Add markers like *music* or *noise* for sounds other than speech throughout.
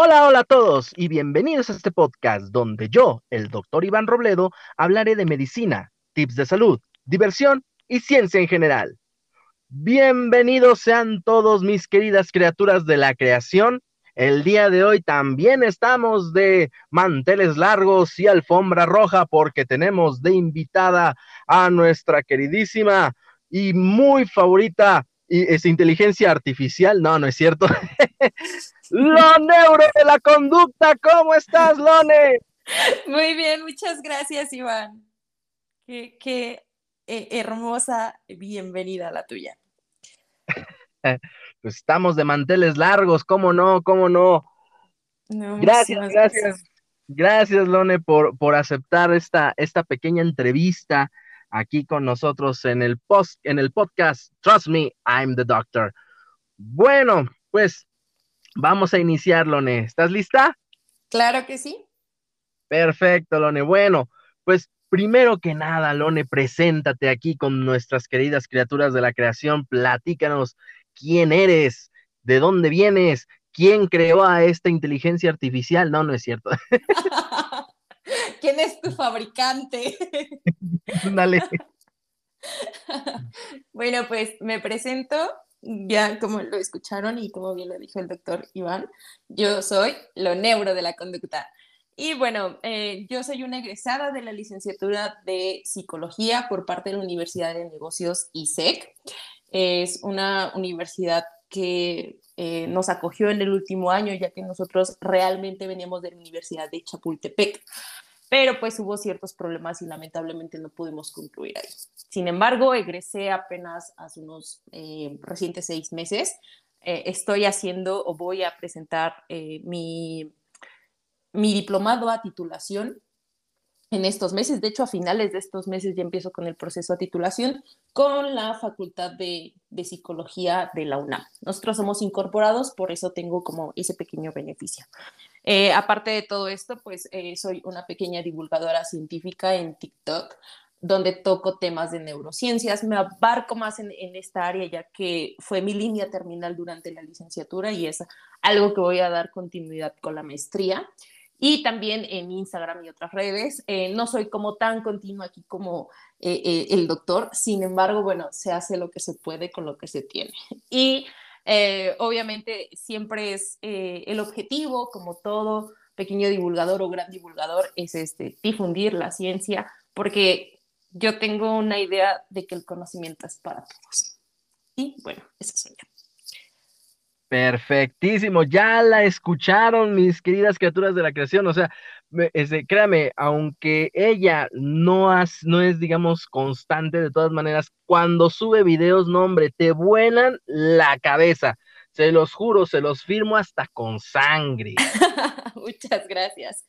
Hola, hola a todos y bienvenidos a este podcast donde yo, el doctor Iván Robledo, hablaré de medicina, tips de salud, diversión y ciencia en general. Bienvenidos sean todos mis queridas criaturas de la creación. El día de hoy también estamos de manteles largos y alfombra roja porque tenemos de invitada a nuestra queridísima y muy favorita y es inteligencia artificial, no, no es cierto. *laughs* Lo neuro de la conducta, ¿cómo estás, Lone? Muy bien, muchas gracias, Iván. Qué, eh, hermosa bienvenida la tuya. *laughs* Pues estamos de manteles largos, ¿cómo no? ¿Cómo no? gracias, gracias. Gracias, Lone, por, por aceptar esta, esta pequeña entrevista aquí con nosotros en el, post, en el podcast Trust Me, I'm the Doctor. Bueno, pues vamos a iniciar, Lone. ¿Estás lista? Claro que sí. Perfecto, Lone. Bueno, pues primero que nada, Lone, preséntate aquí con nuestras queridas criaturas de la creación. Platícanos quién eres, de dónde vienes, quién creó a esta inteligencia artificial. No, no es cierto. *laughs* ¿Quién es tu fabricante? *laughs* Dale. *laughs* bueno, pues me presento, ya como lo escucharon y como bien lo dijo el doctor Iván, yo soy lo neuro de la conducta. Y bueno, eh, yo soy una egresada de la licenciatura de psicología por parte de la Universidad de Negocios ISEC. Es una universidad que eh, nos acogió en el último año, ya que nosotros realmente veníamos de la Universidad de Chapultepec pero pues hubo ciertos problemas y lamentablemente no pudimos concluir ahí. Sin embargo, egresé apenas hace unos eh, recientes seis meses. Eh, estoy haciendo o voy a presentar eh, mi, mi diplomado a titulación en estos meses. De hecho, a finales de estos meses ya empiezo con el proceso a titulación con la Facultad de, de, Psicología de la UNAM. Nosotros somos incorporados, por eso tengo como ese pequeño beneficio. Eh, aparte de todo esto, pues eh, soy una pequeña divulgadora científica en TikTok, donde toco temas de neurociencias. Me abarco más en, esta área ya que fue mi línea terminal durante la licenciatura y es algo que voy a dar continuidad con la maestría. Y también en Instagram y otras redes. Eh, no soy como tan continua aquí como el doctor, sin embargo, bueno, se hace lo que se puede con lo que se tiene. Y eh, obviamente siempre es eh, el objetivo, como todo pequeño divulgador o gran divulgador, es este, difundir la ciencia, porque yo tengo una idea de que el conocimiento es para todos. Y bueno, eso soy yo. Perfectísimo, ya la escucharon mis queridas criaturas de la creación, o sea, este, créame, aunque ella no, no es, digamos, constante, de todas maneras, cuando sube videos, no, hombre, te vuelan la cabeza. Se los juro, se los firmo hasta con sangre. *laughs* Muchas gracias.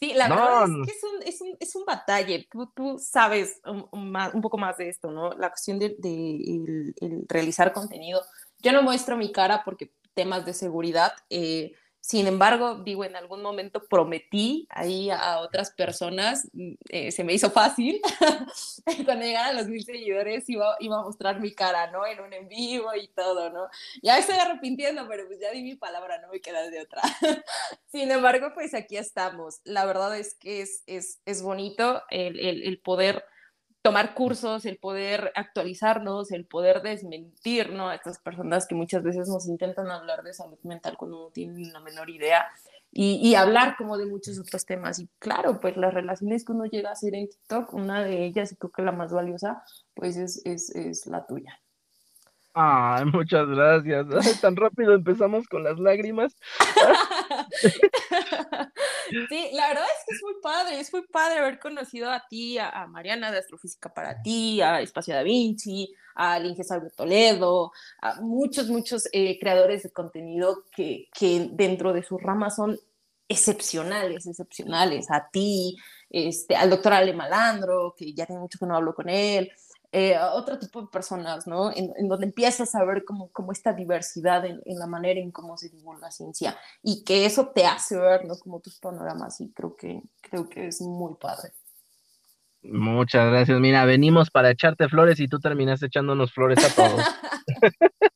Sí, la verdad es que es un, es un, es un batalle. Tú, tú sabes un, un, poco más de esto, ¿no? La cuestión de, de el, realizar contenido. Yo no muestro mi cara porque temas de seguridad. Eh, sin embargo, digo, en algún momento prometí ahí a otras personas, mm, eh, se me hizo fácil, *laughs* cuando llegaran los mil seguidores iba, iba, a mostrar mi cara, ¿no? En un en vivo y todo, ¿no? Ya estoy arrepintiendo, pero pues ya di mi palabra, no me queda de otra. *laughs* Sin embargo, pues aquí estamos. La verdad es que es, es, es bonito el, el poder tomar cursos, el poder actualizarnos, el poder desmentir ¿no? a estas personas que muchas veces nos intentan hablar de salud mental cuando no tienen la menor idea y, y, hablar como de muchos otros temas. Y claro, pues las relaciones que uno llega a hacer en TikTok, una de ellas, y creo que la más valiosa, pues es, es, es la tuya. Ay, muchas gracias. Tan rápido empezamos con las lágrimas. *laughs* *laughs* Sí, la verdad es que es muy padre, es muy padre haber conocido a ti, a, Mariana de Astrofísica para ti, a Espacio Da Vinci, a Linge Salve Toledo, a muchos, muchos eh, creadores de contenido que, que dentro de sus ramas son excepcionales, excepcionales, a ti, este, al doctor Ale Malandro, que ya tiene mucho que no hablo con él, eh, otro tipo de personas, ¿no? En, donde empiezas a ver como, como esta diversidad en, en, la manera en cómo se divulga ciencia y que eso te hace ver, ¿no? Como tus panoramas y creo que, creo que es muy padre. Muchas gracias. Mira, venimos para echarte flores y tú terminaste echándonos flores a todos. *laughs*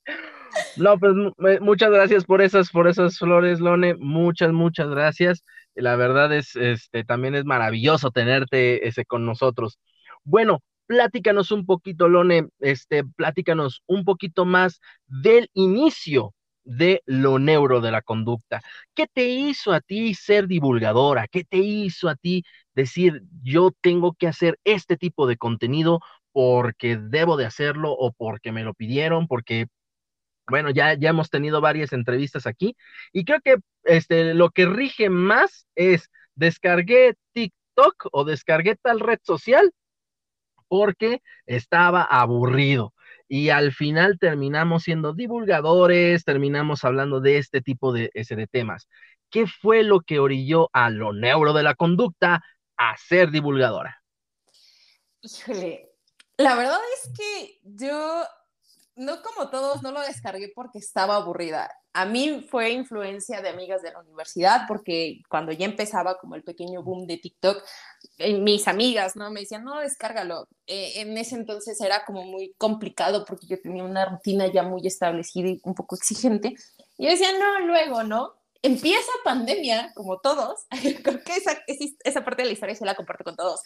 *laughs* No, pues muchas gracias por esas, por esas flores, Lone. Muchas, muchas gracias. La verdad es, este, también es maravilloso tenerte ese con nosotros. Bueno, pláticanos un poquito, Lone, este, pláticanos un poquito más del inicio de lo neuro de la conducta. ¿Qué te hizo a ti ser divulgadora? ¿Qué te hizo a ti decir, yo tengo que hacer este tipo de contenido porque debo de hacerlo o porque me lo pidieron, porque, bueno, ya, ya hemos tenido varias entrevistas aquí y creo que este, lo que rige más es descargué TikTok o descargué tal red social porque estaba aburrido y al final terminamos siendo divulgadores, terminamos hablando de este tipo de, ese, de temas. ¿Qué fue lo que orilló a lo neuro de la conducta a ser divulgadora? Híjole, la verdad es que yo, no como todos, no lo descargué porque estaba aburrida. A mí fue influencia de amigas de la universidad porque cuando ya empezaba como el pequeño boom de TikTok, eh, mis amigas, ¿no? Me decían, no, descárgalo. Eh, en ese entonces era como muy complicado porque yo tenía una rutina ya muy establecida y un poco exigente. Y yo decía, no, luego, ¿no? Empieza pandemia, como todos. *laughs* Creo que esa, esa parte de la historia se la comparto con todos.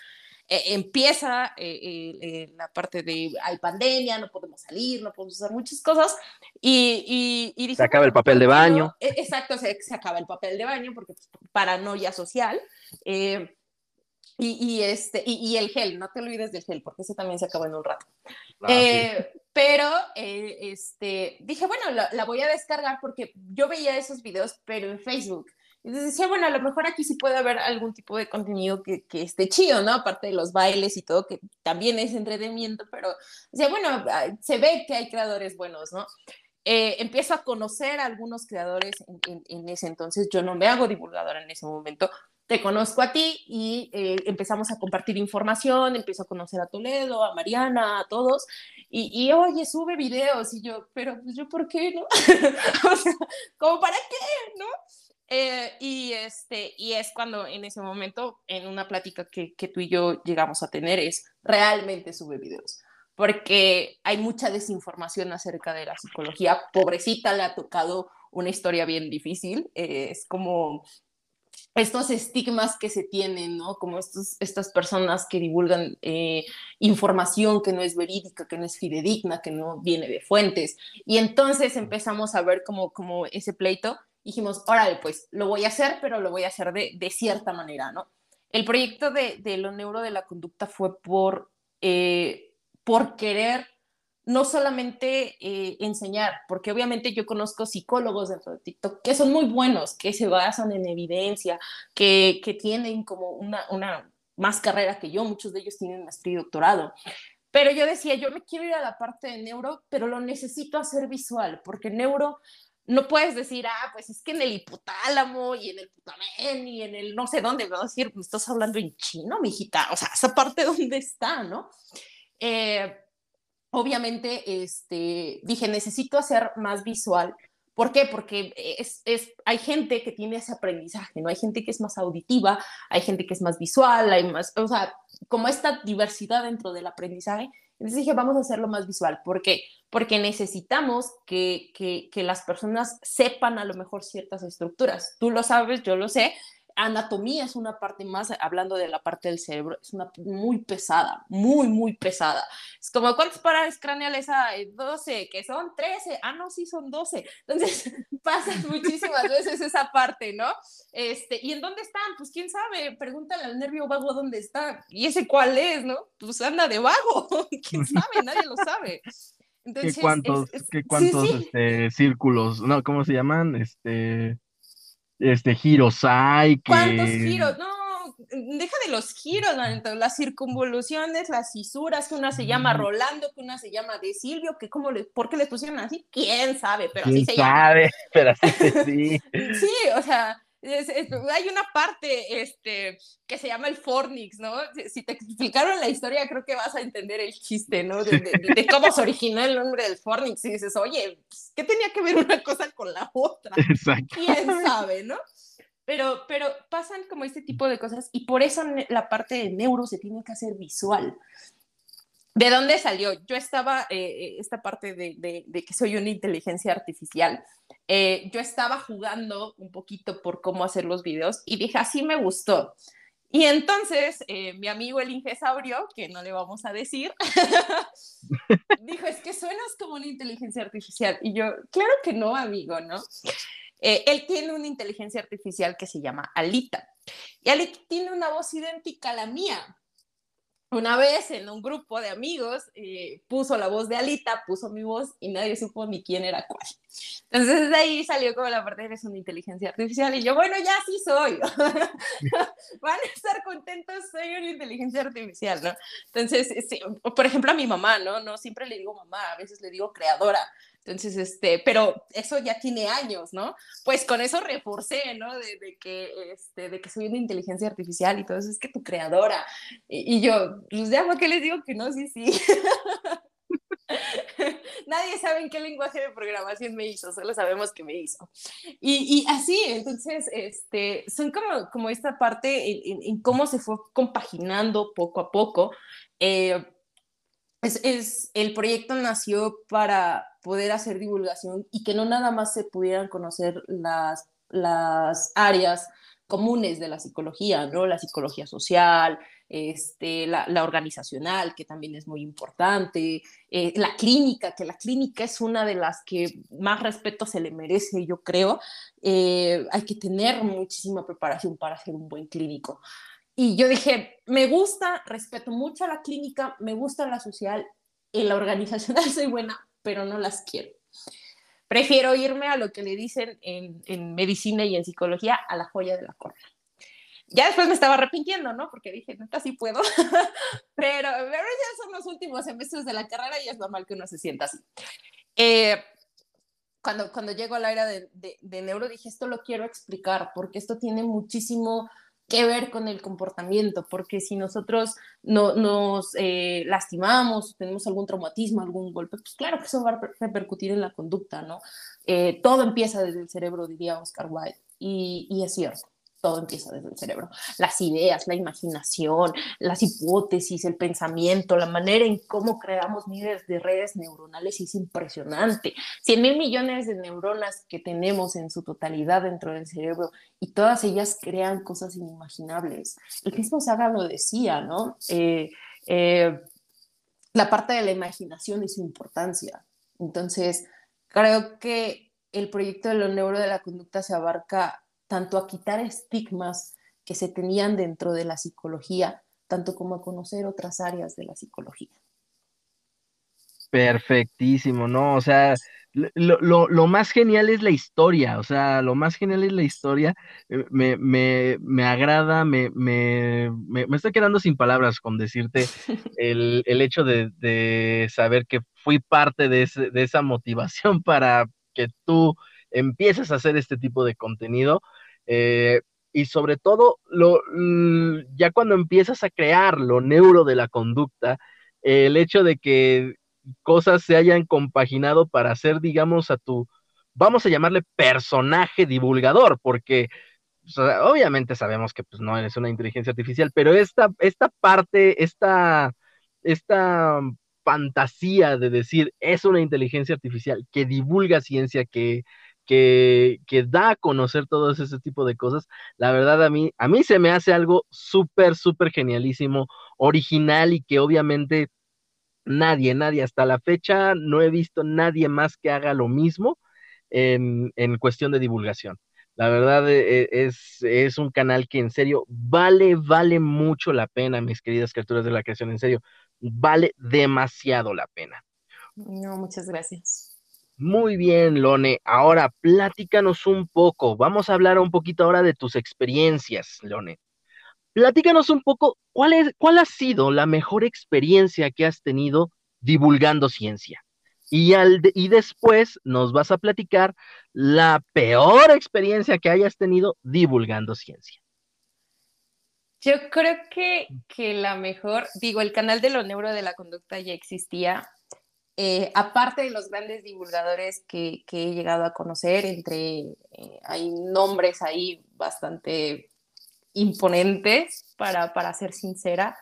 Eh, empieza eh, eh, la parte de hay pandemia, no podemos salir, no podemos hacer muchas cosas. Y, y, se acaba el papel de baño. E, exacto, se, se, acaba el papel de baño porque pues, paranoia social. y, y, este, y, el gel, no te olvides del gel, porque ese también se acaba en un rato. Ah, pero este, dije, bueno, la, la, voy a descargar porque yo veía esos videos, pero en Facebook. Entonces decía, bueno, a lo mejor aquí sí puede haber algún tipo de contenido que, que esté chido, ¿no? Aparte de los bailes y todo, que también es entretenimiento, pero decía, bueno, se ve que hay creadores buenos, ¿no? Eh, empiezo a conocer a algunos creadores en, en, ese entonces, yo no me hago divulgadora en ese momento, te conozco a ti y eh, empezamos a compartir información, empiezo a conocer a Toledo, a Mariana, a todos, y, y oye, sube videos, y yo, pero pues yo, ¿por qué no? *laughs* o sea, ¿como para qué, no? Eh, y, este, y es cuando en ese momento, en una plática que, tú y yo llegamos a tener, es realmente sube videos, porque hay mucha desinformación acerca de la psicología. Pobrecita le ha tocado una historia bien difícil, eh, es como estos estigmas que se tienen, ¿no? Como estos, estas personas que divulgan eh, información que no es verídica, que no es fidedigna, que no viene de fuentes. Y entonces empezamos a ver como, como ese pleito dijimos, órale, pues lo voy a hacer, pero lo voy a hacer de, de cierta manera, ¿no? El proyecto de, de, lo neuro de la conducta fue por, eh, por querer no solamente eh, enseñar, porque obviamente yo conozco psicólogos dentro de TikTok que son muy buenos, que se basan en evidencia, que, que tienen como una, una más carrera que yo, muchos de ellos tienen maestría y doctorado. Pero yo decía, yo me quiero ir a la parte de neuro, pero lo necesito hacer visual, porque neuro no puedes decir, ah, pues es que en el hipotálamo y en el putamen y en el no sé dónde, vas a decir, me estás hablando en chino, mijita, o sea, esa parte *laughs* dónde está, ¿no? Eh, obviamente, este, dije, necesito hacer más visual. ¿Por qué? Porque es, es, hay gente que tiene ese aprendizaje, ¿no? Hay gente que es más auditiva, hay gente que es más visual, hay más, o sea, como esta diversidad dentro del aprendizaje, entonces dije, vamos a hacerlo más visual. ¿Por qué? Porque necesitamos que, que, que las personas sepan a lo mejor ciertas estructuras. Tú lo sabes, yo lo sé, anatomía es una parte más, hablando de la parte del cerebro, es una muy pesada, muy, muy pesada. Es como, ¿cuántas paredes craneales hay? 12, que son 13. Ah, no, sí, son 12. Entonces, *laughs* pasa muchísimas veces esa parte, ¿no? Este, ¿y en dónde están? Pues quién sabe, pregúntale al nervio vago dónde está. ¿Y ese cuál es, no? Pues anda de vago, *laughs* quién sabe, nadie lo sabe. Entonces, ¿Qué cuántos, ¿qué cuántos Este, círculos, no, ¿cómo se llaman? Este este, giros hay. ¿Cuántos giros? No, deja de los giros, las circunvoluciones, las cisuras, que una se llama Rolando, que una se llama De Silvio, que cómo le, ¿por qué les pusieron así? ¿Quién sabe? Pero así se sabe? *laughs* Pero así *laughs* sí. sí, o sea, hay una parte este, que se llama el Fornix, ¿no? Si te explicaron la historia, creo que vas a entender el chiste, ¿no? De, cómo se originó el nombre del Fornix. Y dices, oye, pues, ¿qué tenía que ver una cosa con la otra? *laughs* Exacto. ¿Quién sabe, no? Pero, pero pasan como este tipo de cosas y por eso la parte de neuro se tiene que hacer visual. ¿De dónde salió? Yo estaba, eh, eh, esta parte de, que soy una inteligencia artificial, eh, yo estaba jugando un poquito por cómo hacer los videos y dije, así me gustó. Y entonces mi amigo el ingesaurio, que no le vamos a decir, *laughs* dijo, es que suenas como una inteligencia artificial. Y yo, claro que no, amigo, ¿no? él tiene una inteligencia artificial que se llama Alita. Y Alita tiene una voz idéntica a la mía una vez en un grupo de amigos eh, puso la voz de Alita, puso mi voz y nadie supo ni quién era cuál. Entonces de ahí salió como la parte de eres una inteligencia artificial y yo, bueno, ya sí soy. *laughs* Van a estar contentos, soy una inteligencia artificial, ¿no? Entonces, por ejemplo, a mi mamá, ¿no? No siempre le digo mamá, a veces le digo creadora. Entonces, este, pero eso ya tiene años, ¿no? Pues con eso reforcé, ¿no? De, que, este, de que soy una inteligencia artificial y todo eso, es que tu creadora. Y, yo, pues ya, ¿por qué les digo que no? Sí, sí. *laughs* Nadie sabe en qué lenguaje de programación me hizo, solo sabemos que me hizo. Y, y así, entonces, este, son como, como esta parte en, cómo se fue compaginando poco a poco. Eh, es, es, el proyecto nació para poder hacer divulgación y que no nada más se pudieran conocer las, las áreas comunes de la psicología, ¿no? La psicología social, este, la, organizacional, que también es muy importante, eh, la clínica, que la clínica es una de las que más respeto se le merece, yo creo. Eh, hay que tener muchísima preparación para ser un buen clínico. Y yo dije, me gusta, respeto mucho a la clínica, me gusta la social, en la organizacional *laughs* soy buena, pero no las quiero. Prefiero irme a lo que le dicen en, en medicina y en psicología, a la joya de la corona. Ya después me estaba arrepintiendo, ¿no? Porque dije, neta, sí puedo. *laughs* pero, pero, ya son los últimos semestres de la carrera y es normal que uno se sienta así. Eh, cuando, cuando llego al área de, de, de neuro, dije, esto lo quiero explicar porque esto tiene muchísimo que ver con el comportamiento, porque si nosotros no, nos eh, lastimamos, tenemos algún traumatismo, algún golpe, pues claro que eso va a repercutir en la conducta, ¿no? Eh, todo empieza desde el cerebro, diría Oscar Wilde, y, y es cierto todo empieza desde el cerebro. Las ideas, la imaginación, las hipótesis, el pensamiento, la manera en cómo creamos miles de redes neuronales es impresionante. 100 mil millones de neuronas que tenemos en su totalidad dentro del cerebro y todas ellas crean cosas inimaginables. El mismo Saga lo decía, ¿no? Eh, eh, la parte de la imaginación y su importancia. Entonces, creo que el proyecto de lo neuro de la conducta se abarca tanto a quitar estigmas que se tenían dentro de la psicología, tanto como a conocer otras áreas de la psicología. Perfectísimo, ¿no? O sea, lo, más genial es la historia, o sea, lo más genial es la historia. Eh, me, me, agrada, me, me, estoy quedando sin palabras con decirte *laughs* el, hecho de, saber que fui parte de, de esa motivación para que tú empieces a hacer este tipo de contenido. Eh, y sobre todo, lo, ya cuando empiezas a crear lo neuro de la conducta, el hecho de que cosas se hayan compaginado para hacer, digamos, a tu, vamos a llamarle personaje divulgador, porque obviamente sabemos que pues, no eres una inteligencia artificial, pero esta, esta parte, esta, esta fantasía de decir es una inteligencia artificial que divulga ciencia, que, que, da a conocer todo ese tipo de cosas, la verdad a mí, a mí se me hace algo súper, súper genialísimo, original y que obviamente nadie, nadie hasta la fecha no he visto nadie más que haga lo mismo en, cuestión de divulgación. La verdad e, e, es, es, un canal que en serio vale, vale mucho la pena, mis queridas criaturas de la creación, en serio, vale demasiado la pena. No, muchas gracias. Muy bien, Lone. Ahora platícanos un poco. Vamos a hablar un poquito ahora de tus experiencias, Lone. Platícanos un poco, ¿cuál, es, cuál ha sido la mejor experiencia que has tenido divulgando ciencia? Y, al y después nos vas a platicar la peor experiencia que hayas tenido divulgando ciencia. Yo creo que, que la mejor, digo, el canal de lo neuro de la conducta ya existía, eh, aparte de los grandes divulgadores que, he llegado a conocer, entre eh, hay nombres ahí bastante imponentes, para, para ser sincera,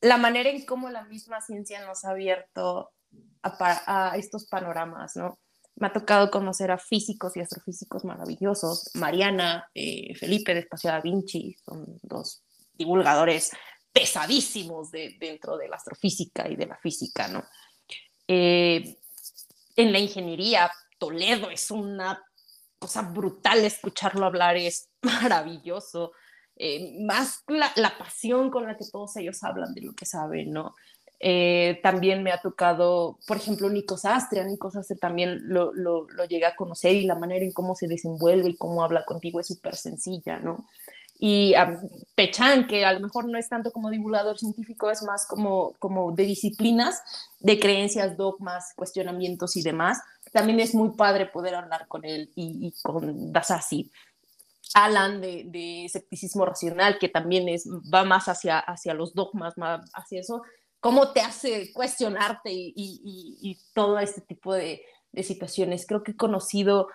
la manera en cómo la misma ciencia nos ha abierto a, estos panoramas, ¿no? Me ha tocado conocer a físicos y astrofísicos maravillosos. Mariana, eh, Felipe de Espacio da Vinci, son dos divulgadores pesadísimos de, dentro de la astrofísica y de la física, ¿no? Eh, en la ingeniería, Toledo es una cosa brutal escucharlo hablar, es *laughs* maravilloso. Eh, más la, la, pasión con la que todos ellos hablan de lo que saben, ¿no? Eh, también me ha tocado, por ejemplo, Nico Sastre. Nico Sastre también lo, lo, lo, llegué a conocer y la manera en cómo se desenvuelve y cómo habla contigo es súper sencilla, ¿no? Y a Pechan, que a lo mejor no es tanto como divulgador científico, es más como, como de disciplinas, de creencias, dogmas, cuestionamientos y demás. También es muy padre poder hablar con él y, y con Dasasi. Alan de, de, escepticismo racional, que también es, va más hacia, hacia los dogmas, más hacia eso cómo te hace cuestionarte y, todo este tipo de, situaciones. Creo que he conocido,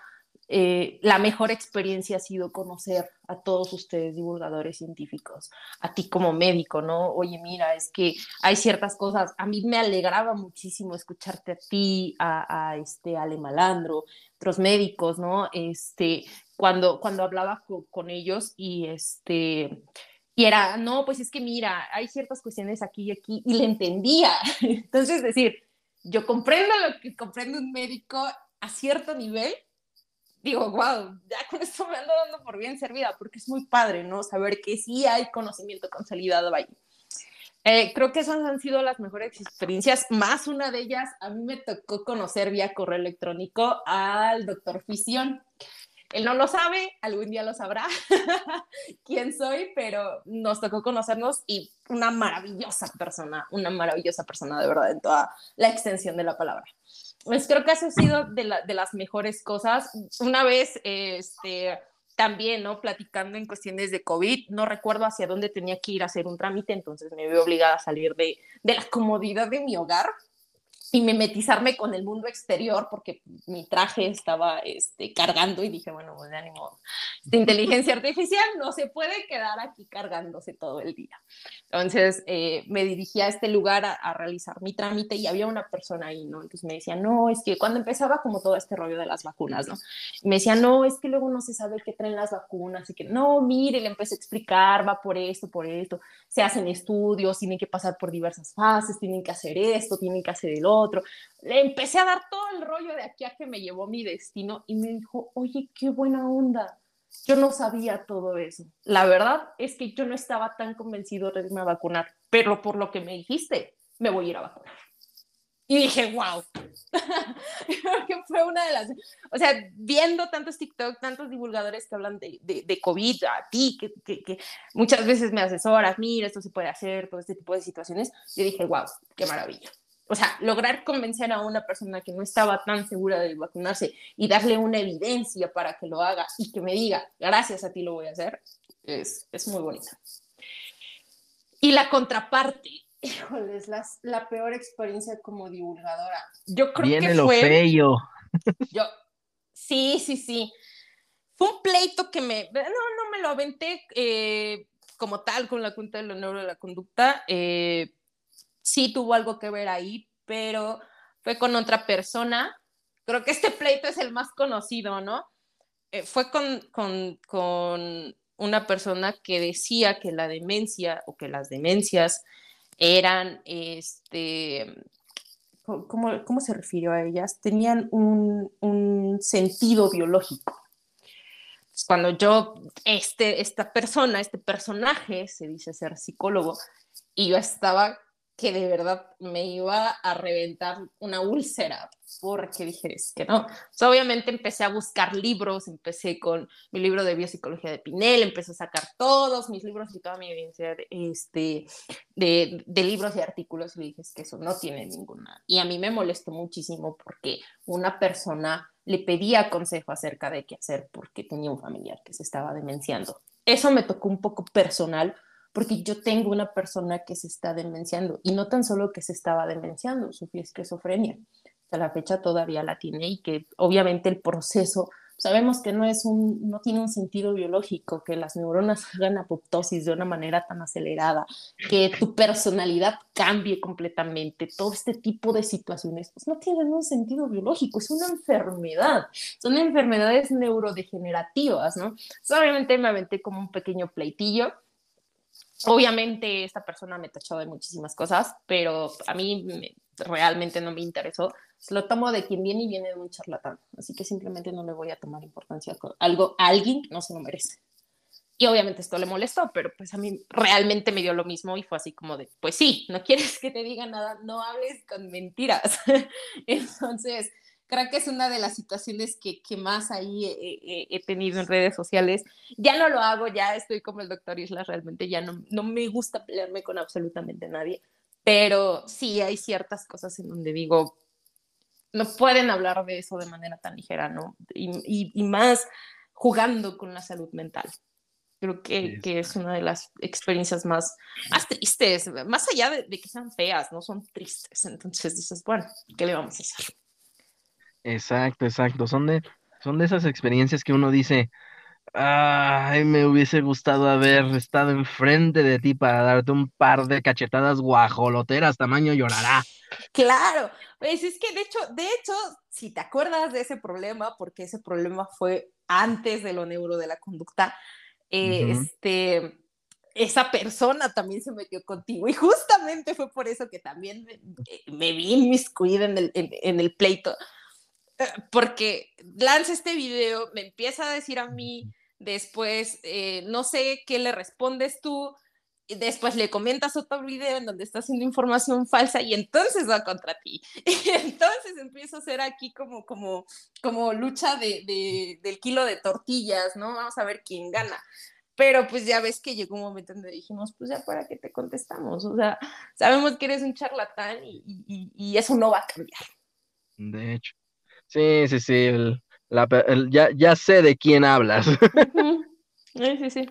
eh, la mejor experiencia ha sido conocer a todos ustedes divulgadores científicos, a ti como médico, ¿no? Oye, mira, es que hay ciertas cosas, a mí me alegraba muchísimo escucharte a ti, a, este Ale Malandro, otros médicos, ¿no? Este, cuando, cuando hablaba con ellos y este y era, no, pues es que mira, hay ciertas cuestiones aquí y aquí, y le entendía. *laughs* Entonces, decir, yo comprendo lo que comprende un médico a cierto nivel, digo, wow, ya con esto me ando dando por bien servida, porque es muy padre, ¿no? Saber que sí hay conocimiento consolidado ahí. Eh, creo que esas han sido las mejores experiencias, más una de ellas, a mí me tocó conocer vía correo electrónico al doctor Fisión. Él no lo sabe, algún día lo sabrá *laughs* quién soy, pero nos tocó conocernos y una maravillosa persona, una maravillosa persona de verdad en toda la extensión de la palabra. Pues creo que eso ha sido de, las mejores cosas. Una vez, este, también, ¿no? Platicando en cuestiones de COVID, no recuerdo hacia dónde tenía que ir a hacer un trámite, entonces me vi obligada a salir de, de la comodidad de mi hogar y mimetizarme con el mundo exterior porque mi traje estaba este, cargando y dije, bueno, pues de ánimo, de inteligencia artificial no se puede quedar aquí cargándose todo el día. Entonces eh, me dirigí a este lugar a, realizar mi trámite y había una persona ahí, ¿no? Entonces me decía, no, es que cuando empezaba como todo este rollo de las vacunas, ¿no? me decía, no, es que luego no se sabe qué traen las vacunas y que, no, mire, le empecé a explicar, va por esto, por esto, se hacen estudios, tienen que pasar por diversas fases, tienen que hacer esto, tienen que hacer el otro otro. Le empecé a dar todo el rollo de aquí a que me llevó mi destino y me dijo, oye, qué buena onda. Yo no sabía todo eso. La verdad es que yo no estaba tan convencido de irme a vacunar, pero por lo que me dijiste, me voy a ir a vacunar. Y dije, wow. *laughs* que fue una de las. O sea, viendo tantos TikTok, tantos divulgadores que hablan de, de, de COVID, a ti, que, que, que, muchas veces me asesoras, mira, esto se puede hacer, todo este tipo de situaciones, yo dije, wow, qué maravilla o sea, lograr convencer a una persona que no estaba tan segura de vacunarse y darle una evidencia para que lo haga y que me diga, gracias a ti lo voy a hacer, es, es muy bonita. Y la contraparte, *laughs* híjole, es la, la peor experiencia como divulgadora. Yo creo Viene que lo fue... feo. *laughs* Yo, sí, sí, sí. Fue un pleito que me, no, no me lo aventé eh, como tal con la cuenta del honor de la conducta, eh, sí tuvo algo que ver ahí, pero fue con otra persona. Creo que este pleito es el más conocido, ¿no? Eh, fue con, con, con, una persona que decía que la demencia o que las demencias eran, este, ¿cómo, cómo se refirió a ellas? Tenían un, un sentido biológico. Cuando yo, este, esta persona, este personaje, se dice ser psicólogo, y yo estaba que de verdad me iba a reventar una úlcera, porque dije, es que no. obviamente empecé a buscar libros, empecé con mi libro de biopsicología de Pinel, empecé a sacar todos mis libros y toda mi evidencia de, este, de, de libros y artículos y dije, es que eso no tiene ninguna. Y a mí me molestó muchísimo porque una persona le pedía consejo acerca de qué hacer porque tenía un familiar que se estaba demenciando. Eso me tocó un poco personal porque yo tengo una persona que se está demenciando y no tan solo que se estaba demenciando, sufrió esquizofrenia. Hasta la fecha todavía la tiene y que obviamente el proceso sabemos que no es un, no tiene un sentido biológico, que las neuronas hagan apoptosis de una manera tan acelerada, que tu personalidad cambie completamente, todo este tipo de situaciones, pues no tienen un sentido biológico, es una enfermedad, son enfermedades neurodegenerativas, ¿no? obviamente me aventé como un pequeño pleitillo, Obviamente esta persona me tachó de muchísimas cosas, pero a mí realmente no me interesó. Lo tomo de quien viene y viene de un charlatán, así que simplemente no le voy a tomar importancia a algo, alguien que no se lo merece. Y obviamente esto le molestó, pero pues a mí realmente me dio lo mismo y fue así como de, pues sí, no quieres que te diga nada, no hables con mentiras. *laughs* Entonces, creo que es una de las situaciones que, que más ahí he, tenido en redes sociales. Ya no lo hago, ya estoy como el doctor Isla, realmente ya no, no me gusta pelearme con absolutamente nadie, pero sí hay ciertas cosas en donde digo, no pueden hablar de eso de manera tan ligera, ¿no? Y, y, más jugando con la salud mental. Creo que, que, es una de las experiencias más, más tristes, más allá de, de que sean feas, no son tristes. Entonces dices, bueno, ¿qué le vamos a hacer? Exacto, exacto. Son de, son de esas experiencias que uno dice, ay, me hubiese gustado haber estado enfrente de ti para darte un par de cachetadas guajoloteras, tamaño llorará. Claro, pues es que de hecho, de hecho, si te acuerdas de ese problema, porque ese problema fue antes de lo neuro de la conducta, este, esa persona también se metió contigo y justamente fue por eso que también me, vi inmiscuida en el, en el pleito, *laughs* porque lanza este video, me empieza a decir a mí, después eh, no sé qué le respondes tú, y después le comentas otro video en donde está haciendo información falsa y entonces va contra ti. *laughs* Y entonces empiezo a hacer aquí como, como, como lucha de, del kilo de tortillas, ¿no? Vamos a ver quién gana. Pero pues ya ves que llegó un momento en donde dijimos, pues ya para qué te contestamos. O sea, sabemos que eres un charlatán y eso no va a cambiar. De hecho. Sí, sí, sí. ya, ya sé de quién hablas. Sí, sí, sí.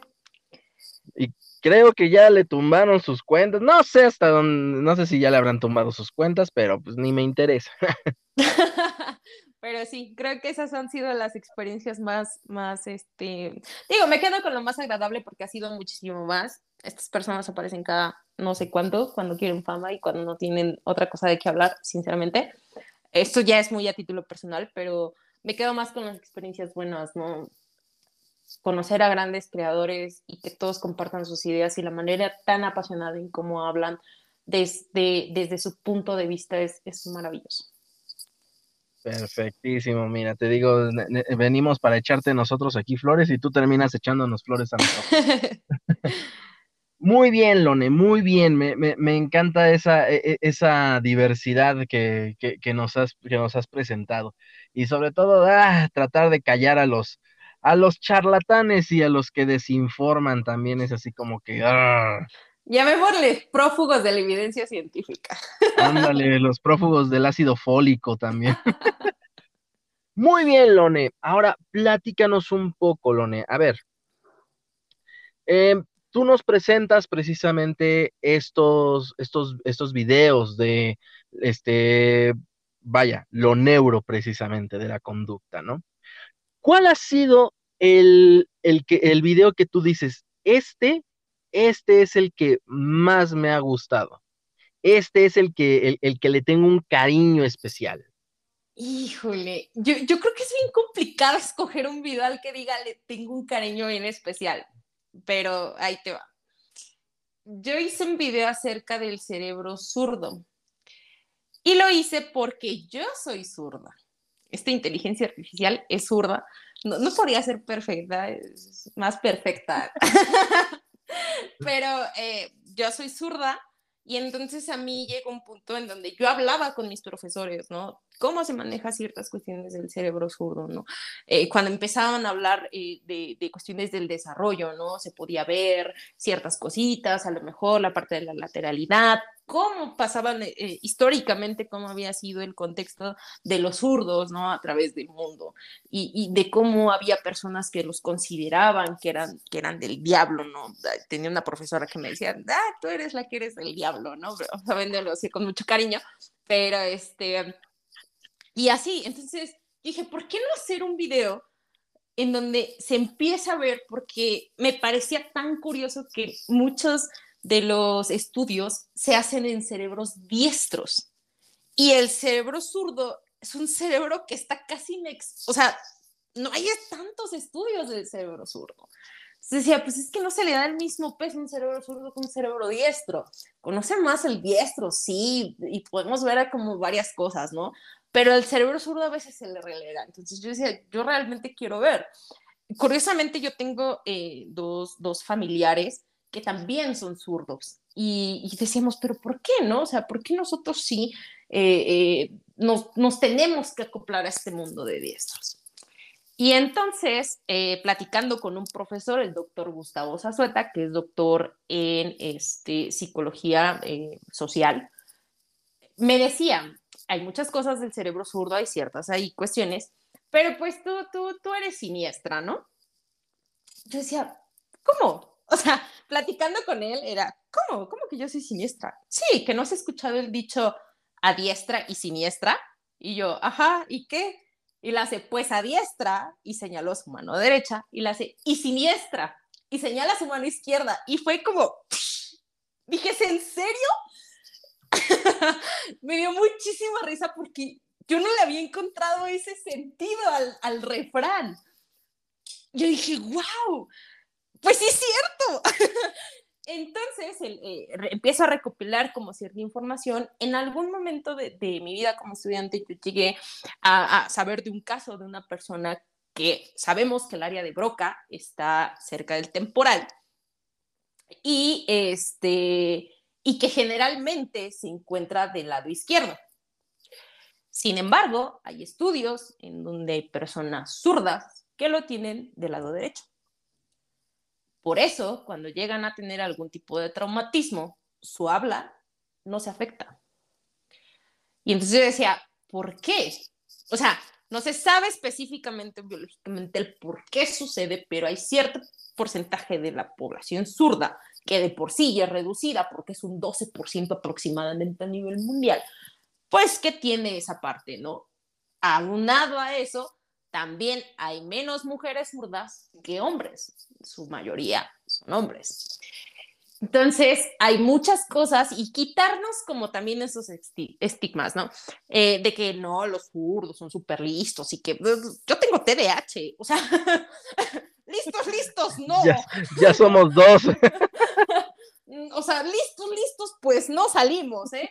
Y creo que ya le tumbaron sus cuentas. No sé hasta dónde, no sé si ya le habrán tumbado sus cuentas, pero pues ni me interesa. *laughs* *laughs* pero sí, creo que esas han sido las experiencias más, más, este, digo, me quedo con lo más agradable porque ha sido muchísimo más. Estas personas aparecen cada no sé cuándo, cuando quieren fama y cuando no tienen otra cosa de qué hablar, sinceramente esto ya es muy a título personal, pero me quedo más con las experiencias buenas, ¿no? Conocer a grandes creadores y que todos compartan sus ideas y la manera tan apasionada en cómo hablan desde, desde su punto de vista es, es maravilloso. Perfectísimo, mira, te digo, venimos para echarte nosotros aquí flores y tú terminas echándonos flores a nosotros. *laughs* Muy bien, Lone, muy bien. Me, me, me encanta esa, e, e, esa diversidad que, que, que, nos has, que nos has presentado. Y sobre todo, ah, tratar de callar a los, a los charlatanes y a los que desinforman también es así como que... Ah. Llamémosle prófugos de la evidencia científica. Ándale, *laughs* los prófugos del ácido fólico también. *laughs* Muy bien, Lone. Ahora, platícanos un poco, Lone. A ver, eh, tú nos presentas precisamente estos, estos, estos videos de, este, vaya, lo neuro precisamente de la conducta, ¿no? ¿Cuál ha sido el, el, que, el video que tú dices, este, este es el que más me ha gustado? Este es el que, el, que le tengo un cariño especial. Híjole, yo, yo, creo que es bien complicado *laughs* escoger un video al que diga le tengo un cariño bien especial pero ahí te va. Yo hice un video acerca del cerebro zurdo y lo hice porque yo soy zurda. Esta inteligencia artificial es zurda. No, no podría ser perfecta, es más perfecta. *laughs* pero eh, yo soy zurda y entonces a mí llegó un punto en donde yo hablaba con mis profesores, ¿no? cómo se maneja ciertas cuestiones del cerebro zurdo, ¿no? Eh, cuando empezaban a hablar eh, de, de, cuestiones del desarrollo, ¿no? Se podía ver ciertas cositas, a lo mejor la parte de la lateralidad, cómo pasaban eh, eh, históricamente, cómo había sido el contexto de los zurdos, ¿no? A través del mundo y, de cómo había personas que los consideraban que eran, que eran del diablo, ¿no? Tenía una profesora que me decía, ah, tú eres la que eres del diablo, ¿no? Pero, sabiéndolo así con mucho cariño, pero este, y así, entonces dije, ¿por qué no hacer un video en donde se empieza a ver, porque me parecía tan curioso que muchos de los estudios se hacen en cerebros diestros y el cerebro zurdo es un cerebro que está casi, o sea, no hay tantos estudios del cerebro zurdo. Se decía, pues es que no se le da el mismo peso a un cerebro zurdo que un cerebro diestro. Conoce más el diestro, sí, y podemos ver como varias cosas, ¿no? Pero el cerebro zurdo a veces se le relega. Entonces yo decía, yo realmente quiero ver. Curiosamente yo tengo eh, dos, dos familiares que también son zurdos. Y, y, decíamos, pero ¿por qué no? O sea, ¿por qué nosotros sí eh, eh, nos, nos, tenemos que acoplar a este mundo de diestros? Y entonces, eh, platicando con un profesor, el doctor Gustavo Zazueta, que es doctor en este, psicología social, me decía, hay muchas cosas del cerebro zurdo, hay ciertas, hay cuestiones, pero pues tú, tú, tú eres siniestra, ¿no? Yo decía, ¿cómo? O sea, platicando con él era, ¿cómo? ¿Cómo que yo soy siniestra? Sí, que no has escuchado el dicho a diestra y siniestra. Y yo, ajá, ¿y qué? Y la hace, pues a diestra, y señaló su mano derecha, y la hace, y siniestra, y señala su mano izquierda. Y fue como, *laughs* dije, ¿es en serio? *laughs* Me dio muchísima risa porque yo no le había encontrado ese sentido al, al refrán. Yo dije, wow, pues sí es cierto. *laughs* Entonces eh, empiezo a recopilar como cierta información. En algún momento de, mi vida como estudiante yo llegué a, saber de un caso de una persona que sabemos que el área de Broca está cerca del temporal y, este, y que generalmente se encuentra del lado izquierdo. Sin embargo, hay estudios en donde hay personas zurdas que lo tienen del lado derecho. Por eso, cuando llegan a tener algún tipo de traumatismo, su habla no se afecta. Y entonces yo decía, ¿por qué? O sea, no se sabe específicamente biológicamente el por qué sucede, pero hay cierto porcentaje de la población zurda que de por sí ya es reducida, porque es un 12% aproximadamente a nivel mundial, pues que tiene esa parte, ¿no? Aunado a eso, también hay menos mujeres zurdas que hombres, su mayoría son hombres. Entonces, hay muchas cosas y quitarnos como también esos estigmas, ¿no? Eh, de que no, los zurdos son súper listos y que pues, yo tengo TDAH, o sea, *laughs* listos, listos, *laughs* no. Ya, ya somos dos. *laughs* o sea, listos, listos, pues no salimos, ¿eh?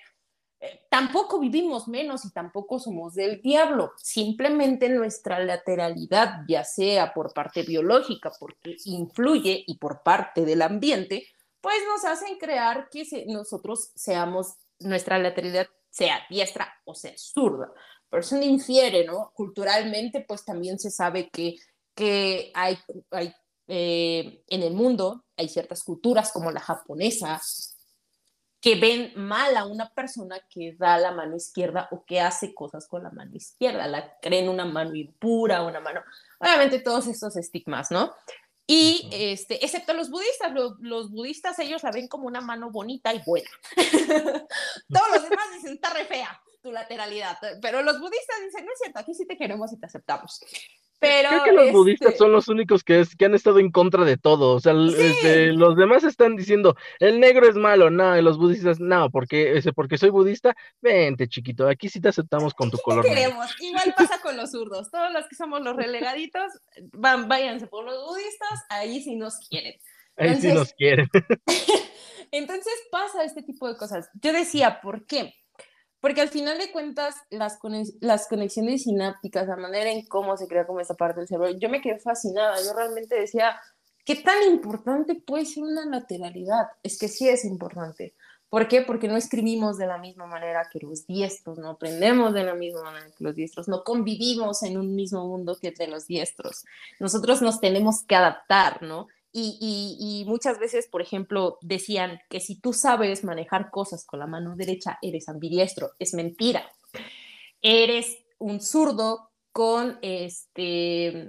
Tampoco vivimos menos y tampoco somos del diablo. Simplemente nuestra lateralidad, ya sea por parte biológica, porque influye, y por parte del ambiente, pues nos hacen crear que nosotros seamos, nuestra lateralidad sea diestra o sea zurda. Pero eso no infiere, ¿no? Culturalmente, pues también se sabe que, que hay eh, en el mundo, hay ciertas culturas como la japonesa, que ven mal a una persona que da la mano izquierda o que hace cosas con la mano izquierda, la creen una mano impura, una mano, obviamente todos estos estigmas, ¿no? Y este, excepto los budistas, los, budistas ellos la ven como una mano bonita y buena. *laughs* Todos los demás dicen, está re fea tu lateralidad, pero los budistas dicen, no es cierto, aquí sí te queremos y te aceptamos. Pero, Creo que los budistas este son los únicos que, es, que han estado en contra de todo. O sea, este, los demás están diciendo, el negro es malo, no, y los budistas, no, porque, ese, porque soy budista, vente chiquito, aquí sí te aceptamos con tu color. queremos. Igual pasa con los zurdos, todos los que somos los relegaditos, van, váyanse por los budistas, ahí sí nos quieren. ahí sí nos quieren. *laughs* entonces pasa este tipo de cosas. Yo decía, ¿por qué? Porque al final de cuentas, las, las conexiones sinápticas, la manera en cómo se crea como esta parte del cerebro, yo me quedé fascinada. Yo realmente decía, ¿qué tan importante puede ser una lateralidad? Es que sí es importante. ¿Por qué? Porque no escribimos de la misma manera que los diestros, no aprendemos de la misma manera que los diestros, no convivimos en un mismo mundo que entre los diestros. Nosotros nos tenemos que adaptar, ¿no? Y, muchas veces, por ejemplo, decían que si tú sabes manejar cosas con la mano derecha, eres ambidiestro. Es mentira. Eres un zurdo con este,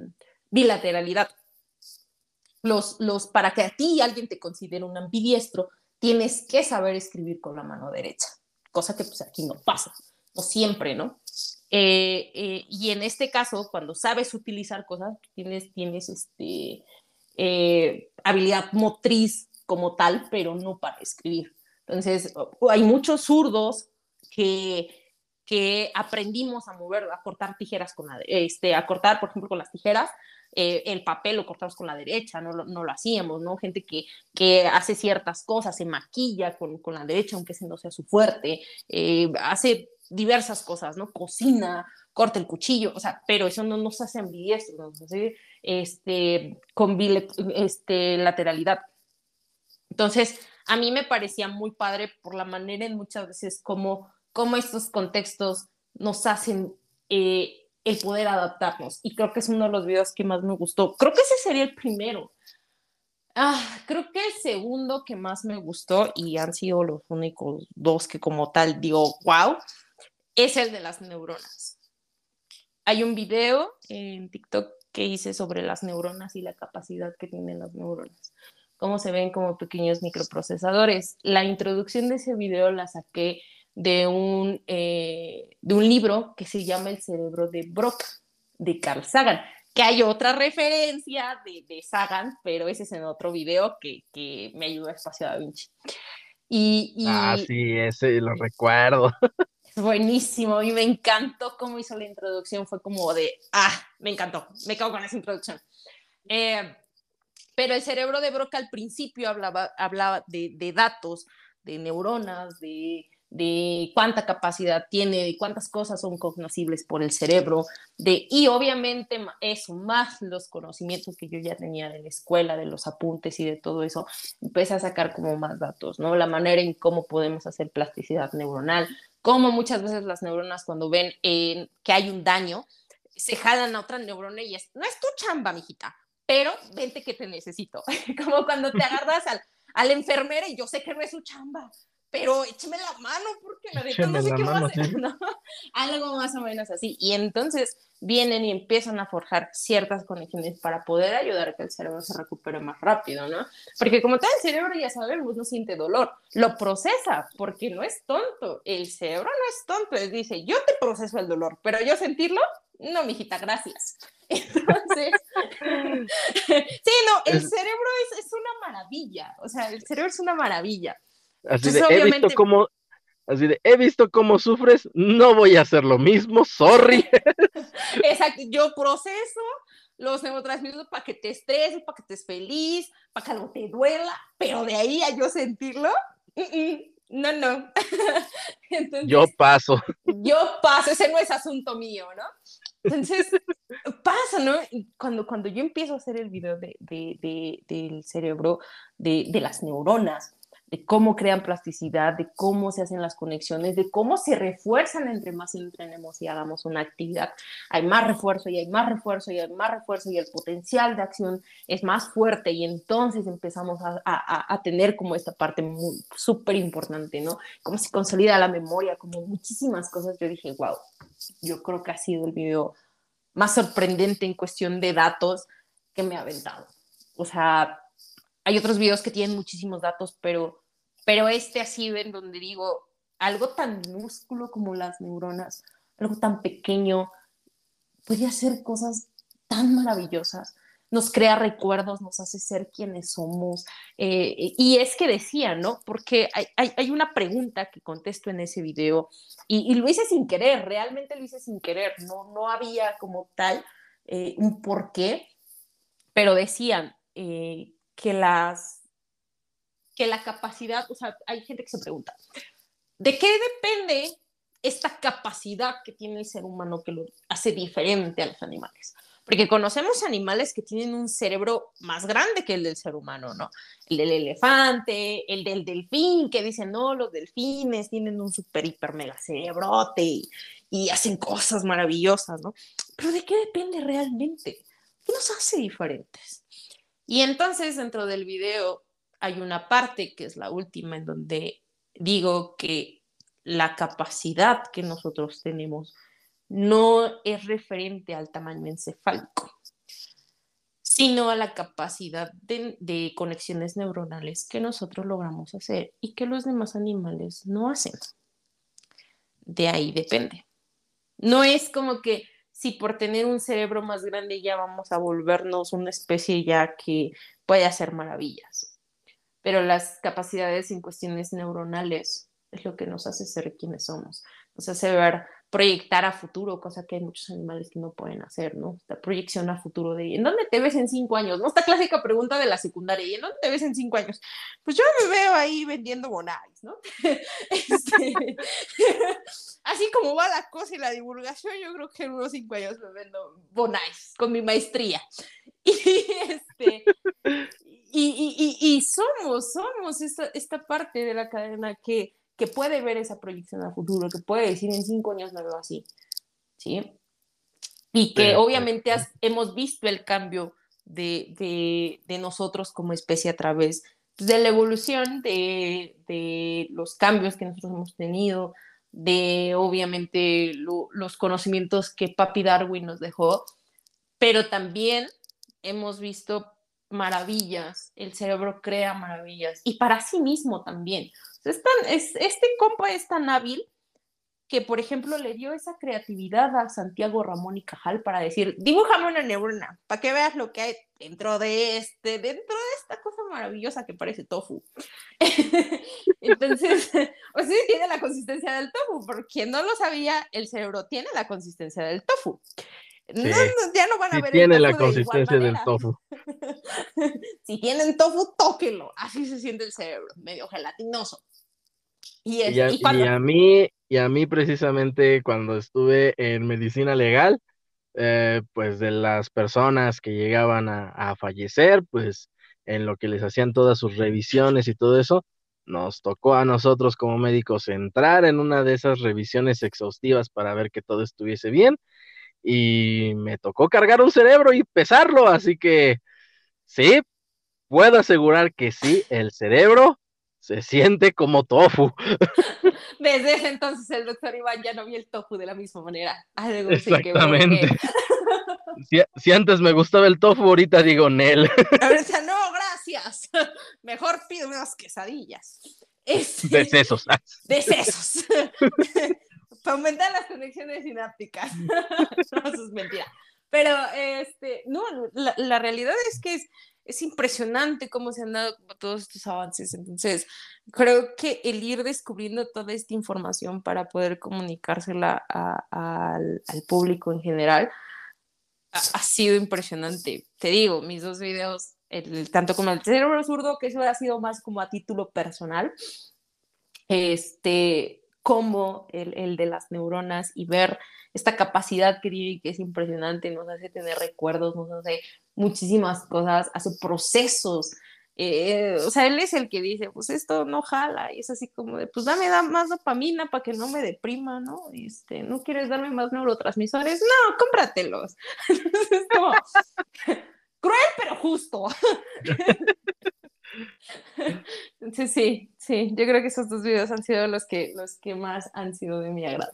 bilateralidad. Los, los, para que a ti alguien te considere un ambidiestro, tienes que saber escribir con la mano derecha, cosa que pues aquí no pasa, no siempre, ¿no? Eh, eh, y en este caso, cuando sabes utilizar cosas, tienes, tienes este, eh, habilidad motriz como tal, pero no para escribir. Entonces, hay muchos zurdos que, que aprendimos a mover, a cortar tijeras con la, este, a cortar, por ejemplo, con las tijeras, el papel lo cortamos con la derecha, no lo, no lo hacíamos, ¿no? Gente que, que, hace ciertas cosas, se maquilla con, con la derecha, aunque ese no sea su fuerte, hace diversas cosas, ¿no? Cocina, corta el cuchillo, o sea, pero eso no nos hace ambidiestros, nos hace este, con este, lateralidad. Entonces, a mí me parecía muy padre por la manera en muchas veces como, estos contextos nos hacen eh, el poder adaptarnos. Y creo que es uno de los videos que más me gustó. Creo que ese sería el primero. Ah, creo que el segundo que más me gustó, y han sido los únicos dos que como tal digo, wow, es el de las neuronas. Hay un video en TikTok que hice sobre las neuronas y la capacidad que tienen las neuronas, cómo se ven como pequeños microprocesadores. La introducción de ese video la saqué de un, eh, de un libro que se llama El cerebro de Broca, de Carl Sagan, que hay otra referencia de, de Sagan, pero ese es en otro video que, que me ayudó a Espacio Da Vinci. Y, y, ah, sí, ese lo recuerdo. *laughs* buenísimo y me encantó cómo hizo la introducción. Fue como de, ah, me encantó, me cago con esa introducción. Eh, pero el cerebro de Broca al principio hablaba, hablaba de, de datos, de neuronas, de de cuánta capacidad tiene, de cuántas cosas son cognoscibles por el cerebro, de, y obviamente eso, más los conocimientos que yo ya tenía de la escuela, de los apuntes y de todo eso, empecé a sacar como más datos, ¿no? La manera en cómo podemos hacer plasticidad neuronal, cómo muchas veces las neuronas cuando ven que hay un daño, se jalan a otra neurona y es, no es tu chamba, mijita, pero vente que te necesito. *laughs* como cuando te *laughs* agarras al, a la enfermera y yo sé que no es su chamba, pero écheme la mano porque la neta no sé qué va a hacer. *laughs* Algo más o menos así. Y entonces vienen y empiezan a forjar ciertas conexiones para poder ayudar a que el cerebro se recupere más rápido, ¿no? Porque como tal, el cerebro ya sabemos, no siente dolor, lo procesa porque no es tonto. El cerebro no es tonto, él dice, yo te proceso el dolor, pero yo sentirlo, no, mijita, gracias. *laughs* Entonces, *laughs* sí, no, el cerebro es, es una maravilla, o sea, el cerebro es una maravilla. Así de, he visto cómo, así de, he visto cómo sufres, no voy a hacer lo mismo, sorry. *laughs* Exacto, yo proceso los neurotransmisores para que te estreses, para que estés feliz, para que algo te duela, pero de ahí a yo sentirlo, no, no. *laughs* yo paso. Yo paso, ese no es asunto mío, ¿no? Entonces, pasa, ¿no? Cuando, cuando yo empiezo a hacer el video de, de, del cerebro, de, de las neuronas, de cómo crean plasticidad, de cómo se hacen las conexiones, de cómo se refuerzan entre más entrenemos y hagamos una actividad. Hay más refuerzo y hay más refuerzo y hay más refuerzo y el potencial de acción es más fuerte y entonces empezamos a, a, tener como esta parte súper importante, ¿no? Cómo se consolida la memoria, como muchísimas cosas. Yo dije, wow, yo creo que ha sido el video más sorprendente en cuestión de datos que me ha aventado. O sea, hay otros videos que tienen muchísimos datos, pero, pero este así ven donde digo, algo tan minúsculo como las neuronas, algo tan pequeño, puede hacer cosas tan maravillosas. Nos crea recuerdos, nos hace ser quienes somos. Eh, y es que decía, ¿no? Porque hay, hay, una pregunta que contesto en ese video y, y, lo hice sin querer, realmente lo hice sin querer, no, no había como tal eh, un porqué, pero decían, eh, que las que la capacidad, o sea, hay gente que se pregunta, ¿de qué depende esta capacidad que tiene el ser humano que lo hace diferente a los animales? Porque conocemos animales que tienen un cerebro más grande que el del ser humano, ¿no? El del elefante, el del delfín, que dicen, no, los delfines tienen un super, hiper, mega cerebrote y, y hacen cosas maravillosas, ¿no? Pero ¿de qué depende realmente? ¿Qué nos hace diferentes? Y entonces dentro del video hay una parte que es la última en donde digo que la capacidad que nosotros tenemos no es referente al tamaño encefálico, sino a la capacidad de, conexiones neuronales que nosotros logramos hacer y que los demás animales no hacen. De ahí depende. No es como que si por tener un cerebro más grande ya vamos a volvernos una especie ya que puede hacer maravillas. Pero las capacidades en cuestiones neuronales es lo que nos hace ser quienes somos. Nos hace ver proyectar a futuro, cosa que hay muchos animales que no pueden hacer, ¿no? Esta proyección a futuro de ¿en dónde te ves en cinco años? ¿No? Esta clásica pregunta de la secundaria, ¿y en dónde te ves en cinco años? Pues yo me veo ahí vendiendo bonais, ¿no? *laughs* Este, *laughs* así como va la cosa y la divulgación, yo creo que en unos cinco años me vendo bonais con mi maestría. *laughs* Y este... Y, y, y, somos, somos esta, esta parte de la cadena que que puede ver esa proyección a futuro, que puede decir en cinco años me veo así, ¿sí? Y que obviamente hemos visto el cambio de, nosotros como especie a través de la evolución, de, los cambios que nosotros hemos tenido, de obviamente los conocimientos que Papi Darwin nos dejó, pero también hemos visto maravillas, el cerebro crea maravillas y para sí mismo también. Es este compa es tan hábil que, por ejemplo, le dio esa creatividad a Santiago Ramón y Cajal para decir, dibújame una neurona, para que veas lo que hay dentro de este, dentro de esta cosa maravillosa que parece tofu. *laughs* Entonces, *laughs* o sea, tiene la consistencia del tofu, porque quien no lo sabía, el cerebro tiene la consistencia del tofu. No, ya no van a ver tiene la consistencia del tofu. *laughs* si tienen tofu, tóquenlo. Así se siente el cerebro, medio gelatinoso. Y, a, mí, y a mí precisamente cuando estuve en medicina legal, eh, pues de las personas que llegaban a, fallecer, pues en lo que les hacían todas sus revisiones y todo eso, nos tocó a nosotros como médicos entrar en una de esas revisiones exhaustivas para ver que todo estuviese bien. Y me tocó cargar un cerebro y pesarlo, así que sí, puedo asegurar que sí, el cerebro se siente como tofu. *laughs* Desde ese entonces el doctor Iván ya no vio el tofu de la misma manera. Exactamente. *laughs* si, antes me gustaba el tofu, ahorita digo Nel. *laughs* Ahorita no, gracias. Mejor pido unas quesadillas. De sesos. De sesos. Para aumentar las conexiones sinápticas. no, eso es mentira. Pero, este, no, la, la realidad es que es, es impresionante cómo se han dado todos estos avances. Entonces, creo que el ir descubriendo toda esta información para poder comunicársela al, público en general ha, sido impresionante. Te digo, mis dos videos, el, tanto como el cerebro zurdo, que eso ha sido más como a título personal, este, como el, el de las neuronas y ver esta capacidad que tiene que es impresionante, nos hace tener recuerdos, nos hace muchísimas cosas, hace procesos. Eh, o sea, él es el que dice, pues esto no jala, y es así como de, pues dame da más dopamina para que no me deprima, ¿no? Este, ¿no quieres darme más neurotransmisores? No, cómpratelos. *laughs* es como, *laughs* cruel pero justo. *laughs* Entonces sí, sí, yo creo que esos dos videos han sido los que, los que más han sido de mi agrado.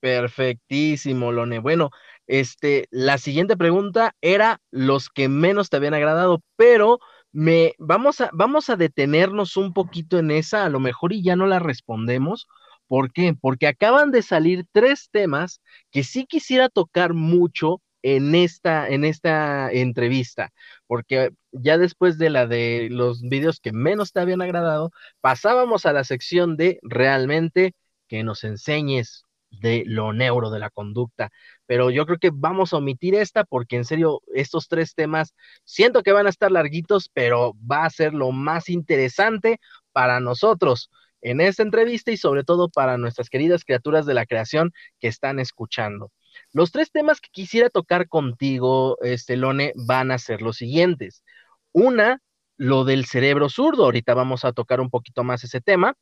Perfectísimo, Lone. Bueno, este, la siguiente pregunta era los que menos te habían agradado, pero me vamos a, vamos a detenernos un poquito en esa, a lo mejor y ya no la respondemos. ¿Por qué? Porque acaban de salir tres temas que sí quisiera tocar mucho en esta, en esta entrevista, porque ya después de la de los videos que menos te habían agradado, pasábamos a la sección de realmente que nos enseñes de lo neuro de la conducta. Pero yo creo que vamos a omitir esta porque en serio estos tres temas siento que van a estar larguitos, pero va a ser lo más interesante para nosotros en esta entrevista y sobre todo para nuestras queridas criaturas de la creación que están escuchando. Los tres temas que quisiera tocar contigo, Estelone, van a ser los siguientes. Una, lo del cerebro zurdo. Ahorita vamos a tocar un poquito más ese tema.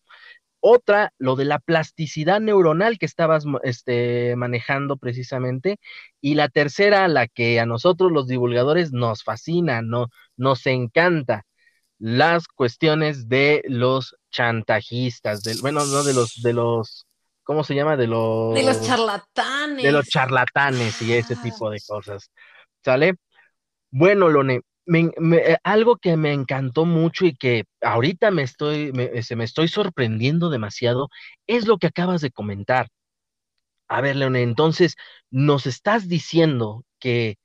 Otra, lo de la plasticidad neuronal que estabas este, manejando precisamente. Y la tercera, la que a nosotros los divulgadores nos fascina, no, nos encanta, las cuestiones de los chantajistas, del, bueno, no de los, de los, ¿cómo se llama? De los... De los charlatanes. De los charlatanes y ese tipo de cosas. ¿Sale? Bueno, Lone, eh, algo que me encantó mucho y que ahorita me estoy, me, se me estoy sorprendiendo demasiado es lo que acabas de comentar. A ver, Leone, entonces nos estás diciendo que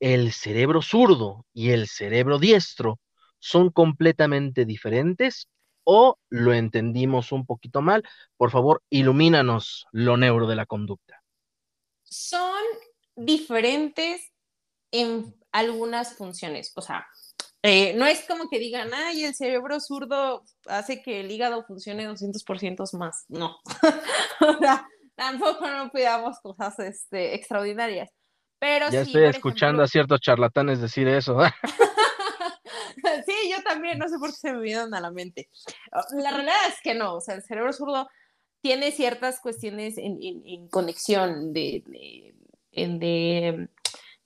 el cerebro zurdo y el cerebro diestro son completamente diferentes o lo entendimos un poquito mal. Por favor, ilumínanos lo neuro de la conducta. Son diferentes en algunas funciones. O sea, eh, no es como que digan, ay, el cerebro zurdo hace que el hígado funcione 200% más. No. *laughs* o sea, tampoco no pidamos cosas este, extraordinarias. Pero ya estoy escuchando a ciertos charlatanes decir eso. *laughs* *laughs* sí, yo también, no sé por qué se me vinieron a la mente. La realidad es que no, o sea, el cerebro zurdo tiene ciertas cuestiones en, conexión de, de, de,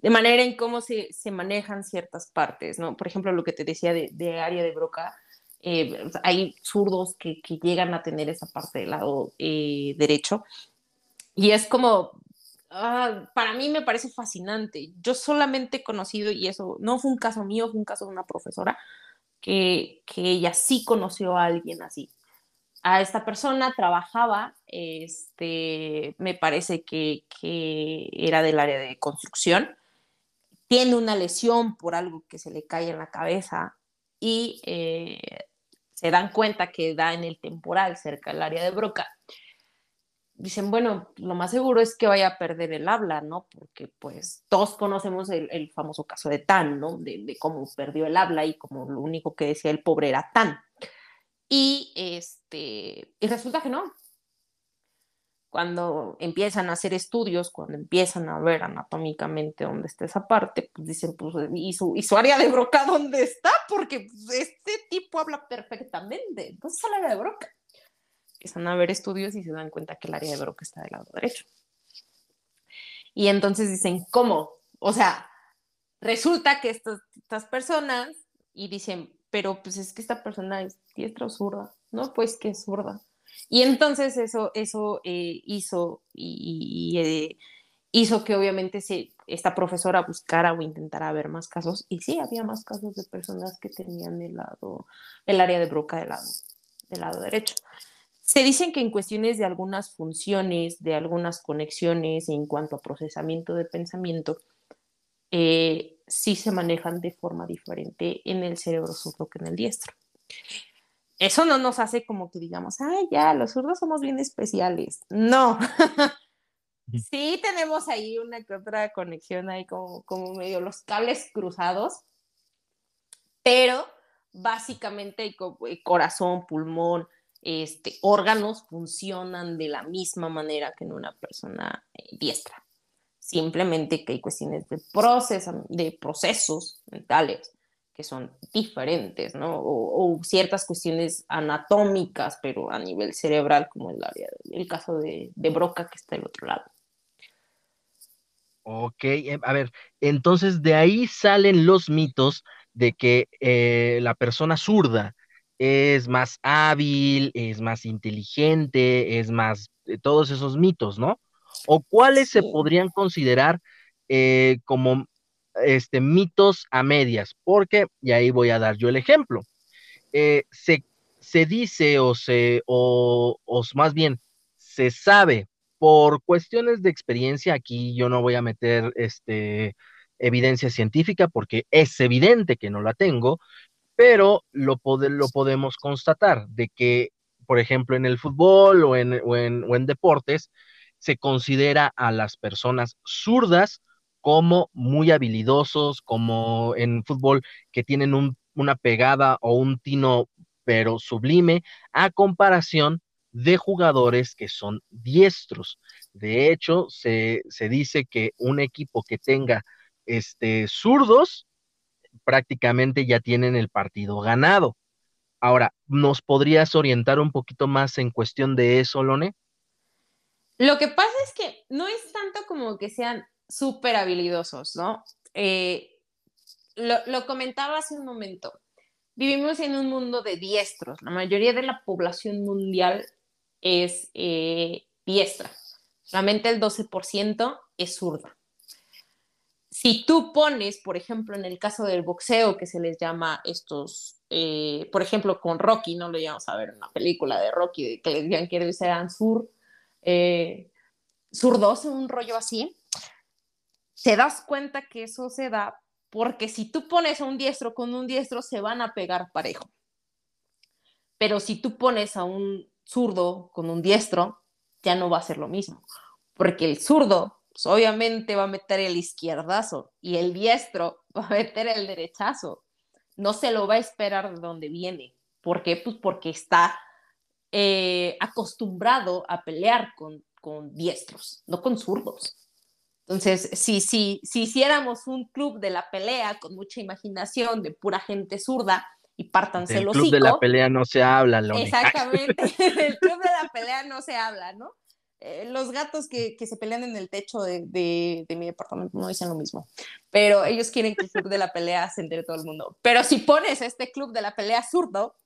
manera en cómo se, se, manejan ciertas partes, ¿no? Por ejemplo, lo que te decía de, área de broca, eh, hay zurdos que, que, llegan a tener esa parte del lado eh, derecho y es como Ah, para mí me parece fascinante. Yo solamente he conocido, y eso no fue un caso mío, fue un caso de una profesora, que, que ella sí conoció a alguien así. A esta persona trabajaba, este, me parece que, que era del área de construcción, tiene una lesión por algo que se le cae en la cabeza y eh, se dan cuenta que da en el temporal cerca del área de Broca dicen, bueno, lo más seguro es que vaya a perder el habla, ¿no? Porque pues todos conocemos el, famoso caso de Tan, ¿no? De, cómo perdió el habla y como lo único que decía el pobre era Tan. Y, este, y resulta que no. Cuando empiezan a hacer estudios, cuando empiezan a ver anatómicamente dónde está esa parte, pues dicen, pues, ¿y su, y su área de broca dónde está? Porque pues, este tipo habla perfectamente. Entonces, el área de broca empiezan a ver estudios y se dan cuenta que el área de Broca está del lado derecho. Y entonces dicen, ¿cómo? O sea, resulta que estas, estas personas, y dicen, pero pues es que esta persona es diestra o zurda, ¿no? Pues que es zurda. Y entonces eso, eso eh, hizo, y, eh, hizo que obviamente se, esta profesora buscara o intentara ver más casos, y sí, había más casos de personas que tenían el lado, el área de broca del lado, del lado derecho. Se dicen que en cuestiones de algunas funciones, de algunas conexiones en cuanto a procesamiento de pensamiento, eh, sí se manejan de forma diferente en el cerebro zurdo que en el diestro. Eso no nos hace como que digamos, ay, ya, los zurdos somos bien especiales. No. sí tenemos ahí una que otra conexión ahí como, como medio los cables cruzados, pero básicamente hay eh, corazón, pulmón, este, órganos funcionan de la misma manera que en una persona eh, diestra. Simplemente que hay cuestiones de, de procesos mentales que son diferentes, ¿no? O, ciertas cuestiones anatómicas, pero a nivel cerebral, como el, área, el caso de, de Broca, que está del otro lado. Ok, em, a ver, entonces de ahí salen los mitos de que eh, la persona zurda es más hábil, es más inteligente, es más, eh, todos esos mitos, ¿no? ¿O cuáles se podrían considerar eh, como este, mitos a medias? Porque, y ahí voy a dar yo el ejemplo, eh, se, se, dice o se, o, o más bien, se sabe por cuestiones de experiencia, aquí yo no voy a meter este, evidencia científica porque es evidente que no la tengo, pero lo, lo podemos constatar de que, por ejemplo, en el fútbol o en, o en, deportes, se considera a las personas zurdas como muy habilidosos, como en fútbol que tienen una pegada o un tino pero sublime, a comparación de jugadores que son diestros. De hecho, se, se dice que un equipo que tenga este, zurdos prácticamente ya tienen el partido ganado. Ahora, ¿nos podrías orientar un poquito más en cuestión de eso, Lone? Lo que pasa es que no es tanto como que sean súper habilidosos, ¿no? Eh, lo, comentaba hace un momento. Vivimos en un mundo de diestros. La mayoría de la población mundial es eh, diestra. Solamente el 12% es zurda si tú pones, por ejemplo, en el caso del boxeo, que se les llama estos, eh, por ejemplo, con Rocky, no lo llamamos a ver una película de Rocky, que les digan que sean sur, eh, zurdos, un rollo así, te das cuenta que eso se da porque si tú pones a un diestro con un diestro, se van a pegar parejo. Pero si tú pones a un zurdo con un diestro, ya no va a ser lo mismo. Porque el zurdo, pues, obviamente va a meter el izquierdazo y el diestro *laughs* va a meter el derechazo. No se lo va a esperar de donde viene. ¿Por qué? Pues porque está eh, acostumbrado a pelear con, con diestros, no con zurdos. Entonces, si, si, si hiciéramos un club de la pelea con mucha imaginación, de pura gente zurda, y pártanse el club de la pelea no se habla, Loni. Exactamente, *laughs* *laughs* el club de la pelea no se habla, ¿no? Eh, los gatos que, que, se pelean en el techo de, de, de, mi departamento no dicen lo mismo, pero ellos quieren que el club de la pelea se entere todo el mundo. Pero si pones este club de la pelea zurdo,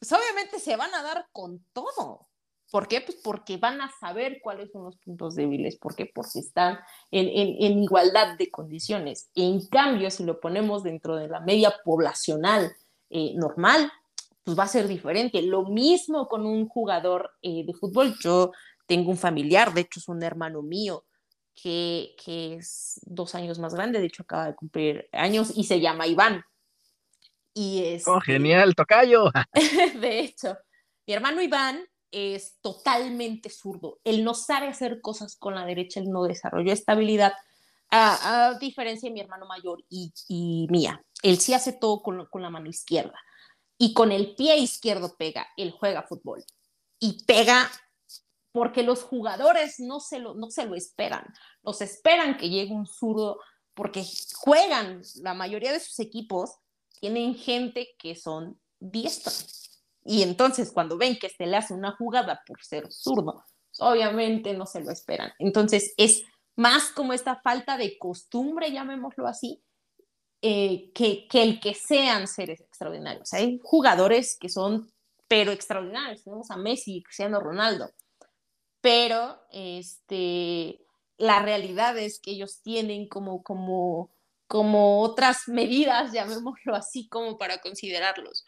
pues obviamente se van a dar con todo. ¿Por qué? Pues porque van a saber cuáles son los puntos débiles. ¿Por qué? Porque están en, en, igualdad de condiciones. En cambio, si lo ponemos dentro de la media poblacional eh, normal, pues va a ser diferente. Lo mismo con un jugador eh, de fútbol. Yo tengo un familiar, de hecho es un hermano mío, que, que es dos años más grande, de hecho acaba de cumplir años y se llama Iván. Y es, oh, genial, tocayo. *laughs* de hecho, mi hermano Iván es totalmente zurdo. Él no sabe hacer cosas con la derecha, él no desarrolló estabilidad, a, diferencia de mi hermano mayor y, y, mía. Él sí hace todo con, con la mano izquierda. Y con el pie izquierdo pega, él juega fútbol. Y pega porque los jugadores no se lo, no se lo esperan. Los esperan que llegue un zurdo porque juegan, la mayoría de sus equipos tienen gente que son diestros. Y entonces cuando ven que este le hace una jugada por ser zurdo, obviamente no se lo esperan. Entonces es más como esta falta de costumbre, llamémoslo así, eh, que, que, el que sean seres extraordinarios. Hay jugadores que son, pero extraordinarios. Tenemos a Messi, Cristiano Ronaldo. Pero este, la realidad es que ellos tienen como, como como otras medidas, *laughs* llamémoslo así, como para considerarlos.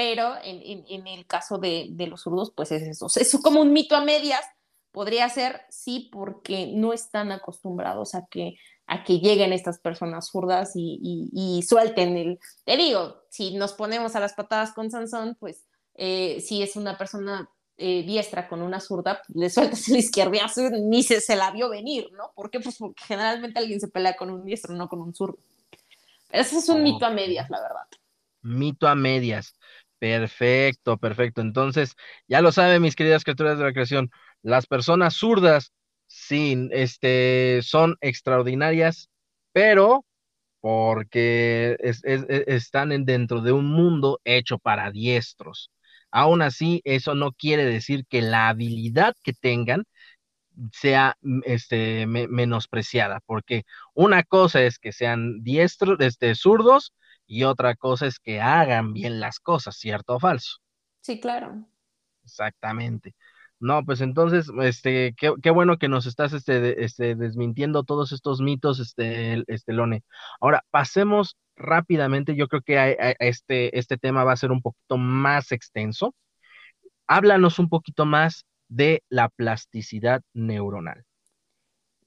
Pero en, en, el caso de, de, los zurdos, pues es eso. Es como un mito a medias. Podría ser, sí, porque no están acostumbrados a que, a que lleguen estas personas zurdas y, y, y suelten el... Te digo, si nos ponemos a las patadas con Sansón, pues eh, si es una persona eh, diestra con una zurda, le sueltas el izquierdazo, ni se, se la vio venir, ¿no? ¿Por qué? Pues porque generalmente alguien se pelea con un diestro, no con un zurdo. ese es un mito a medias, la verdad. Mito a medias. Perfecto, perfecto. Entonces, ya lo saben, mis queridas criaturas de la creación, las personas zurdas, sí, este, son extraordinarias, pero porque están dentro de un mundo hecho para diestros. Aún así, eso no quiere decir que la habilidad que tengan sea mm, este, menospreciada, porque una cosa es que sean diestros, este, zurdos, y otra cosa es que hagan bien las cosas, ¿cierto o falso? Sí, claro. Exactamente. No, pues entonces, este, qué, qué bueno que nos estás este, este, desmintiendo todos estos mitos, este, este Lone. Ahora, pasemos rápidamente, yo creo que este, este tema va a ser un poquito más extenso. Háblanos un poquito más de la plasticidad neuronal.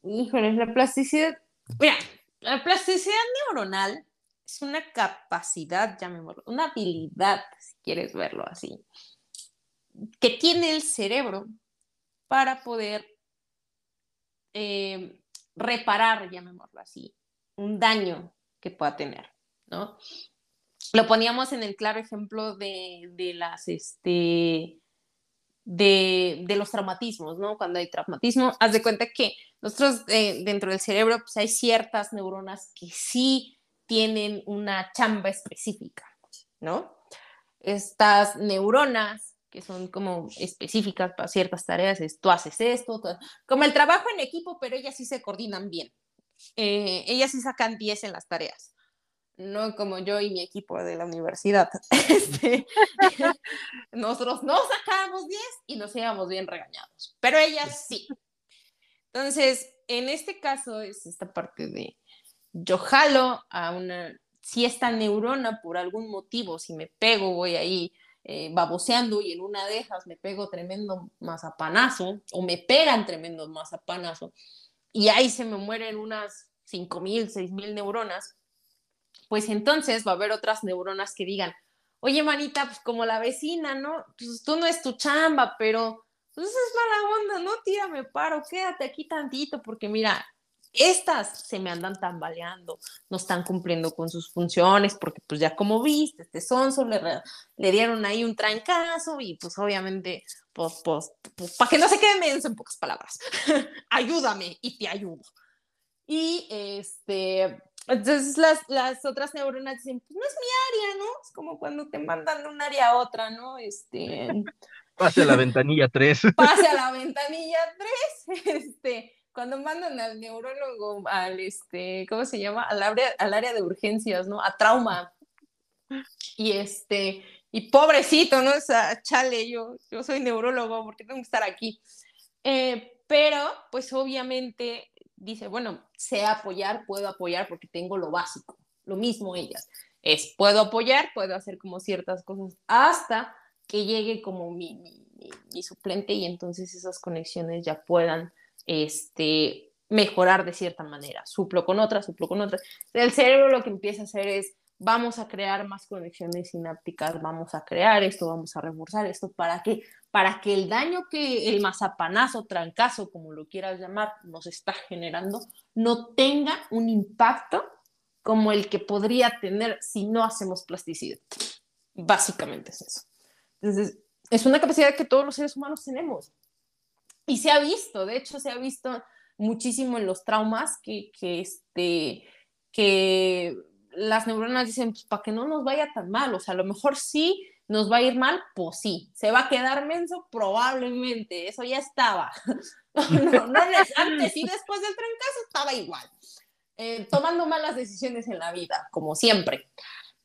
Híjole, la plasticidad, mira, la plasticidad neuronal es una capacidad, llamémoslo, una habilidad, si quieres verlo así, que tiene el cerebro para poder eh, reparar, llamémoslo así, un daño que pueda tener. ¿no? Lo poníamos en el claro ejemplo de, de las, este, de, de, los traumatismos, ¿no? Cuando hay traumatismo, haz de cuenta que nosotros eh, dentro del cerebro pues hay ciertas neuronas que sí tienen una chamba específica, ¿no? Estas neuronas que son como específicas para ciertas tareas, es tú haces esto, como el trabajo en equipo, pero ellas sí se coordinan bien. Eh, ellas sí sacan 10 en las tareas no como yo y mi equipo de la universidad. *laughs* Este, *laughs* nosotros no sacábamos 10 y nos íbamos bien regañados, pero ellas sí. Entonces, en este caso es esta parte de yo jalo a una, si esta neurona por algún motivo, si me pego, voy ahí eh, baboseando y en una de esas me pego tremendo mazapanazo o me pegan tremendo mazapanazo y ahí se me mueren unas 5.000, 6.000 neuronas, pues entonces va a haber otras neuronas que digan, oye, manita, pues como la vecina, ¿no? Pues tú no es tu chamba, pero pues es mala onda, no tírame paro, quédate aquí tantito, porque mira, estas se me andan tambaleando, no están cumpliendo con sus funciones, porque pues ya como viste, este sonso le, le dieron ahí un trancazo y pues obviamente, pues, pues, pues para que no se quede menso en pocas palabras, *laughs* ayúdame y te ayudo. Y este, entonces las, las otras neuronas dicen, pues no es mi área, ¿no? Es como cuando te mandan de un área a otra, ¿no? Este... Pase a la ventanilla 3. Pase a la ventanilla 3. *laughs* Este, cuando mandan al neurólogo, al este, ¿cómo se llama? Al área, al área de urgencias, ¿no? A trauma. Y este, y pobrecito, ¿no? O sea, chale, yo, yo soy neurólogo, ¿por qué tengo que estar aquí? Eh, pero, pues obviamente dice, bueno, sé apoyar, puedo apoyar porque tengo lo básico. Lo mismo ellas. Es, puedo apoyar, puedo hacer como ciertas cosas hasta que llegue como mi, mi, suplente y entonces esas conexiones ya puedan este, mejorar de cierta manera. Suplo con otra, suplo con otra. El cerebro lo que empieza a hacer es, vamos a crear más conexiones sinápticas, vamos a crear esto, vamos a reforzar esto, ¿para qué? para que el daño que el mazapanazo, trancazo, como lo quieras llamar, nos está generando, no tenga un impacto como el que podría tener si no hacemos plasticidad. Básicamente es eso. Entonces, es una capacidad que todos los seres humanos tenemos. Y se ha visto, de hecho, se ha visto muchísimo en los traumas que, que, este, que las neuronas dicen, pues, para que no nos vaya tan mal, o sea, a lo mejor sí ¿Nos va a ir mal? Pues sí. ¿Se va a quedar menso? Probablemente. Eso ya estaba. *laughs* no, no, antes y después del trancazo estaba igual. Eh, tomando malas decisiones en la vida, como siempre.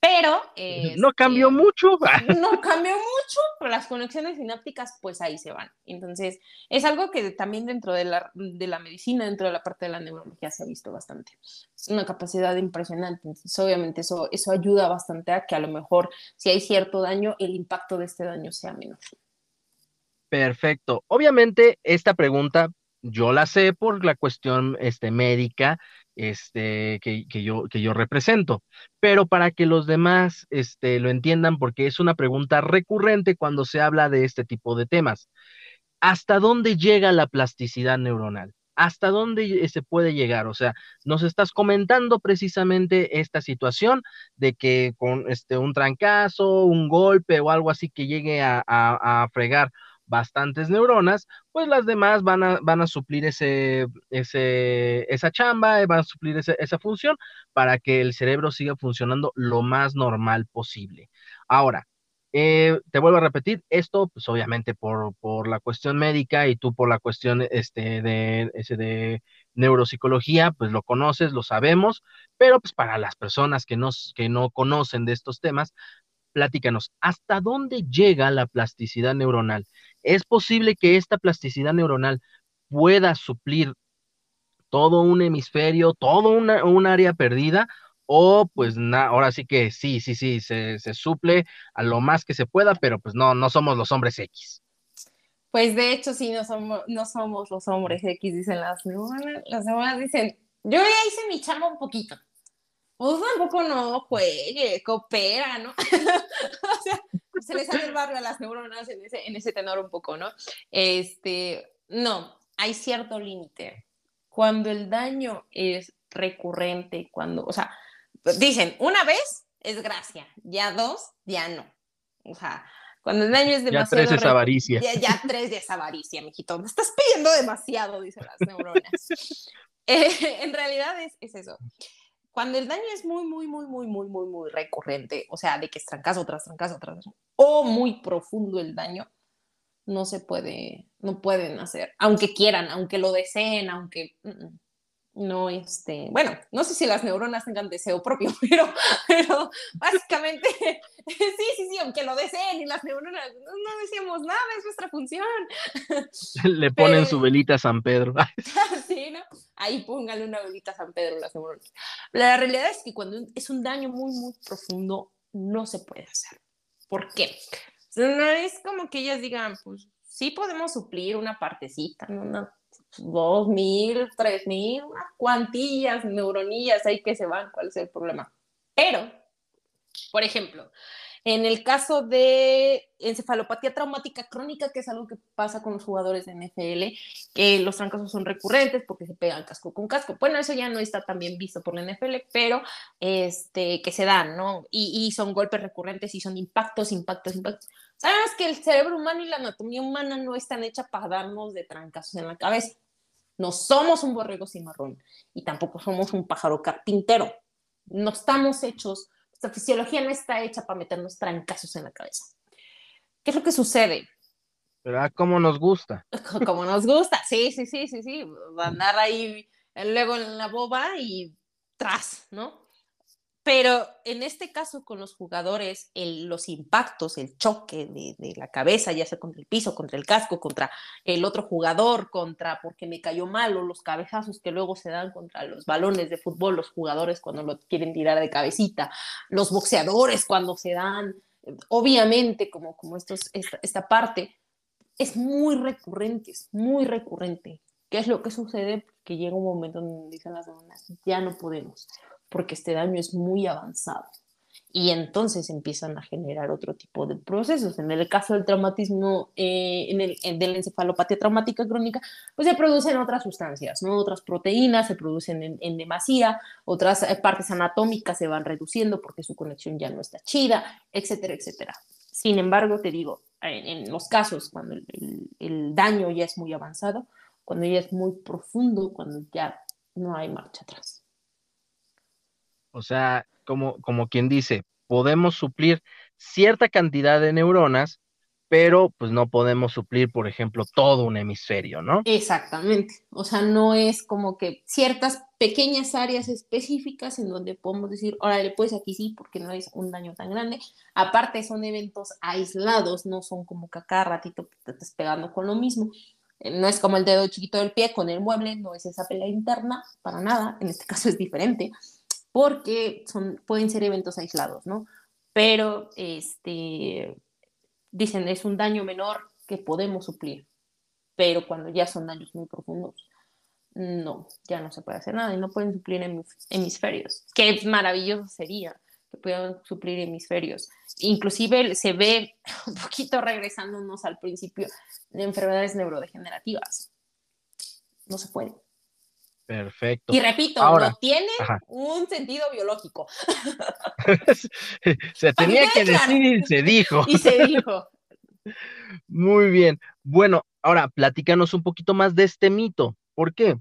Pero... *laughs* no cambió este, mucho. *laughs* no cambió mucho, pero las conexiones sinápticas, pues ahí se van. Entonces, es algo que también dentro de la, de la medicina, dentro de la parte de la neurología, se ha visto bastante. Es una capacidad impresionante. Entonces, obviamente, eso, eso ayuda bastante a que a lo mejor, si hay cierto daño, el impacto de este daño sea menor. Perfecto. Obviamente, esta pregunta yo la sé por la cuestión este, médica este, que, yo, que yo represento, pero para que los demás este, lo entiendan, porque es una pregunta recurrente cuando se habla de este tipo de temas. ¿Hasta dónde llega la plasticidad neuronal? ¿Hasta dónde se puede llegar? O sea, nos estás comentando precisamente esta situación de que con este, un trancazo, un golpe o algo así que llegue a fregar bastantes neuronas, pues las demás van a, van a suplir ese, ese, esa chamba, eh, van a suplir esa función para que el cerebro siga funcionando lo más normal posible. Ahora, eh, te vuelvo a repetir, esto, pues obviamente por, por, la cuestión médica y tú por la cuestión este, de, ese de neuropsicología, pues lo conoces, lo sabemos, pero pues para las personas que, nos, que no conocen de estos temas, platícanos, ¿hasta dónde llega la plasticidad neuronal? ¿Es posible que esta plasticidad neuronal pueda suplir todo un hemisferio, todo una, un área perdida? O pues ahora sí que sí, sí, sí, se, suple a lo más que se pueda, pero pues no, no somos los hombres X. Pues de hecho sí, no somos, no somos los hombres X, dicen las neuronas. Las neuronas dicen, yo ya hice mi chamba un poquito pues tampoco no juegue, coopera, ¿no? *laughs* o sea, se les sale el barrio a las neuronas en ese, en ese tenor un poco, ¿no? Este, no, hay cierto límite. Cuando el daño es recurrente, cuando, o sea, dicen, una vez es gracia, ya dos, ya no. O sea, cuando el daño es demasiado. Ya tres es avaricia. Ya, ya tres es avaricia, mijito. Me estás pidiendo demasiado, dicen las neuronas. *laughs* Eh, en realidad es, es eso cuando el daño es muy, muy, muy, muy, muy, muy, muy recurrente, o sea, de que es trancazo tras trancazo tras o muy profundo el daño, no se puede, no pueden hacer, aunque quieran, aunque lo deseen, aunque... Mm, mm no, este, bueno, no sé si las neuronas tengan deseo propio, *laughs* pero, pero básicamente, *laughs* sí, sí, sí, aunque lo deseen y las neuronas, no, decíamos nada, es nuestra función. *laughs* Le ponen su velita a San Pedro. sí, ¿no? Ahí póngale una velita a San Pedro las neuronas. La realidad es que cuando es un daño muy, muy profundo, no se puede hacer. ¿Por qué? no es como que ellas digan, pues sí podemos suplir una partecita, ¿no? Dos mil, tres mil, unas cuantillas, neuronillas ahí que se van, ¿cuál es el problema? Pero, por ejemplo, en el caso de encefalopatía traumática crónica, que es algo que pasa con los jugadores de NFL, que los trancazos son recurrentes porque se pegan casco con casco. Bueno, eso ya no está tan bien visto por la NFL, pero este, que se dan, ¿no? Y, y son golpes recurrentes y son impactos, impactos, impactos. Sabes que el cerebro humano y la anatomía humana no están hechas para darnos de trancazos en la cabeza. No somos un borrego cimarrón y tampoco somos un pájaro carpintero. No estamos hechos nuestra fisiología no está hecha para meternos trancazos en la cabeza. ¿Qué es lo que sucede? Pero ah, como nos gusta. *laughs* Como nos gusta, sí, sí, sí, sí, sí. Andar ahí luego en la boba y tras, ¿no? Pero en este caso con los jugadores, los impactos, el choque de, la cabeza, ya sea contra el piso, contra el casco, contra el otro jugador, contra porque me cayó mal, o los cabezazos que luego se dan contra los balones de fútbol, los jugadores cuando lo quieren tirar de cabecita, los boxeadores cuando se dan, obviamente como, como estos, esta, esta parte, es muy recurrente, es muy recurrente. ¿Qué es lo que sucede? Que llega un momento donde dicen las donas, ya no podemos porque este daño es muy avanzado. Y entonces empiezan a generar otro tipo de procesos. En el caso del traumatismo, eh, en el, de la encefalopatía traumática crónica, pues se producen otras sustancias, ¿no? Otras proteínas se producen en, demasía, otras eh, partes anatómicas se van reduciendo porque su conexión ya no está chida, etcétera, etcétera. Sin embargo, te digo, en, los casos cuando el, el daño ya es muy avanzado, cuando ya es muy profundo, cuando ya no hay marcha atrás. O sea, como, como quien dice, podemos suplir cierta cantidad de neuronas, pero pues no podemos suplir, por ejemplo, todo un hemisferio, ¿no? Exactamente. O sea, no es como que ciertas pequeñas áreas específicas en donde podemos decir, órale, pues aquí sí, porque no es un daño tan grande. Aparte, son eventos aislados, no son como que a cada ratito te estás pegando con lo mismo. Eh, no es como el dedo chiquito del pie con el mueble, no es esa pelea interna, para nada. En este caso es diferente porque son, pueden ser eventos aislados, ¿no? Pero, este, dicen, es un daño menor que podemos suplir, pero cuando ya son daños muy profundos, no, ya no se puede hacer nada y no pueden suplir hemisferios. Qué maravilloso sería que pudieran suplir hemisferios. Inclusive se ve *laughs* un poquito regresándonos al principio de enfermedades neurodegenerativas. No se puede. Perfecto. Y repito, no tiene un sentido biológico. *laughs* se tenía que decir y se dijo. Y se dijo. *laughs* Muy bien. Bueno, ahora platícanos un poquito más de este mito. ¿Por qué?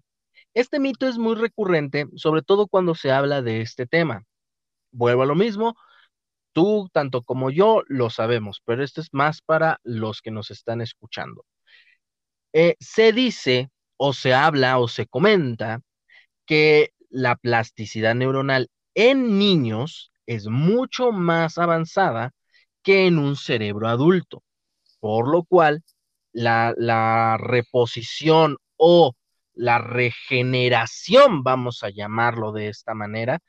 Este mito es muy recurrente, sobre todo cuando se habla de este tema. Vuelvo a lo mismo, tú tanto como yo lo sabemos, pero esto es más para los que nos están escuchando. Eh, se dice o se habla o se comenta que la plasticidad neuronal en niños es mucho más avanzada que en un cerebro adulto, por lo cual la, reposición o la regeneración, vamos a llamarlo de esta manera,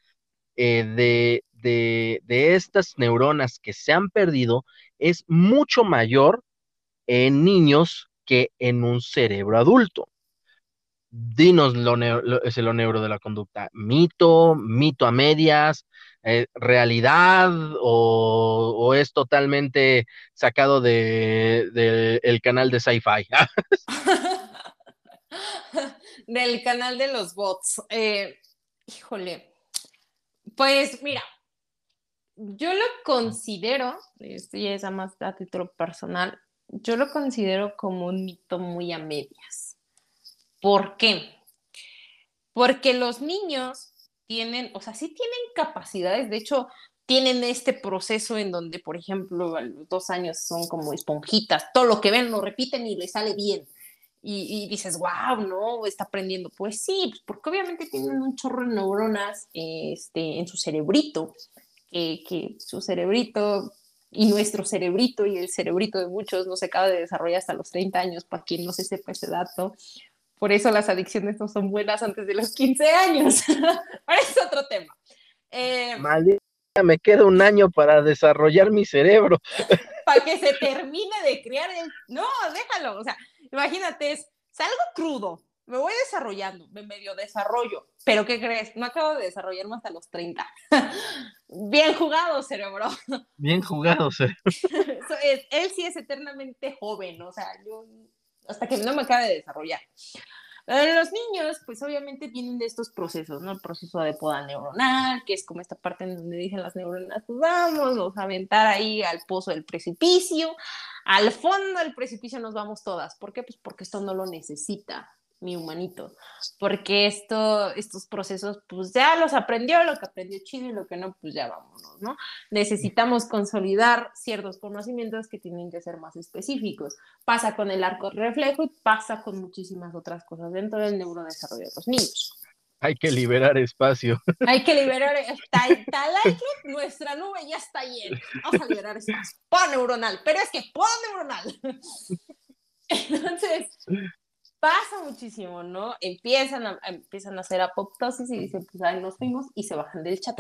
eh, de, de, estas neuronas que se han perdido es mucho mayor en niños que en un cerebro adulto dinos lo, es lo neuro de la conducta. ¿Mito, mito a medias, eh, realidad o, es totalmente sacado del de, canal de sci-fi? *laughs* del canal de los bots. Eh, híjole, pues mira, yo lo considero, esto ya es más a título personal, yo lo considero como un mito muy a medias ¿Por qué? Porque los niños tienen, o sea, sí tienen capacidades, de hecho, tienen este proceso en donde, por ejemplo, a los dos años son como esponjitas, todo lo que ven lo repiten y les sale bien. Y, dices, wow, no, está aprendiendo. Pues sí, pues porque obviamente tienen un chorro de neuronas este, en su cerebrito, que, que su cerebrito y nuestro cerebrito y el cerebrito de muchos no se acaba de desarrollar hasta los 30 años, para quien no se sepa ese dato. Por eso las adicciones no son buenas antes de los 15 años. *laughs* Ahora es otro tema. Eh, Maldita, me queda un año para desarrollar mi cerebro. *laughs* para que se termine de criar el... No, déjalo, o sea, imagínate, es, algo crudo, me voy desarrollando, me medio desarrollo, pero ¿qué crees? No acabo de desarrollarme hasta los 30. *laughs* Bien jugado, cerebro. Bien jugado, cerebro. él sí es eternamente joven, o sea, yo hasta que no me acabe de desarrollar. los niños, pues obviamente tienen de estos procesos, ¿no? El proceso de poda neuronal, que es como esta parte en donde dicen las neuronas, pues vamos, vamos a aventar ahí al pozo del precipicio, al fondo del precipicio nos vamos todas. ¿Por qué? Pues porque esto no lo necesita mi humanito, porque esto, estos procesos, pues ya los aprendió, lo que aprendió Chile y lo que no, pues ya vámonos, ¿no? Necesitamos consolidar ciertos conocimientos que tienen que ser más específicos. Pasa con el arco reflejo y pasa con muchísimas otras cosas dentro del neurodesarrollo de los niños. Hay que liberar espacio. *laughs* Hay que liberar, tal, tal que nuestra nube ya está llena. Vamos a liberar espacio. Poda neuronal, pero es que poda neuronal. *laughs* Entonces, pasa muchísimo, ¿no? Empiezan a, empiezan a hacer apoptosis y dicen, pues ahí nos fuimos y se bajan del chat.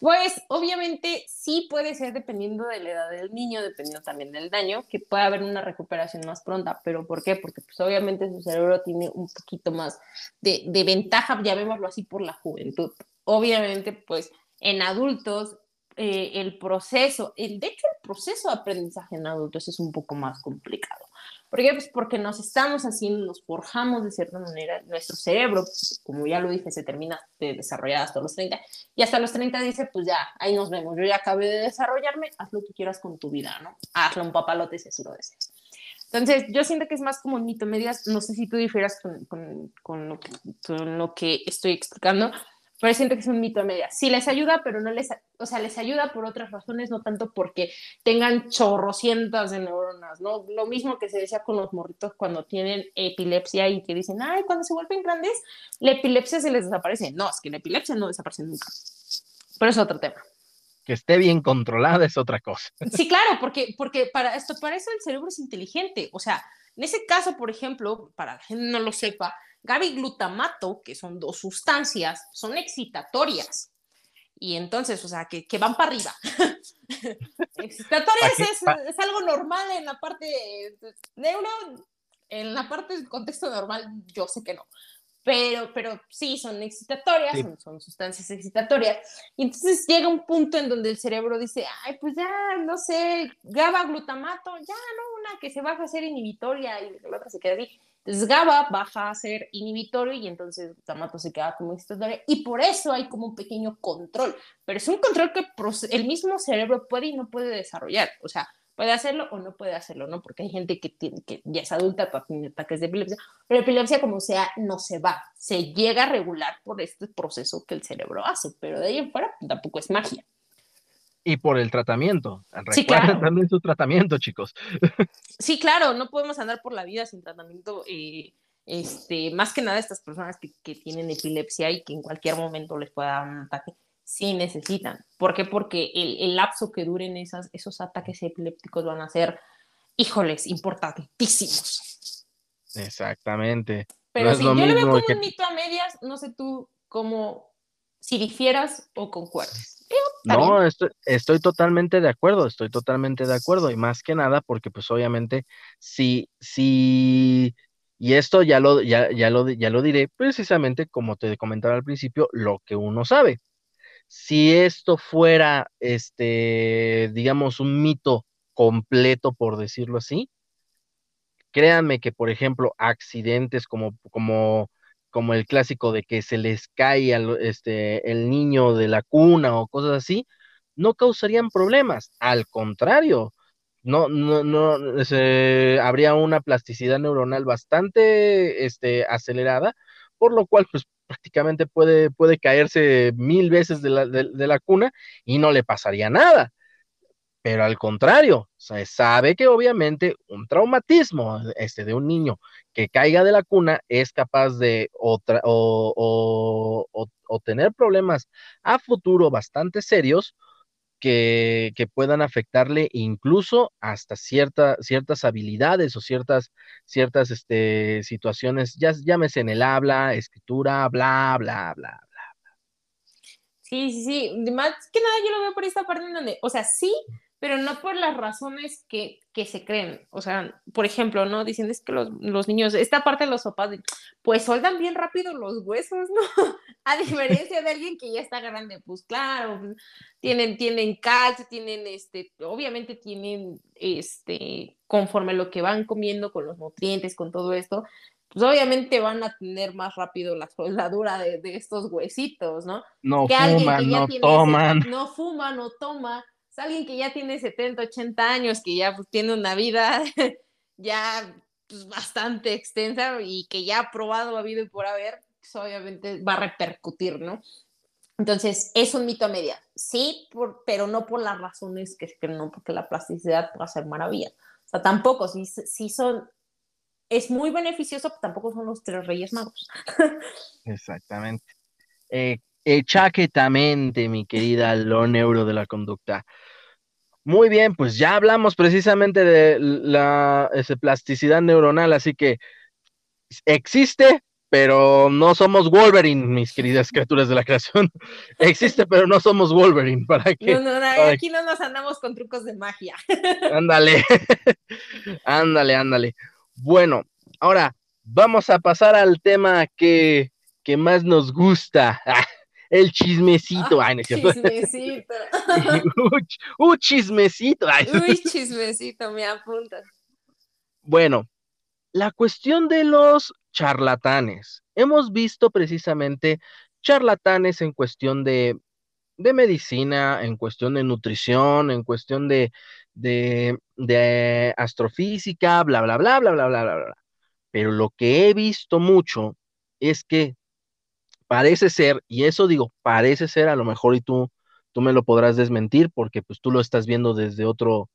Pues obviamente sí puede ser dependiendo de la edad del niño, dependiendo también del daño, que puede haber una recuperación más pronta. ¿Pero por qué? Porque pues obviamente su cerebro tiene un poquito más de, ventaja, llamémoslo así, por la juventud. Obviamente, pues en adultos eh, el proceso, el, de hecho el proceso de aprendizaje en adultos es un poco más complicado. ¿Por qué? Pues porque nos estamos haciendo, nos forjamos de cierta manera, nuestro cerebro, como ya lo dije, se termina de desarrollar hasta los 30, y hasta los 30 dice, pues ya, ahí nos vemos, yo ya acabé de desarrollarme, haz lo que quieras con tu vida, ¿no? Hazlo un papalote si así lo deseas. Entonces, yo siento que es más como mito medias, no sé si tú difieras con, con, con, lo, que, con lo que estoy explicando, pero siento que es un mito a media. Sí les ayuda, pero no les, o sea, les ayuda por otras razones, no tanto porque tengan chorrocientas de neuronas, ¿no? Lo mismo que se decía con los morritos cuando tienen epilepsia y que dicen, ay, cuando se vuelven grandes, la epilepsia se les desaparece. No, es que la epilepsia no desaparece nunca. Pero es otro tema. Que esté bien controlada es otra cosa. Sí, claro, porque, porque para esto, para eso el cerebro es inteligente. O sea, en ese caso, por ejemplo, para que no lo sepa, GABA glutamato, que son dos sustancias, son excitatorias. Y entonces, o sea, que, que van para arriba. *laughs* excitatorias es, es, algo normal en la parte neuro, en la parte del contexto normal, yo sé que no. Pero, pero sí, son excitatorias, Son, son, sustancias excitatorias. Y entonces llega un punto en donde el cerebro dice, ay, pues ya, no sé, GABA glutamato, ya, no, una que se baja a ser inhibitoria y la otra se queda ahí. Entonces GABA baja a ser inhibitorio y entonces Tamato se queda como excitatorio y por eso hay como un pequeño control, pero es un control que el mismo cerebro puede y no puede desarrollar, o sea, puede hacerlo o no puede hacerlo, ¿no? Porque hay gente que, tiene, que ya es adulta, tiene ataques de epilepsia, pero epilepsia como sea no se va, se llega a regular por este proceso que el cerebro hace, pero de ahí en fuera tampoco es magia y por el tratamiento. Sí, claro. *laughs* también su tratamiento, chicos. *laughs* Sí, claro, no podemos andar por la vida sin tratamiento. Eh, este, más que nada estas personas que, que, tienen epilepsia y que en cualquier momento les pueda dar un ataque, sí necesitan. ¿Por qué? Porque el, el lapso que duren esas, esos ataques epilépticos van a ser, híjoles, importantísimos. Exactamente. Pero si yo le veo como un mito a medias, no sé tú cómo, si difieras o concuerdas. No, estoy, totalmente de acuerdo, estoy totalmente de acuerdo. Y más que nada, porque pues obviamente, si, si, y esto ya lo, ya, ya lo, ya lo diré precisamente como te comentaba al principio, lo que uno sabe. Si esto fuera, este, digamos, un mito completo, por decirlo así, créanme que, por ejemplo, accidentes como, como como el clásico de que se les cae al, este, el niño de la cuna o cosas así, no causarían problemas. Al contrario, no, no, no, habría una plasticidad neuronal bastante este, acelerada, por lo cual, pues prácticamente puede, puede caerse mil veces de la, de la cuna y no le pasaría nada pero al contrario, se sabe que obviamente un traumatismo este, de un niño que caiga de la cuna es capaz de otra, o, tener problemas a futuro bastante serios que, puedan afectarle incluso hasta cierta, ciertas habilidades o ciertas, ciertas este, situaciones, ya llámese en el habla, escritura, bla, bla, bla, bla. Sí, sí, sí. Más que nada yo lo veo por esta parte en donde, o sea, sí, pero no por las razones que, que, se creen. O sea, por ejemplo, ¿no? Dicen es que los, los, niños, esta parte de los papás, pues soldan bien rápido los huesos, ¿no? *laughs* A diferencia de alguien que ya está grande, pues claro, tienen, tienen calcio, tienen, este, obviamente tienen, este, conforme lo que van comiendo con los nutrientes, con todo esto, pues obviamente van a tener más rápido la soldadura de, de estos huesitos, ¿no? No fuman, no toman. no fuma, no toma alguien que ya tiene 70, 80 años, que ya pues, tiene una vida *laughs* ya pues, bastante extensa y que ya ha probado, ha habido y por haber, pues, obviamente va a repercutir, ¿no? Entonces, es un mito a media, sí, pero no por las razones que, que no, porque la plasticidad puede ser maravilla. O sea, tampoco, si, si son, es muy beneficioso, pero tampoco son los tres reyes magos. *laughs* Exactamente. Eh, Exactamente, mi querida lo neuro de la conducta. Muy bien, pues ya hablamos precisamente de la plasticidad neuronal, así que existe, pero no somos Wolverine, mis queridas criaturas de la creación. *laughs* existe, pero no somos Wolverine. *laughs* ¿Para qué? No, no, aquí no nos andamos con trucos de magia. *laughs* ándale, ándale, ándale. Bueno, ahora vamos a pasar al tema que, que más nos gusta el chismecito. Ay, no. Chismecito. *laughs* uh, uh, chismecito. Ay. Uy, chismecito, me apunta. Bueno, la cuestión de los charlatanes. Hemos visto precisamente charlatanes en cuestión de, de medicina, en cuestión de nutrición, en cuestión de, de, de astrofísica, bla, bla, bla, bla, bla, bla, bla. Pero lo que he visto mucho es que parece ser, y eso digo, parece ser, a lo mejor y tú, tú me lo podrás desmentir porque pues tú lo estás viendo desde otro,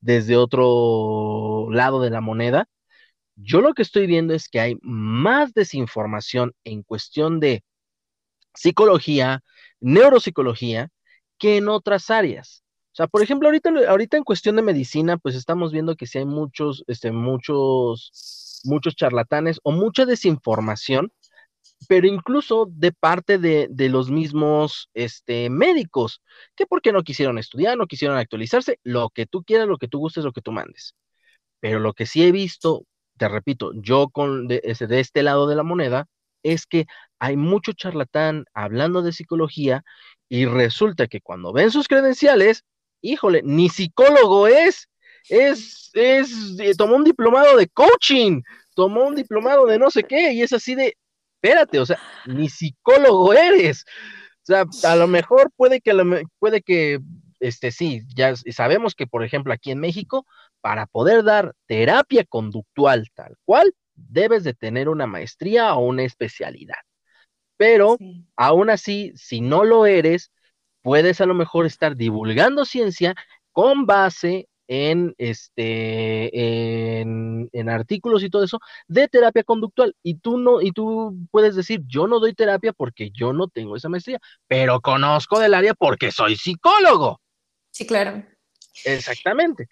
desde otro lado de la moneda. Yo lo que estoy viendo es que hay más desinformación en cuestión de psicología, neuropsicología, que en otras áreas. O sea, por ejemplo, ahorita, ahorita en cuestión de medicina, pues estamos viendo que sí hay muchos, este, muchos, muchos charlatanes o mucha desinformación pero incluso de parte de, los mismos este, médicos, que porque no quisieron estudiar, no quisieron actualizarse, lo que tú quieras, lo que tú gustes, lo que tú mandes. Pero lo que sí he visto, te repito, yo con de, de este lado de la moneda, es que hay mucho charlatán hablando de psicología y resulta que cuando ven sus credenciales, híjole, ni psicólogo es, es, es, eh, tomó un diplomado de coaching, tomó un diplomado de no sé qué, y es así de, espérate, o sea, ni psicólogo eres. O sea, a lo mejor puede que, puede que, este, sí, ya sabemos que, por ejemplo, aquí en México, para poder dar terapia conductual tal cual, debes de tener una maestría o una especialidad. Pero aún así, si no lo eres, puedes a lo mejor estar divulgando ciencia con base en, este, en, artículos y todo eso de terapia conductual. Y tú no, y tú puedes decir, yo no doy terapia porque yo no tengo esa maestría, pero conozco del área porque soy psicólogo. Sí, claro. Exactamente.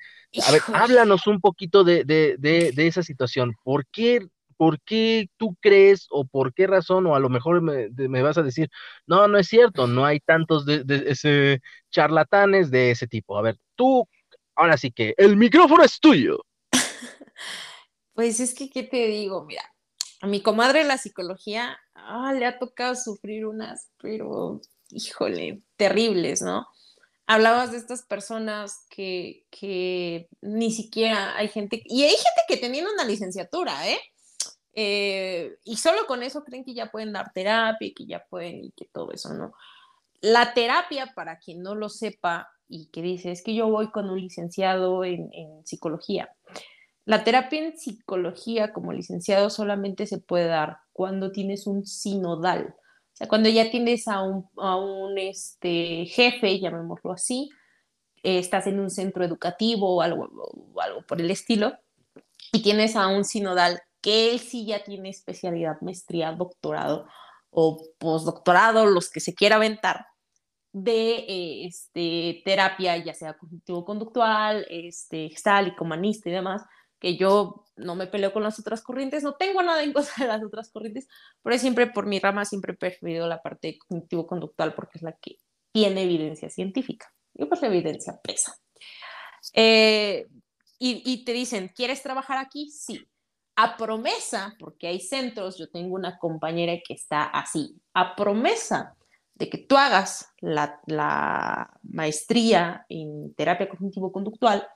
A ver, háblanos un poquito de, de, de, esa situación. ¿Por qué, ¿Por qué tú crees o por qué razón, o a lo mejor me, me vas a decir, no, no es cierto, no hay tantos de, ese charlatanes de ese tipo? A ver, tú ahora sí que el micrófono es tuyo. *laughs* Pues es que, ¿qué te digo? Mira, a mi comadre la psicología ah, le ha tocado sufrir unas, pero, híjole, terribles, ¿no? Hablabas de estas personas que, que ni siquiera hay gente, y hay gente que teniendo una licenciatura, ¿eh? ¿eh? y solo con eso creen que ya pueden dar terapia que ya pueden y que todo eso, ¿no? La terapia, para quien no lo sepa, y que dice, es que yo voy con un licenciado en, psicología. La terapia en psicología como licenciado solamente se puede dar cuando tienes un sinodal, o sea, cuando ya tienes a un, este, jefe, llamémoslo así, estás en un centro educativo o algo, o algo por el estilo, y tienes a un sinodal que él sí ya tiene especialidad, maestría, doctorado o postdoctorado, los que se quiera aventar, de eh, este, terapia, ya sea cognitivo-conductual, este, humanista y demás, que yo no me peleo con las otras corrientes, no tengo nada en contra de las otras corrientes, pero siempre por mi rama siempre he preferido la parte cognitivo-conductual porque es la que tiene evidencia científica. Y pues la evidencia pesa. Eh, y, te dicen, ¿quieres trabajar aquí? Sí. A promesa, porque hay centros, yo tengo una compañera que está así, a promesa de que tú hagas la, maestría en terapia cognitivo-conductual,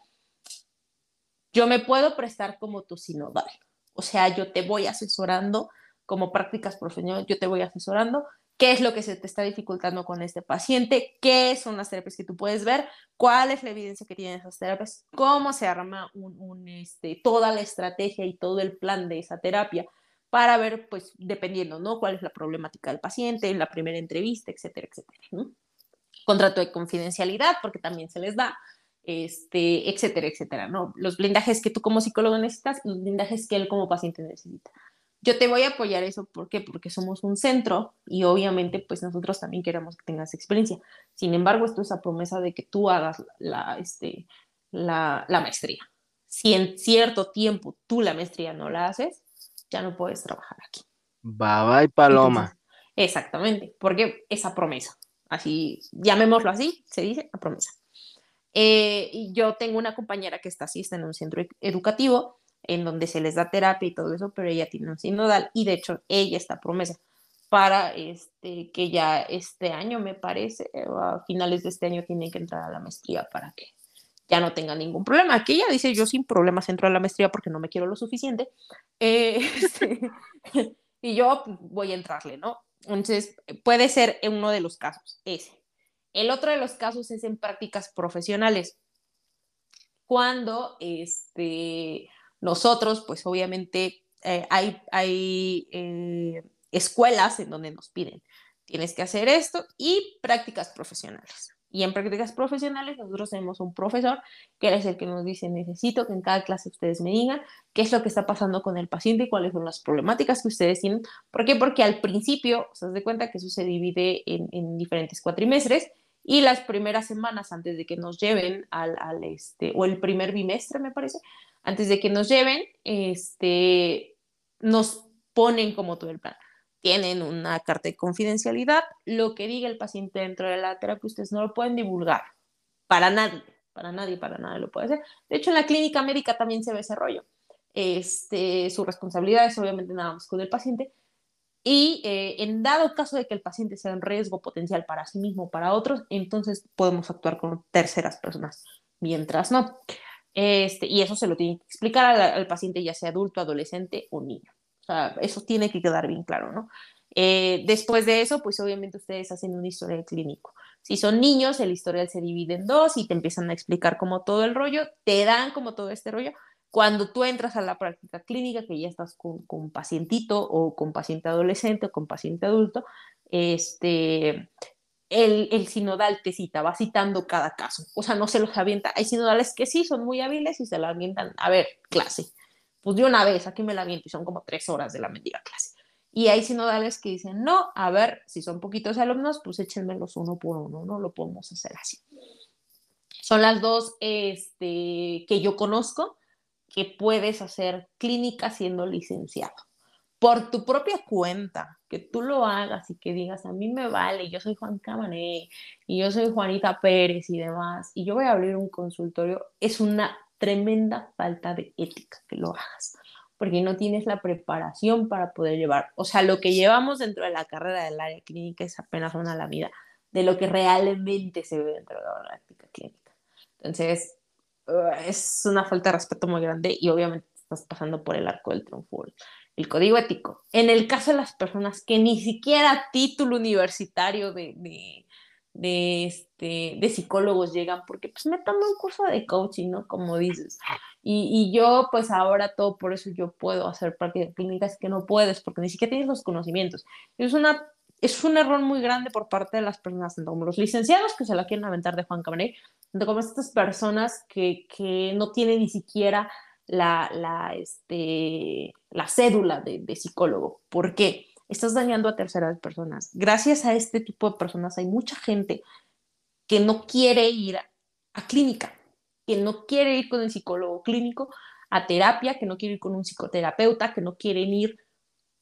yo me puedo prestar como tu sinodal. O sea, yo te voy asesorando como prácticas profesionales, yo te voy asesorando qué es lo que se te está dificultando con este paciente, qué son las terapias que tú puedes ver, cuál es la evidencia que tienen esas terapias, cómo se arma un, este, toda la estrategia y todo el plan de esa terapia para ver, pues, dependiendo, ¿no? Cuál es la problemática del paciente, en la primera entrevista, etcétera, etcétera. ¿no? Contrato de confidencialidad, porque también se les da, este, etcétera, etcétera, ¿no? Los blindajes que tú como psicólogo necesitas, los blindajes que él como paciente necesita. Yo te voy a apoyar eso, ¿por qué? Porque somos un centro y obviamente pues nosotros también queremos que tengas experiencia. Sin embargo, esto es la promesa de que tú hagas la, este, la, la maestría. Si en cierto tiempo tú la maestría no la haces, ya no puedes trabajar aquí. Bye bye, Paloma. exactamente, porque esa promesa, así, llamémoslo así, se dice la promesa. Eh, y yo tengo una compañera que está así, está en un centro educativo en donde se les da terapia y todo eso, pero ella tiene un sinodal y de hecho ella está promesa para este, que ya este año, me parece, a finales de este año tiene que entrar a la maestría para que ya no tenga ningún problema. Que ella dice, yo sin problemas entro a la maestría porque no me quiero lo suficiente. Eh, *laughs* este, y yo voy a entrarle, ¿no? Entonces, puede ser uno de los casos, ese. El otro de los casos es en prácticas profesionales. Cuando este, nosotros, pues obviamente eh, hay, hay eh, escuelas en donde nos piden, tienes que hacer esto y prácticas profesionales. Y en prácticas profesionales nosotros tenemos un profesor que es el que nos dice, necesito que en cada clase ustedes me digan qué es lo que está pasando con el paciente y cuáles son las problemáticas que ustedes tienen. ¿Por qué? Porque al principio, se de cuenta que eso se divide en, en, diferentes cuatrimestres y las primeras semanas antes de que nos lleven al, al, este, o el primer bimestre me parece, antes de que nos lleven, este, nos ponen como todo el plan. Tienen una carta de confidencialidad, lo que diga el paciente dentro de la terapia, ustedes no lo pueden divulgar para nadie, para nadie, para nadie lo puede hacer. De hecho, en la clínica médica también se ve ese rollo. Este, su responsabilidad es obviamente nada más con el paciente. Y eh, en dado caso de que el paciente sea un riesgo potencial para sí mismo o para otros, entonces podemos actuar con terceras personas. Mientras no. Este, y eso se lo tiene que explicar al, paciente, ya sea adulto, adolescente o niño. O sea, eso tiene que quedar bien claro, ¿no? Eh, después de eso, pues obviamente ustedes hacen un historial clínico. Si son niños, el historial se divide en dos y te empiezan a explicar como todo el rollo, te dan como todo este rollo. Cuando tú entras a la práctica clínica, que ya estás con, con pacientito o con paciente adolescente o con paciente adulto, este, el, sinodal te cita, va citando cada caso, o sea, no se los avienta. Hay sinodales que sí son muy hábiles y se la avientan, a ver, clase, pues de una vez, aquí me la aviento y son como tres horas de la mendiga clase. Y hay sinodales que dicen, no, a ver, si son poquitos alumnos, pues échenmelos uno por uno, no lo podemos hacer así. Son las dos este, que yo conozco que puedes hacer clínica siendo licenciado por tu propia cuenta, que tú lo hagas y que digas, a mí me vale, yo soy Juan Camané y yo soy Juanita Pérez y demás, y yo voy a abrir un consultorio, es una tremenda falta de ética que lo hagas, porque no tienes la preparación para poder llevar, o sea, lo que llevamos dentro de la carrera del área clínica es apenas una la vida de lo que realmente se ve dentro de la práctica clínica. Entonces, uh, es una falta de respeto muy grande y obviamente estás pasando por el arco del triunfo el código ético. En el caso de las personas que ni siquiera título universitario de, de, este, de psicólogos llegan, porque pues me tomo un curso de coaching, ¿no? Como dices. Y, y, yo pues ahora todo por eso yo puedo hacer prácticas clínicas que no puedes, porque ni siquiera tienes los conocimientos. Es una es un error muy grande por parte de las personas, tanto como los licenciados que se la quieren aventar de Juan Cabaret, tanto como estas personas que, que no tienen ni siquiera la, la, este, la cédula de, psicólogo. ¿Por qué? Estás dañando a terceras personas. Gracias a este tipo de personas hay mucha gente que no quiere ir a, clínica, que no quiere ir con el psicólogo clínico a terapia, que no quiere ir con un psicoterapeuta, que no quieren ir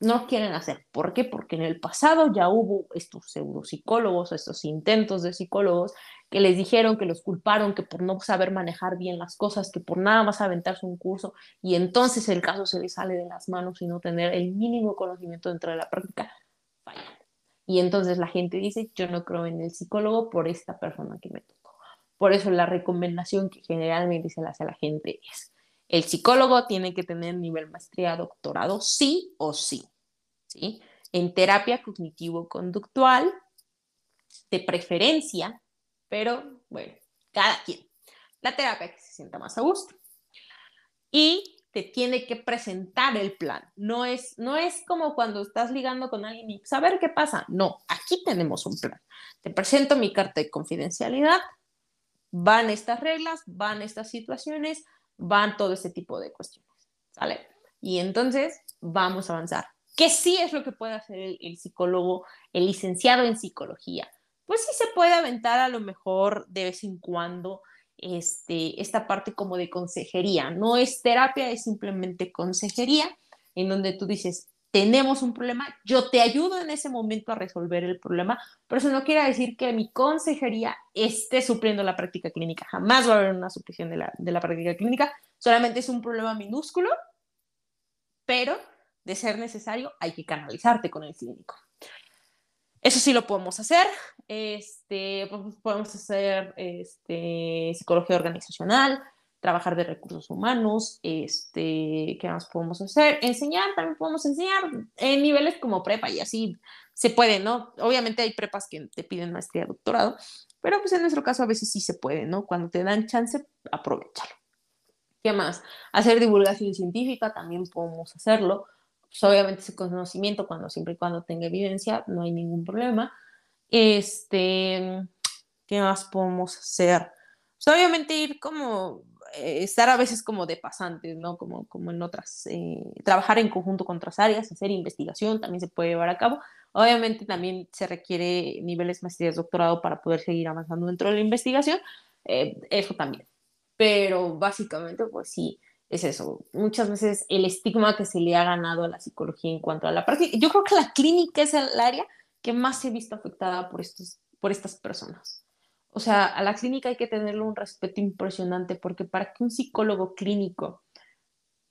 no quieren hacer. ¿Por qué? Porque en el pasado ya hubo estos pseudopsicólogos, estos intentos de psicólogos que les dijeron que los culparon, que por no saber manejar bien las cosas, que por nada más aventarse un curso y entonces el caso se les sale de las manos y no tener el mínimo conocimiento dentro de la práctica, fallan. Y entonces la gente dice, yo no creo en el psicólogo por esta persona que me tocó. Por eso la recomendación que generalmente se le hace a la gente es, el psicólogo tiene que tener nivel maestría, doctorado, sí o sí, ¿sí? En terapia cognitivo-conductual, de preferencia, pero bueno, cada quien. La terapia que se sienta más a gusto. Y te tiene que presentar el plan. No es, no es como cuando estás ligando con alguien y saber qué pasa. No, aquí tenemos un plan. Te presento mi carta de confidencialidad, van estas reglas, van estas situaciones, van todo ese tipo de cuestiones, ¿sale? Y entonces vamos a avanzar. ¿Qué sí es lo que puede hacer el, psicólogo, el licenciado en psicología? Pues sí se puede aventar a lo mejor de vez en cuando este, esta parte como de consejería. No es terapia, es simplemente consejería, en donde tú dices, tenemos un problema, yo te ayudo en ese momento a resolver el problema, pero eso no quiere decir que mi consejería esté supliendo la práctica clínica. Jamás va a haber una supresión de la, de la práctica clínica, solamente es un problema minúsculo, pero de ser necesario hay que canalizarte con el clínico. Eso sí lo podemos hacer. Este, pues, podemos hacer este, psicología organizacional, trabajar de recursos humanos, este, ¿qué más podemos hacer? Enseñar, también podemos enseñar en niveles como prepa y así se puede, ¿no? Obviamente hay prepas que te piden maestría, doctorado, pero pues en nuestro caso a veces sí se puede, ¿no? Cuando te dan chance, aprovechalo. ¿Qué más? Hacer divulgación científica, también podemos hacerlo. Pues obviamente ese conocimiento, cuando siempre y cuando tenga evidencia, no hay ningún problema. Este, ¿qué más podemos hacer? Pues obviamente ir como eh, estar a veces como de pasantes, ¿no? Como, como en otras, eh, trabajar en conjunto con otras áreas, hacer investigación también se puede llevar a cabo. Obviamente también se requiere niveles maestrías, doctorado para poder seguir avanzando dentro de la investigación, eh, eso también. Pero básicamente, pues sí, es eso. Muchas veces el estigma que se le ha ganado a la psicología en cuanto a la práctica, yo creo que la clínica es el área que más se ha visto afectada por, estos, por estas personas o sea, a la clínica hay que tenerle un respeto impresionante porque para que un psicólogo clínico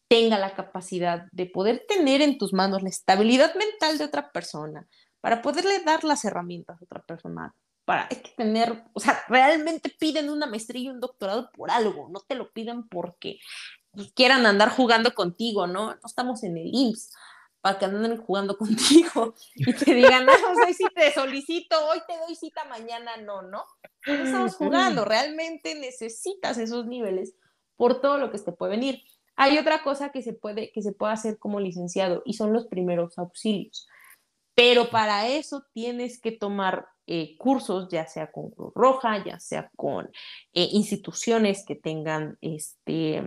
tenga la capacidad de poder tener en tus manos la estabilidad mental de otra persona, para poderle dar las herramientas a otra persona, para hay que tener, o sea, realmente piden una maestría y un doctorado por algo, no te lo piden porque quieran andar jugando contigo, ¿no? No estamos en el IMSS para que anden jugando *laughs* contigo y te digan, no, hoy sí te solicito, hoy te doy cita, mañana no, ¿no? No estamos jugando, realmente necesitas esos niveles por todo lo que te puede venir. Hay otra cosa que se puede, que se puede hacer como licenciado y son los primeros auxilios. Pero para eso tienes que tomar eh, cursos, ya sea con Cruz Roja, ya sea con eh, instituciones que tengan este,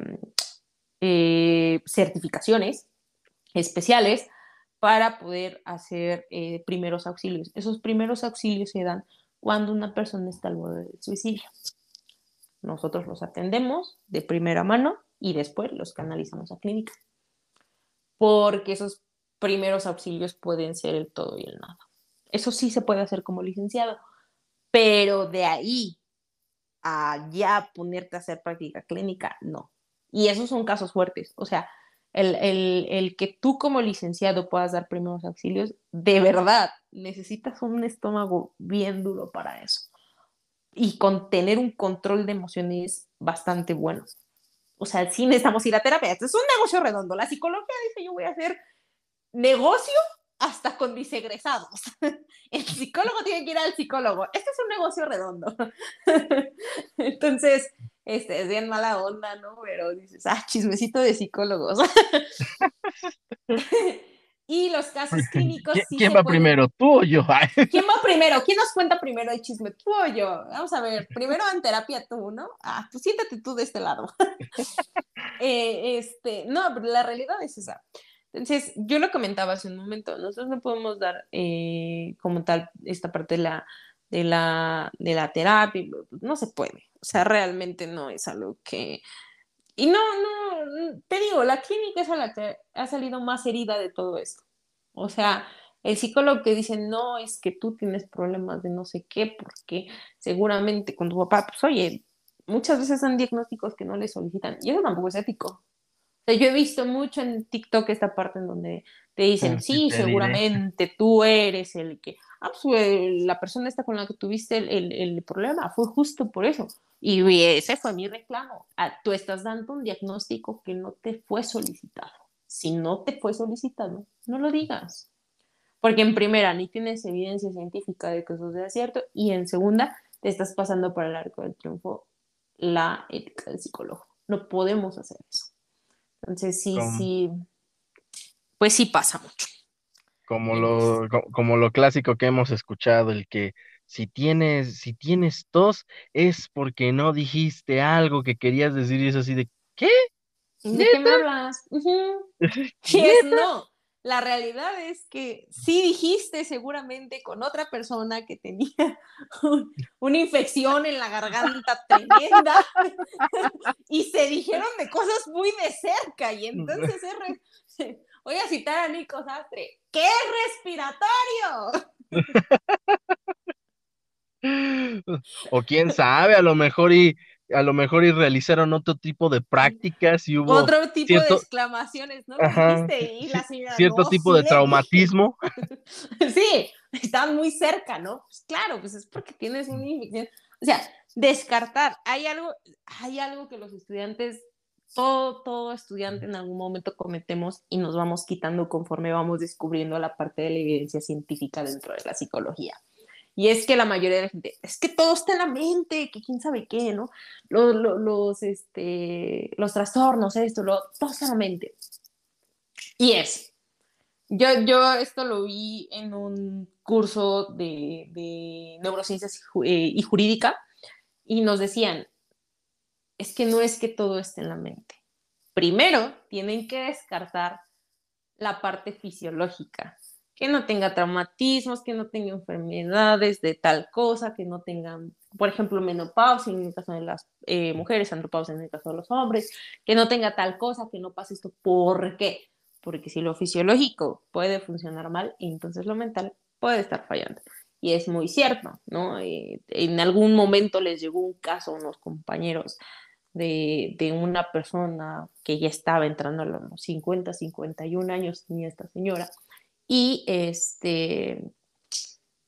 eh, certificaciones especiales para poder hacer eh, primeros auxilios. Esos primeros auxilios se dan cuando una persona está al borde del suicidio. Nosotros los atendemos de primera mano y después los canalizamos a clínica. Porque esos primeros auxilios pueden ser el todo y el nada. Eso sí se puede hacer como licenciado, pero de ahí a ya ponerte a hacer práctica clínica, no. Y esos son casos fuertes. O sea, el, que tú como licenciado puedas dar primeros auxilios, de verdad, necesitas un estómago bien duro para eso. Y con tener un control de emociones bastante bueno. O sea, sí necesitamos ir a terapia. Esto es un negocio redondo. La psicología dice, yo voy a hacer negocio hasta con mis egresados. *laughs* El psicólogo tiene que ir al psicólogo. Este es un negocio redondo. *laughs* Entonces, este, es bien mala onda, ¿no? Pero dices, ah, chismecito de psicólogos. *laughs* y los casos clínicos. ¿Quién, va primero, tú o yo? *laughs* ¿Quién va primero? ¿Quién nos cuenta primero el chisme? ¿Tú o yo? Vamos a ver, primero en terapia tú, ¿no? Ah, pues siéntate tú de este lado. *laughs* Eh, este, no, pero la realidad es esa. Entonces, yo lo comentaba hace un momento, nosotros no podemos dar eh, como tal esta parte de la, de la, de la terapia, no se puede. O sea, realmente no es algo que... Y no, no, te digo, la clínica es a la que ha salido más herida de todo esto. O sea, el psicólogo que dice, no, es que tú tienes problemas de no sé qué, porque seguramente con tu papá, pues oye, muchas veces son diagnósticos que no le solicitan y eso tampoco es ético. O sea, yo he visto mucho en TikTok esta parte en donde te dicen, sí, seguramente tú eres el que, ah, pues la persona esta con la que tuviste el, el, problema fue justo por eso. Y ese fue mi reclamo. Ah, tú estás dando un diagnóstico que no te fue solicitado. Si no te fue solicitado, no lo digas porque en primera ni tienes evidencia científica de que eso sea cierto y en segunda te estás pasando por el arco del triunfo la ética del psicólogo. No podemos hacer eso. Entonces sí, sí, pues sí pasa mucho. Como lo, como lo clásico que hemos escuchado, el que si tienes, si tienes tos es porque no dijiste algo que querías decir y es así de ¿qué? ¿De qué me hablas? *laughs* *laughs* no. La realidad es que sí dijiste seguramente con otra persona que tenía *laughs* una infección en la garganta tremenda y se dijeron de cosas muy de cerca y entonces es voy a citar a Nico Sastre, ¿qué es respiratorio? o quién sabe, a lo mejor y a lo mejor y realizaron otro tipo de prácticas y hubo otro tipo de exclamaciones, ¿no? y la cierto tipo de traumatismo. *laughs* sí, están muy cerca, ¿no? Pues claro, pues es porque tienes una infección. O sea, descartar, hay algo, hay algo que los estudiantes, todo, todo estudiante en algún momento cometemos y nos vamos quitando conforme vamos descubriendo la parte de la evidencia científica dentro de la psicología. Y es que la mayoría de la gente, es que todo está en la mente, que quién sabe qué, ¿no? Los, los, este, los trastornos, esto, lo, todo está en la mente. Y es. Yo, yo esto lo vi en un curso de, de neurociencias eh, y jurídica y nos decían, es que no es que todo esté en la mente. Primero, tienen que descartar la parte fisiológica que no tenga traumatismos, que no tenga enfermedades de tal cosa, que no tengan, por ejemplo, menopausia en el caso de las eh, mujeres, andropausia en el caso de los hombres, que no tenga tal cosa, que no pase esto. ¿Por qué? Porque si lo fisiológico puede funcionar mal, entonces lo mental puede estar fallando. Y es muy cierto, ¿no? Eh, en algún momento les llegó un caso a unos compañeros de, de, una persona que ya estaba entrando a los 50, 51 años, tenía esta señora, y este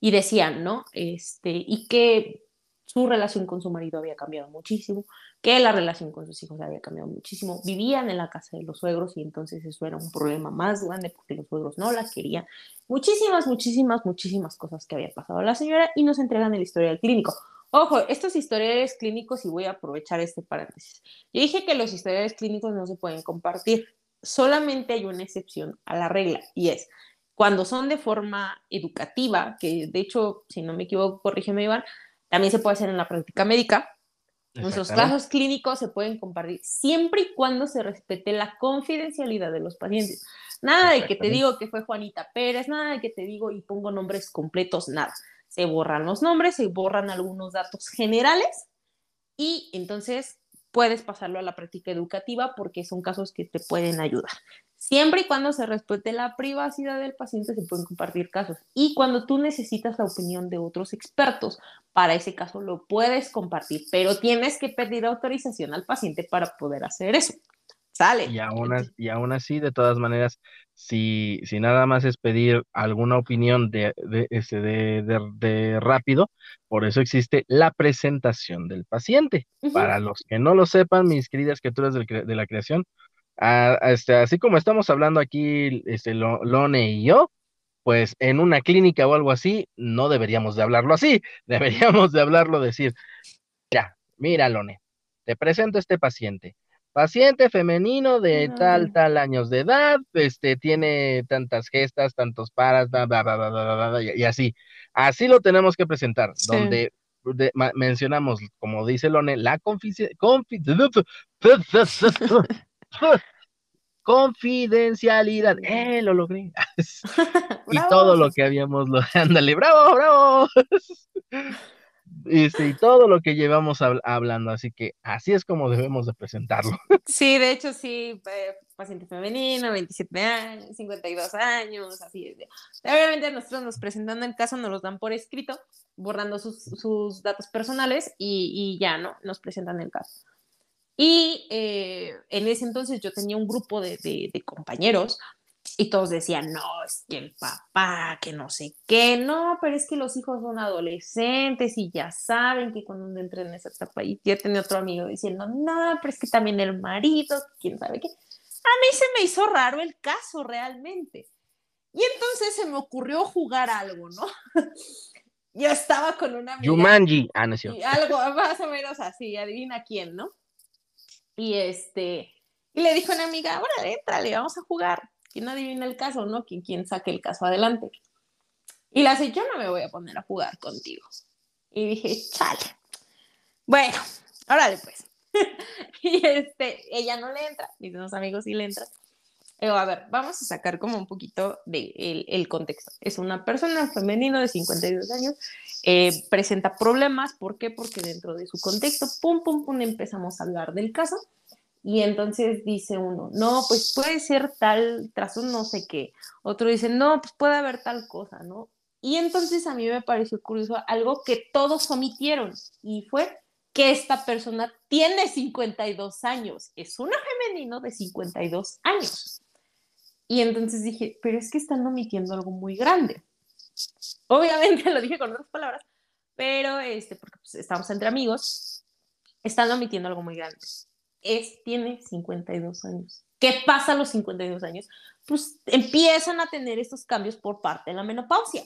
y decían, ¿no? Este, y que su relación con su marido había cambiado muchísimo, que la relación con sus hijos había cambiado muchísimo. Vivían en la casa de los suegros y entonces eso era un problema más grande porque los suegros no la querían. Muchísimas, muchísimas, muchísimas cosas que había pasado a la señora y nos entregan el historial clínico. Ojo, estos historiales clínicos, y voy a aprovechar este paréntesis. Yo dije que los historiales clínicos no se pueden compartir. Solamente hay una excepción a la regla y es cuando son de forma educativa, que de hecho, si no me equivoco, corrígeme Iván, también se puede hacer en la práctica médica. Nuestros casos clínicos se pueden compartir siempre y cuando se respete la confidencialidad de los pacientes. Nada de que te digo que fue Juanita Pérez, nada de que te digo y pongo nombres completos, nada. Se borran los nombres, se borran algunos datos generales y entonces puedes pasarlo a la práctica educativa porque son casos que te pueden ayudar. Siempre y cuando se respete la privacidad del paciente se pueden compartir casos. Y cuando tú necesitas la opinión de otros expertos, para ese caso lo puedes compartir, pero tienes que pedir autorización al paciente para poder hacer eso. Sale. Y aún, y aún así, de todas maneras, si, si nada más es pedir alguna opinión de, de, este, de, rápido, por eso existe la presentación del paciente. Para los que no lo sepan, mis queridas criaturas de la creación, este, así como estamos hablando aquí, este, Lone y yo, pues en una clínica o algo así, no deberíamos de hablarlo así, *laughs* deberíamos de hablarlo, decir, ya, mira, Lone, te presento a este paciente. Paciente femenino de tal, tal años de edad, este, tiene tantas gestas, tantos paras, y así. Así lo tenemos que presentar, donde mencionamos, como dice Lone, la *laughs* confidencialidad. Confidencialidad. ¡Eh, lo logré! *laughs* *laughs* y todo lo que habíamos logrado. Ándale, bravo, bravo. Este, y todo lo que llevamos hablando, así que así es como debemos de presentarlo. *laughs* Sí, de hecho sí, paciente femenino, 27 años, 52 años, así. Obviamente nosotros nos presentando el caso nos los dan por escrito, borrando sus, datos personales y, ya, ¿no? Nos presentan el caso. Y eh, en ese entonces yo tenía un grupo de, de compañeros y todos decían, no, es que el papá, que no sé qué, no, pero es que los hijos son adolescentes y ya saben que cuando entren en esa etapa, y ya tenía otro amigo diciendo, no, pero es que también el marido, quién sabe qué. A mí se me hizo raro el caso realmente. Y entonces se me ocurrió jugar algo, ¿no? *laughs* Yo estaba con una amiga. Yumanji, ah, Y algo más o menos así, adivina quién, ¿no? Y este, y le dijo a una amiga, órale, entrale, vamos a jugar. ¿Quién adivina el caso, no? ¿Quién, quién saque el caso adelante? Y la sé, yo no me voy a poner a jugar contigo. Y dije, chale. Bueno, órale pues. *laughs* y este, ella no le entra, mis dos amigos sí le entran. Digo, a ver, vamos a sacar como un poquito de el, contexto. Es una persona femenina de 52 años, eh, presenta problemas, ¿por qué? Porque dentro de su contexto, pum, pum, pum, empezamos a hablar del caso y entonces dice uno, no, pues puede ser tal, tras un no sé qué. Otro dice, no, pues puede haber tal cosa, ¿no? Y entonces a mí me pareció curioso algo que todos omitieron y fue que esta persona tiene 52 años, es una femenino de 52 años. Y entonces dije, pero es que están omitiendo algo muy grande. Obviamente *laughs* lo dije con otras palabras, pero este, porque pues, estamos entre amigos, están omitiendo algo muy grande es, tiene 52 años. ¿Qué pasa a los 52 años? Pues empiezan a tener estos cambios por parte de la menopausia.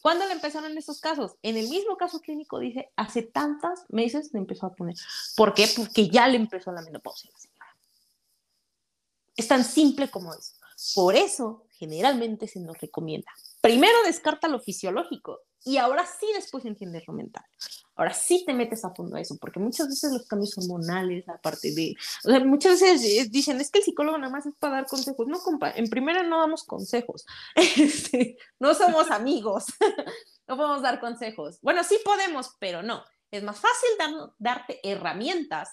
¿Cuándo le empezaron estos casos? En el mismo caso clínico dice, hace tantos meses le empezó a poner. ¿Por qué? Porque ya le empezó la menopausia la señora. Es tan simple como eso. Por eso, generalmente se nos recomienda. Primero descarta lo fisiológico y ahora sí después entiendes lo mental. Ahora sí te metes a fondo a eso, porque muchas veces los cambios hormonales, aparte de, o sea, muchas veces dicen, es que el psicólogo nada más es para dar consejos. No, compa, en primera no damos consejos, *laughs* este, no somos amigos, *laughs* no podemos dar consejos. Bueno, sí podemos, pero no. Es más fácil darte herramientas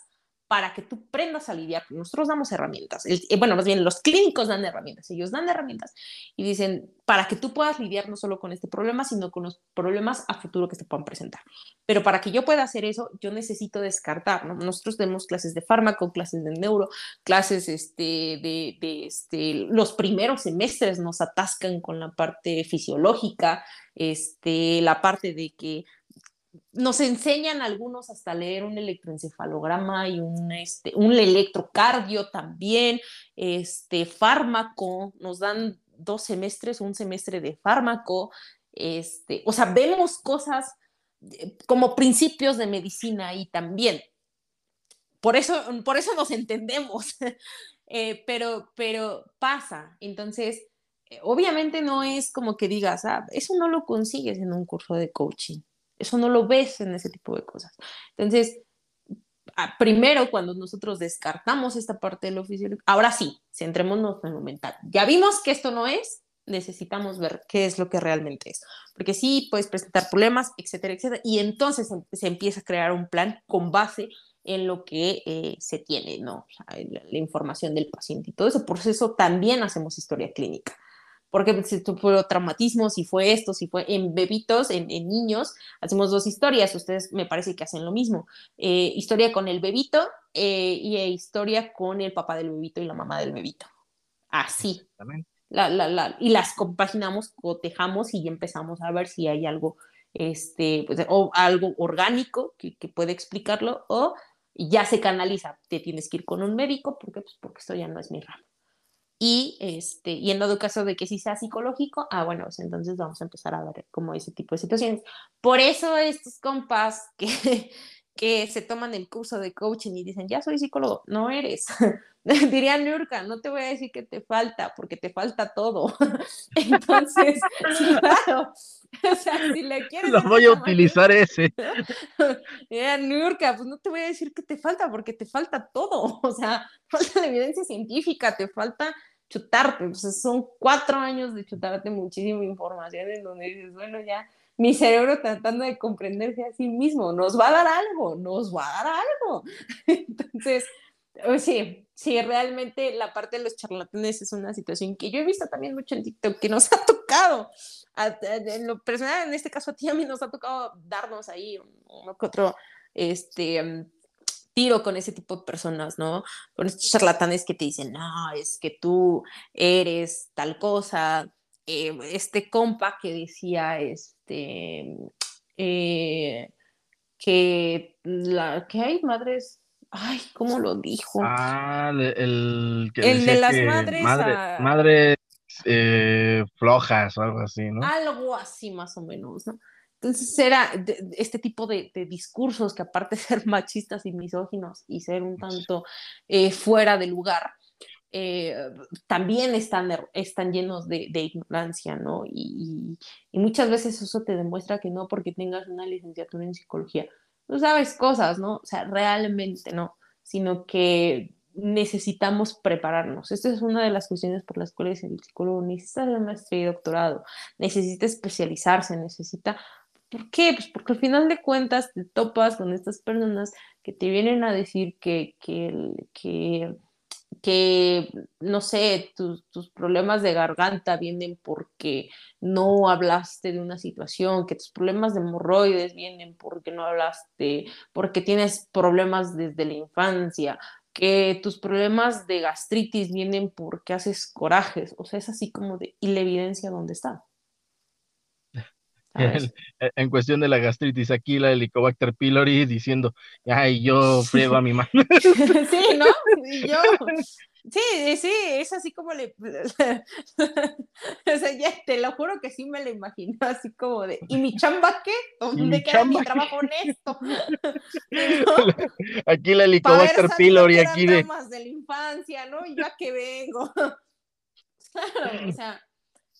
para que tú prendas a lidiar. Nosotros damos herramientas. Eh, bueno, más bien los clínicos dan herramientas. Ellos dan herramientas y dicen para que tú puedas lidiar no solo con este problema, sino con los problemas a futuro que se puedan presentar. Pero para que yo pueda hacer eso, yo necesito descartar. ¿no? Nosotros tenemos clases de fármaco, clases de neuro, clases este, de, de este, los primeros semestres nos atascan con la parte fisiológica, este, la parte de que nos enseñan algunos hasta leer un electroencefalograma y un, este, un electrocardio también, este, fármaco, nos dan dos semestres, un semestre de fármaco, este, o sea, vemos cosas eh, como principios de medicina y también. Por eso, por eso nos entendemos, *laughs* eh, pero, pero pasa. Entonces, eh, obviamente no es como que digas, ah, eso no lo consigues en un curso de coaching eso no lo ves en ese tipo de cosas. Entonces, primero cuando nosotros descartamos esta parte del oficio, ahora sí, centrémonos en lo mental. Ya vimos que esto no es, necesitamos ver qué es lo que realmente es. Porque sí, puedes presentar problemas, etcétera, etcétera. Y entonces se, empieza a crear un plan con base en lo que eh, se tiene, ¿no? la, información del paciente y todo ese proceso también hacemos historia clínica porque si fue traumatismo, si fue esto, si fue en bebitos, en, niños, hacemos dos historias, ustedes me parece que hacen lo mismo, eh, historia con el bebito eh, y historia con el papá del bebito y la mamá del bebito. Así. La, la, la, y las compaginamos, cotejamos y empezamos a ver si hay algo, este, pues, o algo orgánico que, que puede explicarlo o ya se canaliza, te tienes que ir con un médico porque, pues, porque esto ya no es mi ramo. Y, este, y en dado caso de que sí sea psicológico, ah, bueno, pues entonces vamos a empezar a ver como ese tipo de situaciones. Por eso estos compas que, *laughs* que se toman el curso de coaching y dicen, ya soy psicólogo, no eres. *laughs* Diría Nurka, no te voy a decir que te falta, porque te falta todo. *laughs* Entonces, claro, o sea, si le quieres... Lo voy a utilizar ese. Diría Nurka, pues no te voy a decir que te falta, porque te falta todo. O sea, falta la evidencia científica, te falta chutarte, son cuatro años de chutarte muchísima información en donde dices, bueno, ya, mi cerebro tratando de comprenderse a sí mismo, nos va a dar algo, nos va a dar algo. *laughs* Entonces, sí, sí, realmente la parte de los charlatanes es una situación que yo he visto también mucho en TikTok, que nos *laughs* ha tocado, en lo personal, en este caso a ti a mí nos ha tocado darnos ahí uno que otro, este, tiro con ese tipo de personas, ¿no? Con estos charlatanes que te dicen, no, es que tú eres tal cosa. Eh, este compa que decía, este, eh, que, la, que hay madres, ay, ¿cómo lo dijo? Ah, el, que el de las madres. Madres eh, flojas o algo así, ¿no? Algo así más o menos, ¿no? Entonces era este tipo de, discursos que aparte de *laughs* ser machistas y misóginos y ser un tanto eh, fuera de lugar, eh, también están, están llenos de, ignorancia, ¿no? Y, muchas veces eso te demuestra que no porque tengas una licenciatura en psicología, no sabes cosas, ¿no? O sea, realmente no, sino que necesitamos prepararnos. Esta es una de las cuestiones por las cuales el psicólogo necesita hacer maestría y doctorado, necesita especializarse, necesita ¿Por qué? Pues porque al final de cuentas te topas con estas personas que te vienen a decir que, que, que, no sé, tus, tus, problemas de garganta vienen porque no hablaste de una situación, que tus problemas de hemorroides vienen porque no hablaste, porque tienes problemas desde la infancia, que tus problemas de gastritis vienen porque haces corajes, o sea, es así como de, y la evidencia dónde está. *laughs* En cuestión de la gastritis, aquí la Helicobacter pylori diciendo, ay, yo friego a mi mano. *laughs* sí, ¿no? *laughs* yo. Sí, sí, es así como le. o sea, ya te lo juro que sí me lo imagino, así como de. ¿Y mi chamba qué? ¿Dónde queda mi trabajo honesto? Aquí la Helicobacter pylori, aquí de. de la infancia, ¿no? Y yo a qué vengo. claro, o sea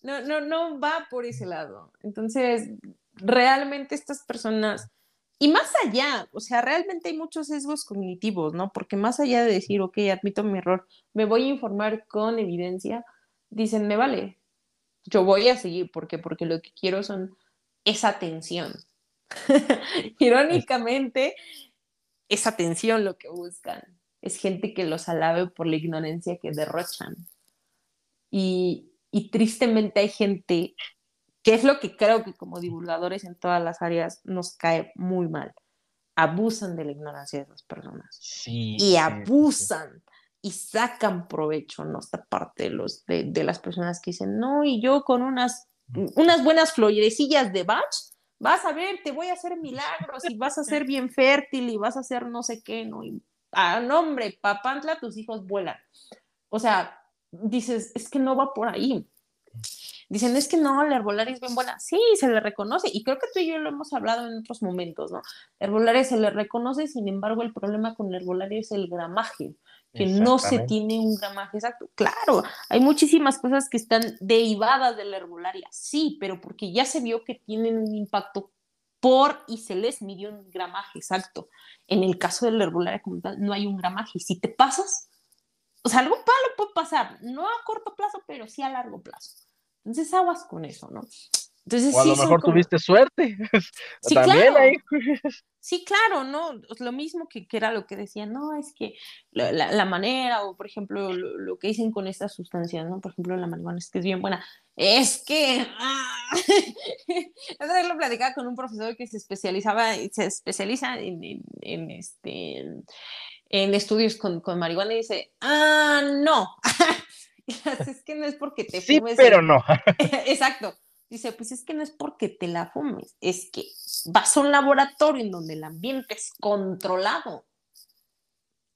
no, no, no va por ese lado. Entonces, realmente estas personas, y más allá, o sea, realmente hay muchos sesgos cognitivos, ¿no? Porque más allá de decir, ok, admito mi error, me voy a informar con evidencia, dicen, me vale, yo voy a seguir, ¿por qué? Porque lo que quiero son esa atención. *laughs* Irónicamente, esa atención lo que buscan es gente que los alabe por la ignorancia que derrochan. Y, y tristemente hay gente, que es lo que creo que como divulgadores en todas las áreas nos cae muy mal, abusan de la ignorancia de esas personas. y abusan. y sacan provecho, ¿no? Esta parte de, los, de, de, las personas que dicen, no, y yo con unas, unas buenas florecillas de Bach, vas a ver, te voy a hacer milagros y vas a ser bien fértil y vas a hacer no sé qué, ¿no? Y, ah, no, hombre, papantla, tus hijos vuelan. O sea, dices, es que no va por ahí. Dicen, es que no, la herbolaria es bien buena. Sí, se le reconoce. Y creo que tú y yo lo hemos hablado en otros momentos, ¿no? Herbolaria se le reconoce, sin embargo, el problema con la herbolaria es el gramaje, que no se tiene un gramaje exacto. Claro, hay muchísimas cosas que están derivadas de la herbolaria, sí, pero porque ya se vio que tienen un impacto por y se les midió un gramaje exacto. En el caso de la herbolaria como tal, no hay un gramaje. Si te pasas, o sea, algún palo puede pasar, no a corto plazo, pero sí a largo plazo. Entonces aguas con eso, ¿no? Entonces, o a lo mejor tuviste suerte. Sí, También claro. Sí, claro, ¿no? Lo mismo que, que, era lo que decían, no, es que la, la, manera, o por ejemplo, lo, que dicen con estas sustancias, ¿no? Por ejemplo, la marihuana es que es bien buena. Es que. ¡ah! *laughs* Otra vez lo platicaba con un profesor que se especializaba, se especializa en, en, en este en estudios con, con marihuana y dice, ah, no. *laughs* es que no es porque te sí, pero no. *laughs* Exacto. Dice, pues es que no es porque te la fumes, es que vas a un laboratorio en donde el ambiente es controlado.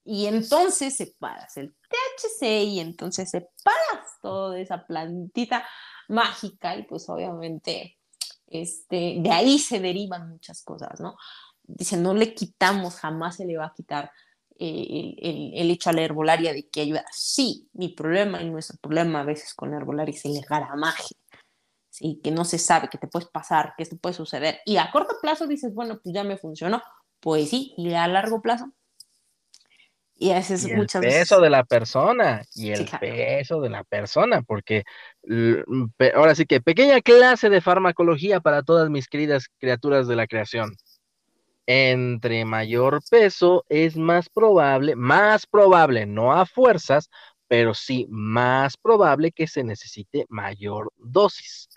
Y entonces separas el THC y entonces separas toda esa plantita mágica y pues obviamente este, de ahí se derivan muchas cosas, ¿no? Dice, no le quitamos, jamás se le va a quitar el, el, hecho a la herbolaria de que ayuda. Sí, mi problema y nuestro problema a veces con la herbolaria es el garamaje, ¿sí? que no se sabe, que te puedes pasar, que esto puede suceder. Y a corto plazo dices, bueno, pues ya me funcionó. Pues sí, y a largo plazo. Y ese es y muchas el peso de la persona y el peso de la persona, porque ahora sí que pequeña clase de farmacología para todas mis queridas criaturas de la creación. Entre mayor peso es más probable, más probable, no a fuerzas, pero sí más probable que se necesite mayor dosis.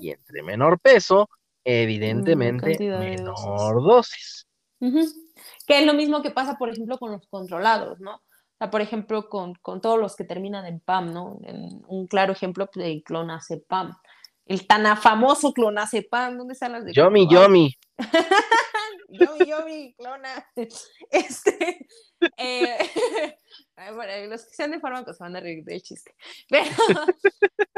Y entre menor peso, evidentemente menor dosis. Que es lo mismo que pasa, por ejemplo, con los controlados, ¿no? O sea, por ejemplo, con, todos los que terminan en PAM, ¿no? un claro ejemplo pues, de clonazepam. El tan famoso clonazepam, ¿dónde están las de Yomi, Yomi. *laughs* yomi, Yomi, clona. *laughs* Este, eh, *laughs* bueno, los que sean de fármacos se van a reír del chiste.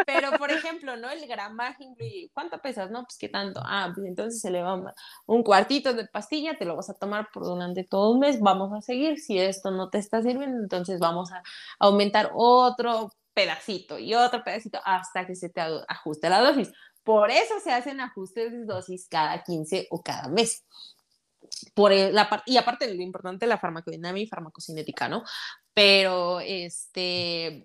Pero, *laughs* por ejemplo, ¿no? El gramaje, ¿cuánto pesas? No, pues qué tanto. Ah, pues entonces se le va un cuartito de pastilla, te lo vas a tomar por durante todo un mes, vamos a seguir. Si esto no te está sirviendo, entonces vamos a aumentar otro pedacito y otro pedacito hasta que se te ajuste la dosis. Por eso se hacen ajustes de dosis cada 15 o cada mes por la y aparte lo importante la farmacodinámica y farmacocinética, ¿no? Pero este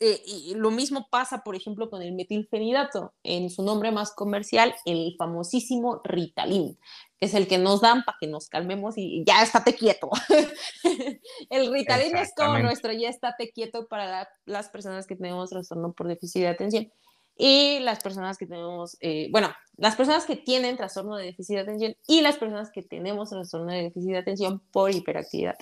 eh, y lo mismo pasa, por ejemplo, con el metilfenidato, en su nombre más comercial, el famosísimo Ritalin, que es el que nos dan para que nos calmemos y ya estate quieto. *laughs* el Ritalin es como nuestro ya estate quieto para las personas que tenemos trastorno por déficit de atención. Y las personas que tenemos, eh, bueno, las personas que tienen trastorno de déficit de atención y las personas que tenemos trastorno de déficit de atención por hiperactividad.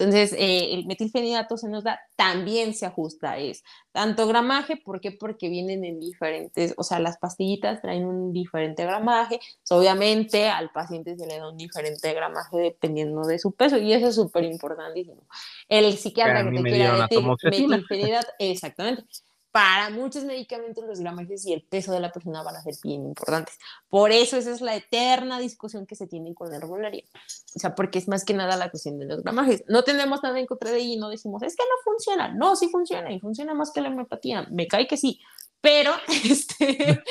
Entonces, eh, el metilfenidato se nos da, también se ajusta, es tanto gramaje, ¿por qué? Porque vienen en diferentes, o sea, las pastillitas traen un diferente gramaje, obviamente al paciente se le da un diferente gramaje dependiendo de su peso, y eso es súper importantísimo. El psiquiatra que, te quiera metilfenidato, exactamente para muchos medicamentos los gramajes y el peso de la persona van a ser bien importantes. Por eso esa es la eterna discusión que se tiene con la herbolaria. O sea, porque es más que nada la cuestión de los gramajes. No tenemos nada en contra de y no decimos, es que no funciona. No, sí funciona y funciona más que la homeopatía. Me cae que sí, pero *laughs* este,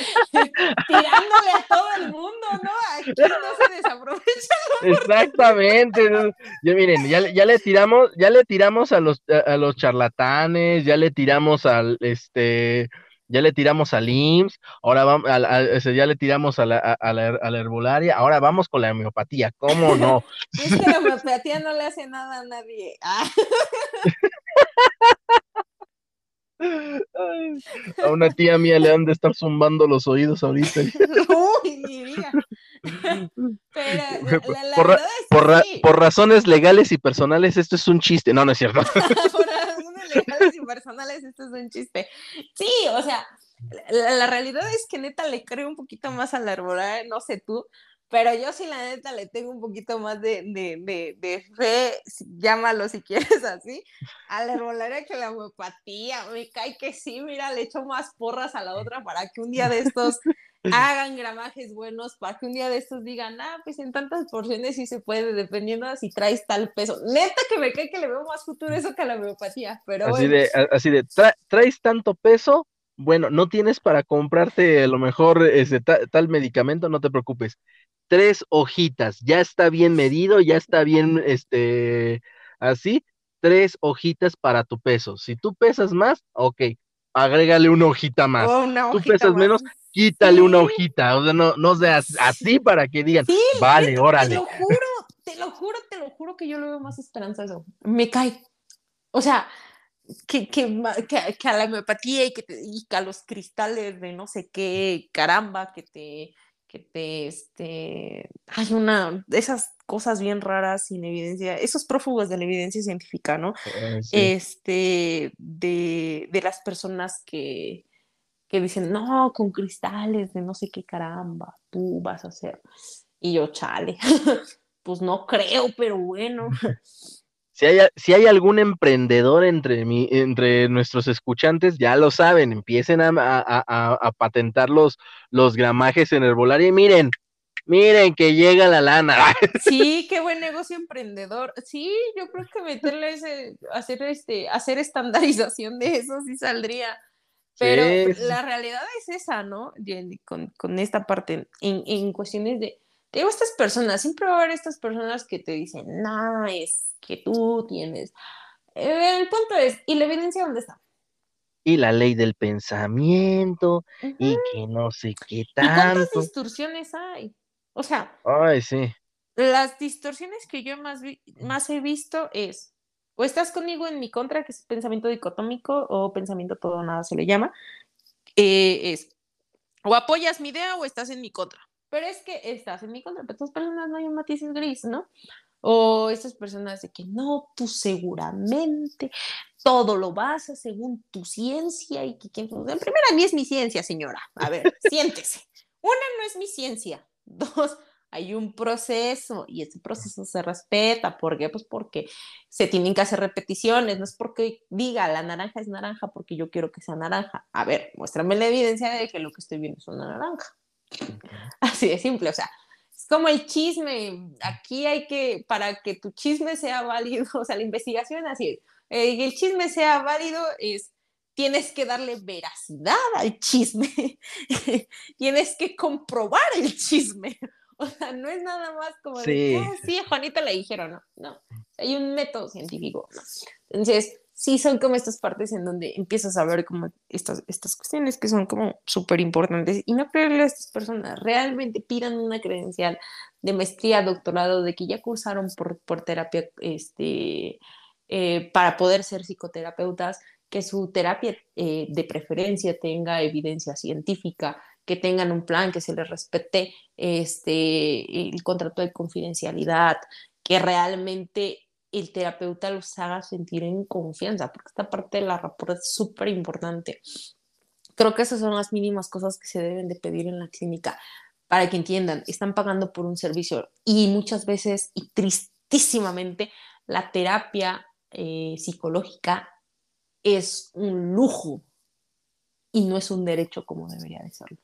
tirándole a todo el mundo, ¿no? Aquí *laughs* no se desaprovecha. Exactamente. *laughs* Ya miren, ya, ya, le tiramos, ya le tiramos a los, a, los charlatanes, ya le tiramos al este ya le tiramos al IMSS, ahora vamos, ya le tiramos a la, a, la, a la, herbolaria, ahora vamos con la homeopatía, ¿cómo no? es que la homeopatía no le hace nada a nadie. Ah. A una tía mía le han de estar zumbando los oídos ahorita. *laughs* Uy, mi vida. Pero *laughs* por, razones legales y personales, esto es un chiste. No, no es cierto. *laughs* por razones legales y personales, esto es un chiste. Sí, o sea, la, realidad es que neta le creo un poquito más a la arbolaria, no sé tú, pero yo sí, la neta, le tengo un poquito más de, de, de, fe, llámalo si *laughs* quieres así, a la herbolaria que la homeopatía. Me cae que sí, mira, le echo más porras a la otra para que un día de estos *laughs* hagan gramajes buenos, para que un día de estos digan, ah, pues en tantas porciones sí se puede, dependiendo de si traes tal peso. Neta que me cae que le veo más futuro eso que a la homeopatía, pero Así de, así de, traes tanto peso, bueno, no tienes para comprarte a lo mejor ese tal medicamento, no te preocupes tres hojitas, ya está bien medido, ya está bien, este, así, tres hojitas para tu peso. Si tú pesas más, ok, agrégale una hojita más. Oh, tú pesas menos, quítale una hojita, o sea, no, no seas así para que digan, vale, órale. Te lo juro, te lo juro, te lo juro que yo le veo más esperanza a eso. Me cae. O sea, que, que, que, a la homeopatía y que, y que a los cristales de no sé qué, caramba, que te que te, este, hay una, de esas cosas bien raras sin evidencia, esos prófugos de la evidencia científica, ¿no? Eh, este, de, de, las personas que, que dicen, no, con cristales de no sé qué caramba, tú vas a hacer. Y yo, chale, *laughs* pues no creo, pero bueno. *laughs* *laughs* Si hay, si hay algún emprendedor entre, mi, entre nuestros escuchantes, ya lo saben, empiecen a, a, patentar los, los gramajes en herbolaria y miren, miren que llega la lana. *laughs* Sí, qué buen negocio emprendedor. Sí, yo creo que meterle ese, hacer este, hacer estandarización de eso sí saldría. Pero la realidad es esa, ¿no? Con, con esta parte, en, en cuestiones de, Te digo, estas personas, siempre va a haber estas personas que te dicen, no, es que tú tienes. El punto es, ¿y la evidencia dónde está? Y la ley del pensamiento, y que no sé qué tanto. ¿Y cuántas distorsiones hay? O sea, Ay, sí. las distorsiones que yo más, más he visto es, o estás conmigo en mi contra, que es pensamiento dicotómico, o pensamiento todo nada se le llama, eh, es, o apoyas mi idea o estás en mi contra. Pero es que estás en mi contra, pero estas personas no hay un matiz gris, ¿no? O estas personas de que no, tú seguramente todo lo vas a según tu ciencia y que quien... En primera, a mí es mi ciencia, señora. A ver, *laughs* siéntese. Una, no es mi ciencia. Dos, hay un proceso y ese proceso se respeta. ¿Por qué? Pues porque se tienen que hacer repeticiones. No es porque diga la naranja es naranja porque yo quiero que sea naranja. A ver, muéstrame la evidencia de que lo que estoy viendo es una naranja. *laughs* Así de simple. O sea, es como el chisme. Aquí hay que, para que tu chisme sea válido, *laughs* o sea, la investigación así, eh, el chisme sea válido es tienes que darle veracidad al chisme, *laughs* tienes que comprobar el chisme. O sea, no es nada más como Sí. de, "Ah, sí, a Juanito le dijeron, no, no. Hay un método científico. ¿no? Entonces, sí son como estas partes en donde empiezas a ver como estas, estas cuestiones que son como súper importantes y no creerle a estas personas, realmente pidan una credencial de maestría, doctorado, de que ya cursaron por, por terapia este, eh, para poder ser psicoterapeutas, que su terapia eh, de preferencia tenga evidencia científica, que tengan un plan, que se les respete este, el contrato de confidencialidad, que realmente el terapeuta los haga sentir en confianza, porque esta parte de la rapport es súper importante. Creo que esas son las mínimas cosas que se deben de pedir en la clínica para que entiendan, están pagando por un servicio y muchas veces y tristísimamente la terapia eh, psicológica es un lujo y no es un derecho como debería de serlo.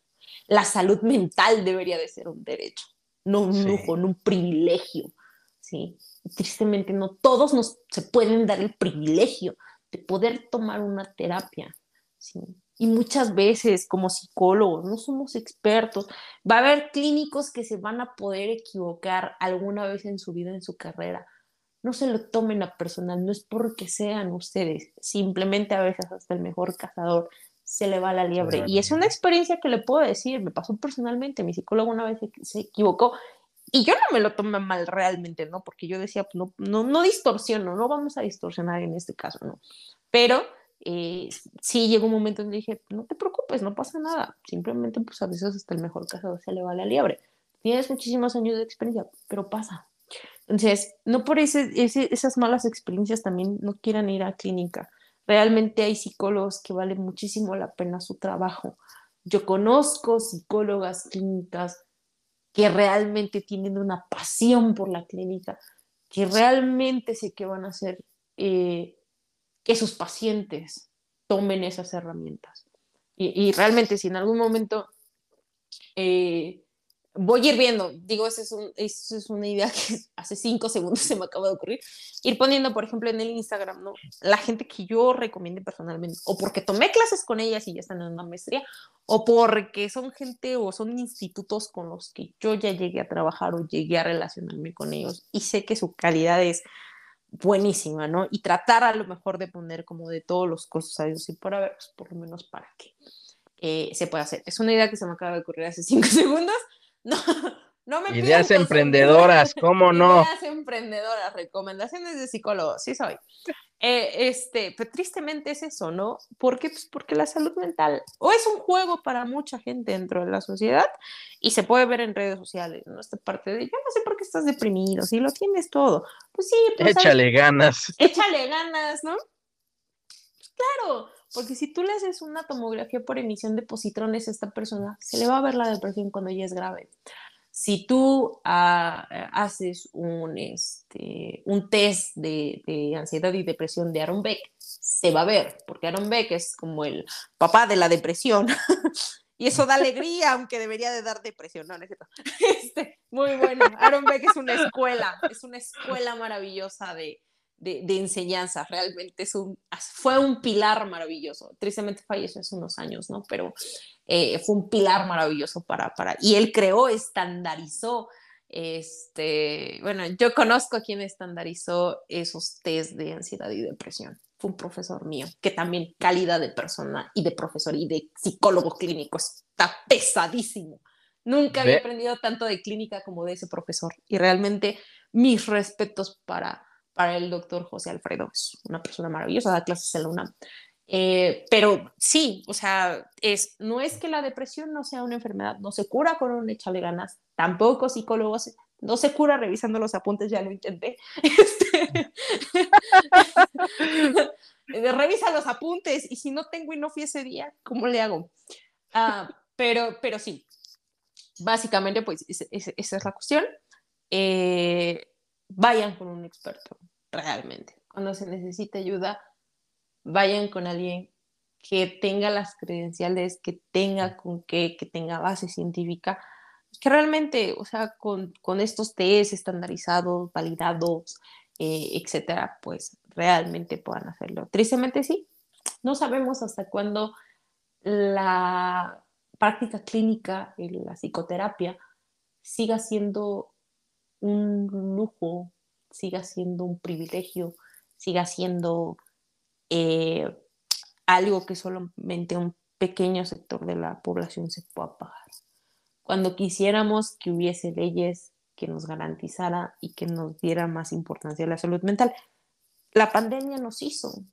La salud mental debería de ser un derecho, no un Sí. lujo, no un privilegio. ¿sí? Tristemente no todos nos se pueden dar el privilegio de poder tomar una terapia. ¿sí? Y muchas veces como psicólogos no somos expertos. Va a haber clínicos que se van a poder equivocar alguna vez en su vida, en su carrera. No se lo tomen a personal, no es porque sean ustedes, simplemente a veces hasta el mejor cazador se le va la liebre. Y es una experiencia que le puedo decir, me pasó personalmente, mi psicólogo una vez se equivocó y yo no me lo tomé mal realmente, ¿no? Porque yo decía, no, no, no distorsiono, no vamos a distorsionar en este caso, ¿no? Pero eh, sí llegó un momento en que dije, no te preocupes, no pasa nada, simplemente pues a veces hasta el mejor cazador se le va la liebre. Tienes muchísimos años de experiencia, pero pasa. Entonces, no por ese, ese, esas malas experiencias también no quieran ir a clínica. Realmente hay psicólogos que valen muchísimo la pena su trabajo. Yo conozco psicólogas clínicas que realmente tienen una pasión por la clínica, que realmente sé que van a hacer eh, que sus pacientes tomen esas herramientas. Y, y, realmente si en algún momento eh, voy a ir viendo, digo, esa es, un, es, una idea *laughs* que hace cinco segundos se me acaba de ocurrir, ir poniendo, por ejemplo, en el Instagram, ¿no? La gente que yo recomiende personalmente, o porque tomé clases con ellas y ya están en una maestría, o porque son gente o son institutos con los que yo ya llegué a trabajar o llegué a relacionarme con ellos y sé que su calidad es buenísima, ¿no? Y tratar a lo mejor de poner como de todos los costos a ellos y por haber, pues, por lo menos para que eh, se pueda hacer. Es una idea que se me acaba de ocurrir hace cinco *laughs* segundos. No, *laughs* no me Ideas emprendedoras, ¿cómo no? Ideas emprendedoras, recomendaciones de psicólogos, sí soy. Eh, este, pero tristemente es eso, ¿no? ¿Por qué? Pues porque la salud mental o es un juego para mucha gente dentro de la sociedad y se puede ver en redes sociales, ¿no? Esta parte de, yo no sé por qué estás deprimido, si lo tienes todo. Pues sí, pues, échale ¿sabes? ganas. Échale ganas, ¿no? Claro, porque si tú le haces una tomografía por emisión de positrones a esta persona, se le va a ver la depresión cuando ya es grave. Si tú uh, haces un, este, un test de, de, ansiedad y depresión de Aaron Beck, se va a ver, porque Aaron Beck es como el papá de la depresión. *laughs* y eso da alegría, aunque debería de dar depresión, no, no es cierto. *laughs* Este, muy bueno. Aaron Beck es una escuela, es una escuela maravillosa de, de, de, enseñanza, realmente es un, fue un pilar maravilloso. Tristemente falleció hace unos años, ¿no? Pero eh, fue un pilar maravilloso para, para, y él creó, estandarizó Este, bueno, yo conozco a quien estandarizó esos test de ansiedad y depresión. Fue un profesor mío, que también calidad de persona y de profesor y de psicólogo clínico está pesadísimo. Nunca había aprendido tanto de clínica como de ese profesor. Y realmente mis respetos para, para el doctor José Alfredo. Es una persona maravillosa, da clases en la UNAM. Eh, pero sí, o sea, es, no es que la depresión no sea una enfermedad, no se cura con un échale ganas, tampoco psicólogos, no se cura revisando los apuntes, ya lo intenté. Este, *laughs* revisa los apuntes y si no tengo y no fui ese día, ¿cómo le hago? Ah, pero, pero sí, básicamente pues esa es la cuestión. Eh, vayan con un experto, realmente. Cuando se necesite ayuda, vayan con alguien que tenga las credenciales, que tenga con qué, que tenga base científica, que realmente, o sea, con, con estos test estandarizados, validados, eh, etcétera, pues realmente puedan hacerlo. Tristemente sí, no sabemos hasta cuándo la práctica clínica la psicoterapia siga siendo un lujo, siga siendo un privilegio, siga siendo eh, algo que solamente un pequeño sector de la población se pueda pagar. Cuando quisiéramos que hubiese leyes que nos garantizara y que nos diera más importancia a la salud mental, la pandemia nos hizo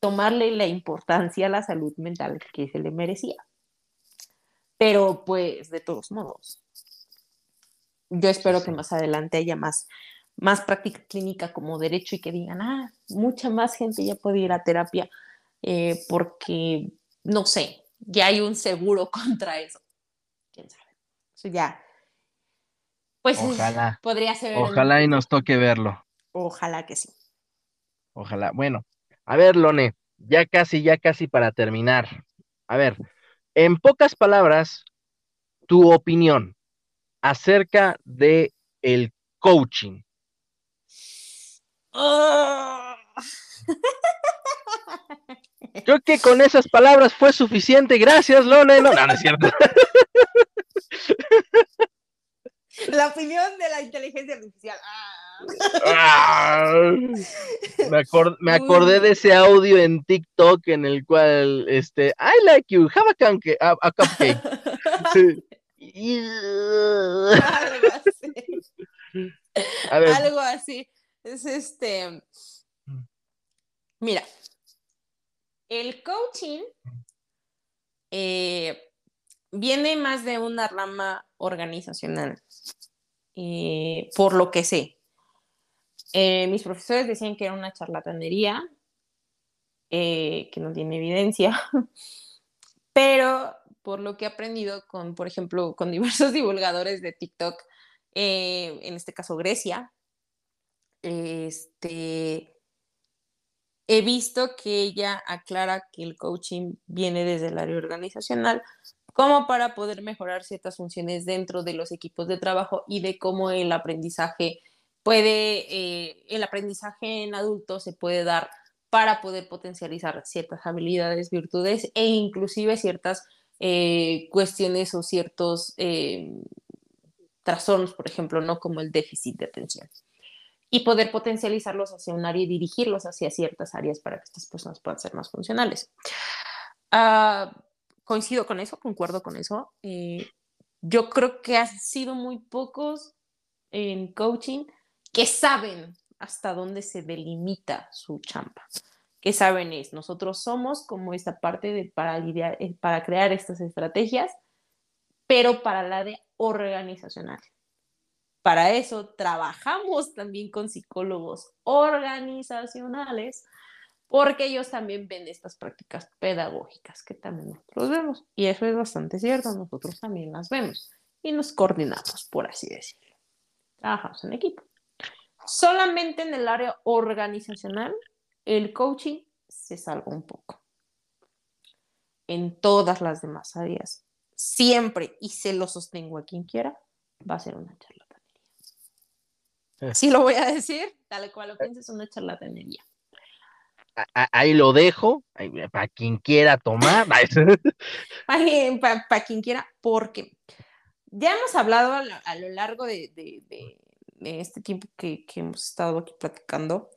tomarle la importancia a la salud mental que se le merecía. Pero pues de todos modos, yo espero que más adelante haya más más práctica clínica como derecho y que digan, ah, mucha más gente ya puede ir a terapia eh, porque, no sé, ya hay un seguro *laughs* contra eso. ¿Quién sabe? Eso ya, pues ojalá, podría ser. Ojalá y nos toque verlo. Ojalá que sí. Ojalá. Bueno, a ver, Lone, ya casi, ya casi para terminar. A ver, en pocas palabras, tu opinión acerca de el coaching. *laughs* Creo que con esas palabras fue suficiente. Gracias, Lone. No, no, es cierto. *laughs* La opinión de la inteligencia artificial. Ah. me, acordé de ese audio en TikTok en el cual, este, I like you, have a, cupcake. *laughs* A, cupcake. Algo así. Es este. Mira, el coaching eh, viene más de una rama organizacional, eh, por lo que sé. Eh, mis profesores decían que era una charlatanería, que no tiene evidencia, *laughs* pero por lo que he aprendido con, por ejemplo, con *laughs* diversos divulgadores de TikTok, en este caso Grecia, este, he visto que ella aclara que el coaching viene desde el área organizacional como para poder mejorar ciertas funciones dentro de los equipos de trabajo y de cómo el aprendizaje puede, eh, el aprendizaje en adultos se puede dar para poder potencializar ciertas habilidades, virtudes e inclusive ciertas eh, cuestiones o ciertos eh, trastornos, por ejemplo, no como el déficit de atención y poder potencializarlos hacia un área y dirigirlos hacia ciertas áreas para que estas personas puedan ser más funcionales. Ah, coincido con eso, concuerdo con eso. Eh, yo creo que han sido muy pocos en coaching que saben hasta dónde se delimita su champa. Que saben es, nosotros somos como esta parte de para, eh, para crear estas estrategias, pero para la de organizacional. Para eso trabajamos también con psicólogos organizacionales, porque ellos también ven estas prácticas pedagógicas que también nosotros vemos. Y eso es bastante cierto, nosotros también las vemos y nos coordinamos, por así decirlo. Trabajamos en equipo. Solamente en el área organizacional, el coaching se salva un poco. En todas las demás áreas, siempre, y se lo sostengo a quien quiera, va a ser una charla. Sí lo voy a decir, tal cual lo pienses, una charlatanería. Ahí lo dejo, para quien quiera tomar. *laughs* para, quien quiera, porque ya hemos hablado a lo, largo de, este tiempo que, hemos estado aquí platicando,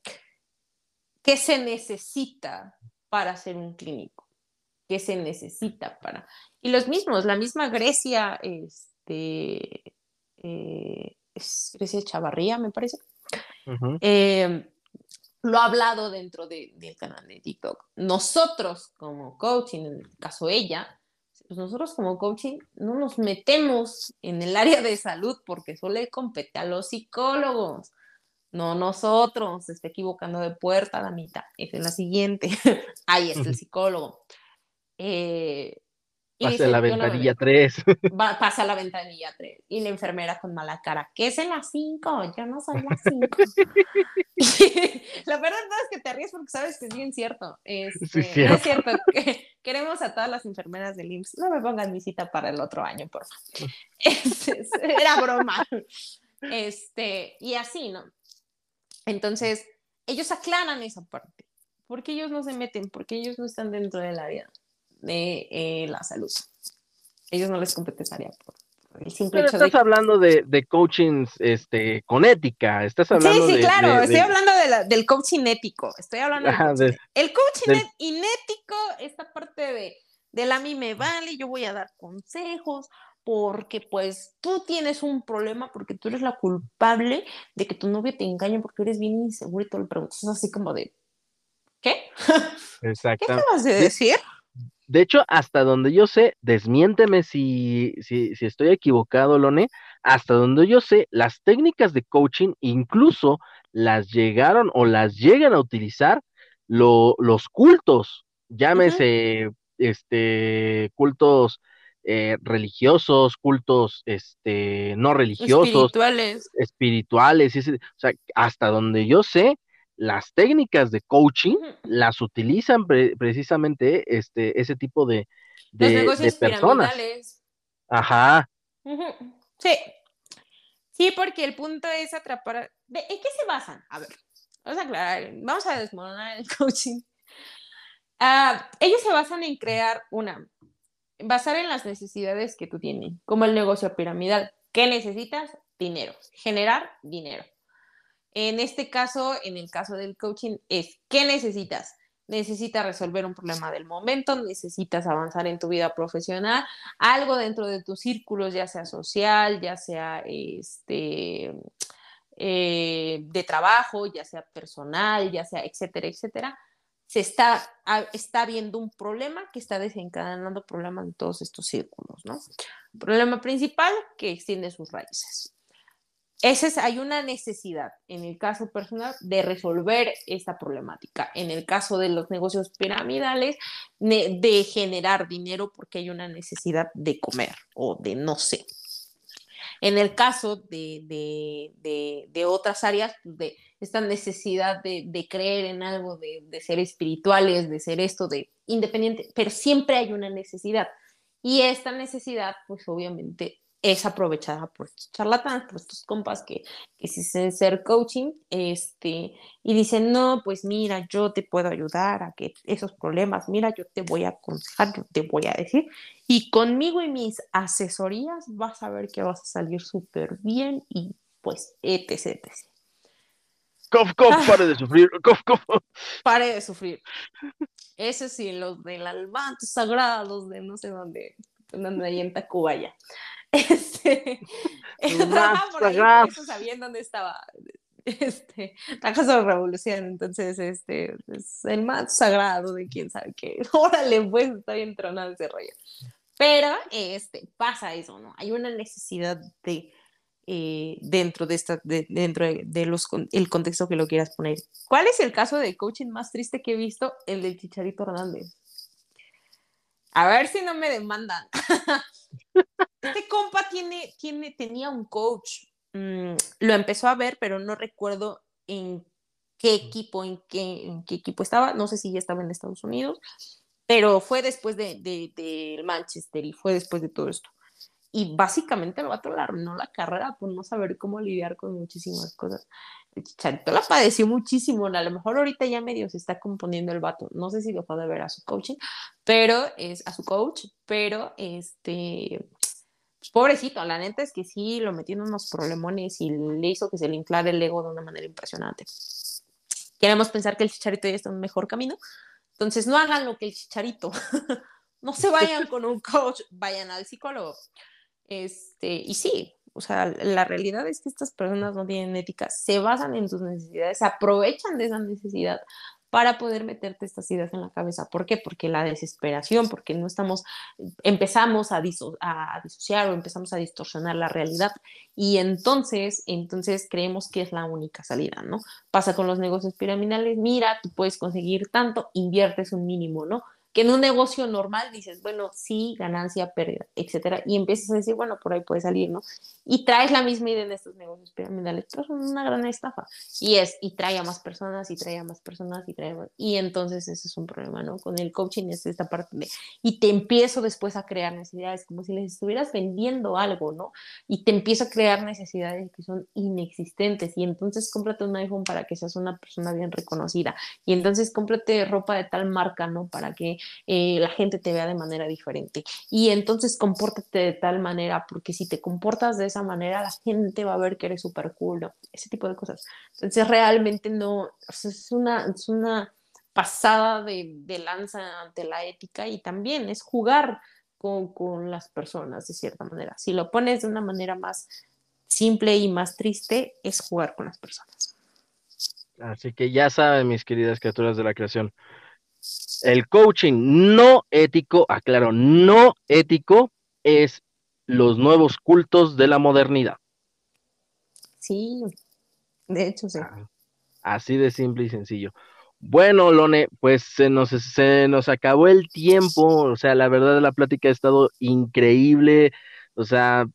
qué se necesita para hacer un clínico, qué se necesita para... Y los mismos, la misma Grecia, este, eh, es Grecia Chavarría, me parece, eh, lo ha hablado dentro del canal de TikTok. Nosotros como coaching, en el caso ella, pues nosotros como coaching no nos metemos en el área de salud porque solo le compete a los psicólogos, no nosotros, se está equivocando de puerta la mitad, esa es la siguiente, *laughs* ahí está el psicólogo. Eh, *laughs* pasa la ventanilla 3. pasa la ventanilla 3. Y la enfermera con mala cara, ¿qué es en las 5? Yo no soy las 5. *laughs* la verdad es que te ríes porque sabes que es bien cierto. Es, este, es cierto. queremos a todas las enfermeras del IMSS. No me pongan mi cita para el otro año, por favor. era broma. Este, y así, ¿no? Entonces, ellos aclaran esa parte. ¿Por qué ellos no se meten? Porque ellos no están dentro del área de eh, la salud. Ellos no les competencia por, el simple Pero estás hablando de, de coaching este, con ética, estás hablando Sí, sí, claro, estoy hablando del coaching ético, estoy hablando El coaching inético, esta parte de, del a mí me vale, yo voy a dar consejos, porque pues tú tienes un problema, porque tú eres la culpable de que tu novio te engañe porque eres bien inseguro y todo el preguntas. Es así como de, ¿qué? Exacto. *laughs* ¿Qué acabas de decir? De hecho, hasta donde yo sé, desmiénteme si, si, si, estoy equivocado, Lone, hasta donde yo sé, las técnicas de coaching incluso las llegaron o las llegan a utilizar los cultos, llámese este, cultos eh, religiosos, cultos este, no religiosos, espirituales, espirituales, o sea, hasta donde yo sé, las técnicas de coaching las utilizan precisamente este, ese tipo de, de, personas. Ajá. Sí. Sí, porque el punto es atrapar. ¿En qué se basan? A ver, vamos a aclarar, vamos a desmoronar el *laughs* coaching. Ah, ellos se basan en crear una, basar en las necesidades que tú tienes, como el negocio piramidal. ¿Qué necesitas? Dinero. Generar dinero. En este caso, en el caso del coaching, es ¿qué necesitas? Necesitas resolver un problema del momento, necesitas avanzar en tu vida profesional, algo dentro de tus círculos, ya sea social, ya sea este, eh, de trabajo, ya sea personal, ya sea, etcétera, etcétera. Se está, está viendo un problema que está desencadenando problemas en todos estos círculos, ¿no? Problema principal que extiende sus raíces. Ese es, hay una necesidad en el caso personal de resolver esta problemática. En el caso de los negocios piramidales, de generar dinero porque hay una necesidad de comer o de no sé. En el caso de, de, de, otras áreas, de esta necesidad de, creer en algo, de, ser espirituales, de ser esto, de independiente, pero siempre hay una necesidad. Y esta necesidad, pues obviamente es aprovechada por estos charlatanes, por estos compas que, que dicen ser coaching, este, y dicen, no, pues mira, yo te puedo ayudar a que esos problemas, mira, yo te voy a aconsejar, yo te voy a decir, y conmigo y mis asesorías vas a ver que vas a salir súper bien y pues, etc, etc. Cof, cof, ah. pare de sufrir, cof, cof. Pare de sufrir. Eso sí, los del almanto sagrados de no sé dónde, donde hay en Tacubaya. Este, *laughs* eso sabían dónde estaba este, la casa de revolución, entonces este es el más sagrado de quién sabe qué. *laughs* Órale, pues está bien tronado ese rollo. Pero este, pasa eso, ¿no? Hay una necesidad de eh, dentro de esta, dentro de, los el contexto que lo quieras poner. ¿Cuál es el caso de coaching más triste que he visto? El del Chicharito Hernández. A ver si no me demandan. *laughs* Este compa tiene, tiene, tenía un coach. Mm, lo empezó a ver, pero no recuerdo en qué equipo, en qué, en qué equipo estaba. No sé si ya estaba en Estados Unidos, pero fue después del de, de, Manchester y fue después de todo esto. Y básicamente el vato le arruinó la carrera por no saber cómo lidiar con muchísimas cosas. El Chicharito la padeció muchísimo. A lo mejor ahorita ya medio se está componiendo el vato. No sé si lo puede ver a su coaching, pero es a su coach, pero este pobrecito, la neta es que sí lo metió unos problemones y le hizo que se le inflara el ego de una manera impresionante. Queremos pensar que el chicharito ya está en un mejor camino, entonces no hagan lo que el chicharito. *laughs* no se vayan con un coach, vayan al psicólogo. Este, y sí, o sea, la realidad es que estas personas no tienen ética, se basan en sus necesidades, se aprovechan de esa necesidad para poder meterte estas ideas en la cabeza. ¿Por qué? Porque la desesperación, porque no estamos, empezamos a, a disociar o empezamos a distorsionar la realidad y entonces, entonces creemos que es la única salida, ¿no? Pasa con los negocios piramidales, mira, tú puedes conseguir tanto, inviertes un mínimo, ¿no? Que en un negocio normal dices, bueno, sí, ganancia, pérdida, etcétera, y empiezas a decir, bueno, por ahí puede salir, ¿no? Y traes la misma idea en estos negocios piramidales, pero son una gran estafa. Y es, y trae a más personas, y trae a más personas, y trae y entonces ese es un problema, ¿no? Con el coaching es esta parte de, y te empiezo después a crear necesidades, como si les estuvieras vendiendo algo, ¿no? Y te empiezo a crear necesidades que son inexistentes, y entonces cómprate un iPhone para que seas una persona bien reconocida, y entonces cómprate ropa de tal marca, ¿no? Para que eh, la gente te vea de manera diferente. Y entonces compórtate de tal manera, porque si te comportas de esa manera, la gente va a ver que eres súper cool, ese tipo de cosas. Entonces realmente no, es, una, es una pasada de, de, lanza ante la ética y también es jugar con, con las personas de cierta manera. Si lo pones de una manera más simple y más triste, es jugar con las personas. Así que ya saben, mis queridas criaturas de la creación, el coaching no ético, aclaro, no ético, es los nuevos cultos de la modernidad. Sí, de hecho sí. Ah, así de simple y sencillo. Bueno, Lone, pues se nos, se nos acabó el tiempo, o sea, la verdad la plática ha estado increíble, o sea,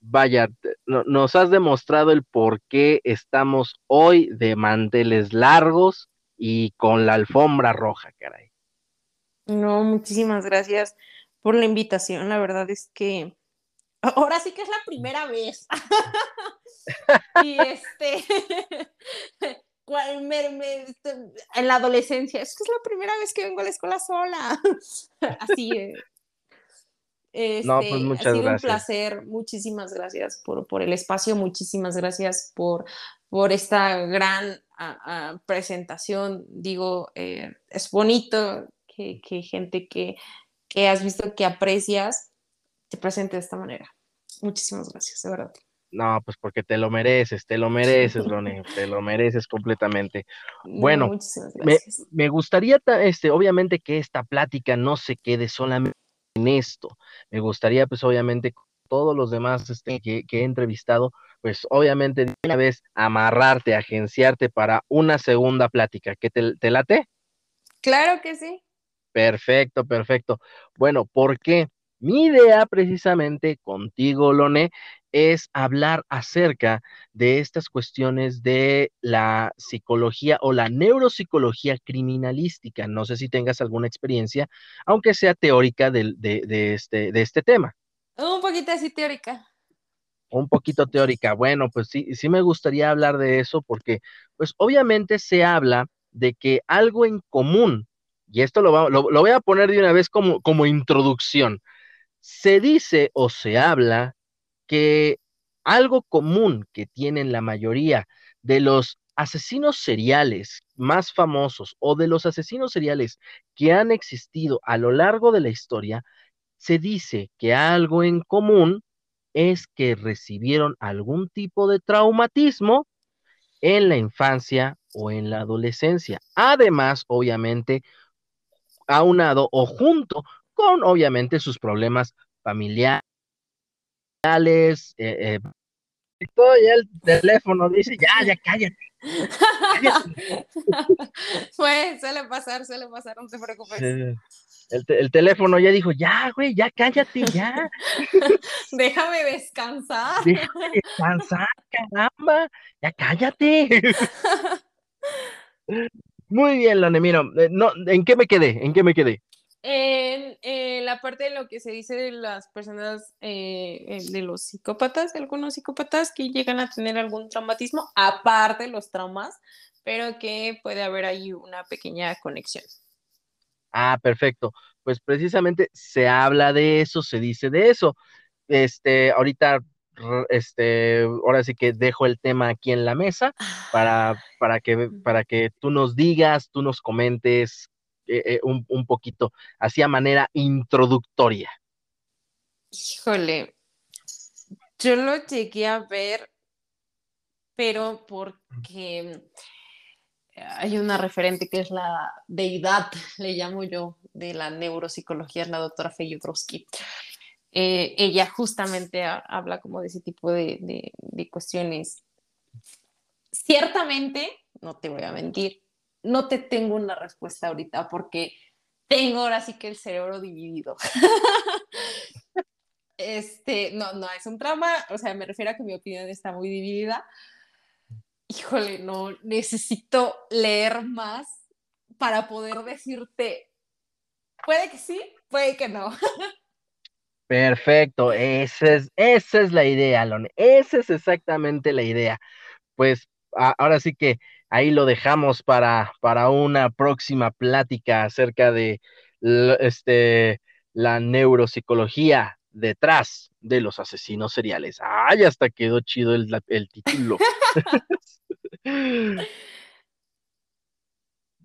vaya, nos has demostrado el por qué estamos hoy de manteles largos y con la alfombra roja, caray. No, muchísimas gracias por la invitación. La verdad es que ahora sí que es la primera vez. *laughs* y este, *laughs* este, en la adolescencia, es que es la primera vez que vengo a la escuela sola. *laughs* Así es. no, pues este, muchas ha sido un placer. Muchísimas gracias por, por el espacio, muchísimas gracias por, por esta gran presentación. Digo, eh, es bonito que, gente que, has visto que aprecias te presente de esta manera. Muchísimas gracias, de verdad. No, pues porque te lo mereces, te lo mereces, *laughs* Lone, te lo mereces completamente. Bueno, me, me, gustaría, este, obviamente, que esta plática no se quede solamente en esto. Me gustaría, pues, obviamente, todos los demás este, que, he entrevistado, pues obviamente de una vez amarrarte, agenciarte para una segunda plática. ¿Qué te, te late? Claro que sí. Perfecto, perfecto. Bueno, ¿por qué? Mi idea precisamente contigo, Lone, es hablar acerca de estas cuestiones de la psicología o la neuropsicología criminalística. No sé si tengas alguna experiencia, aunque sea teórica de, de, este, de este tema. Un poquito así teórica. Un poquito teórica. Bueno, pues sí, sí me gustaría hablar de eso porque, pues obviamente se habla de que algo en común, y esto lo, lo, voy a poner de una vez como, como introducción, se dice o se habla que algo común que tienen la mayoría de los asesinos seriales más famosos o de los asesinos seriales que han existido a lo largo de la historia se dice que algo en común es que recibieron algún tipo de traumatismo en la infancia o en la adolescencia. Además, obviamente, aunado o junto con, obviamente, sus problemas familiares. Eh, eh, todo ya el teléfono dice, ya, ya, cállate. pues, *laughs* suele pasar, suele pasar, no te preocupes. El, teléfono ya dijo, ya, güey, ya cállate, ya. *laughs* Déjame descansar. Déjame descansar, caramba, ya cállate. *laughs* Muy bien, Lanemiro. Eh, no, ¿En qué me quedé? ¿En qué me quedé? En la parte de lo que se dice de las personas, eh, eh, de los psicópatas, algunos psicópatas que llegan a tener algún traumatismo, aparte de los traumas, pero que puede haber ahí una pequeña conexión. Ah, perfecto. Pues precisamente se habla de eso, se dice de eso. este, ahorita, este, ahora sí que dejo el tema aquí en la mesa para, para, que, para que tú nos digas, tú nos comentes eh, eh, un, un poquito, así a manera introductoria. Híjole, yo lo llegué a ver, pero porque hay una referente que es la deidad, le llamo yo, de la neuropsicología, es la doctora Feyudrowski. Eh, ella justamente habla como de ese tipo de, de cuestiones. Ciertamente, no te voy a mentir, no te tengo una respuesta ahorita porque tengo ahora sí que el cerebro dividido. *laughs* este, no, no es un trauma, o sea, me refiero a que mi opinión está muy dividida. Híjole, no, necesito leer más para poder decirte, puede que sí, puede que no. *laughs* Perfecto, esa es, esa es la idea, Lone, esa es exactamente la idea. Pues ahora sí que ahí lo dejamos para, para una próxima plática acerca de este, la neuropsicología detrás de los asesinos seriales. ¡Ay, hasta quedó chido el, el título! *laughs*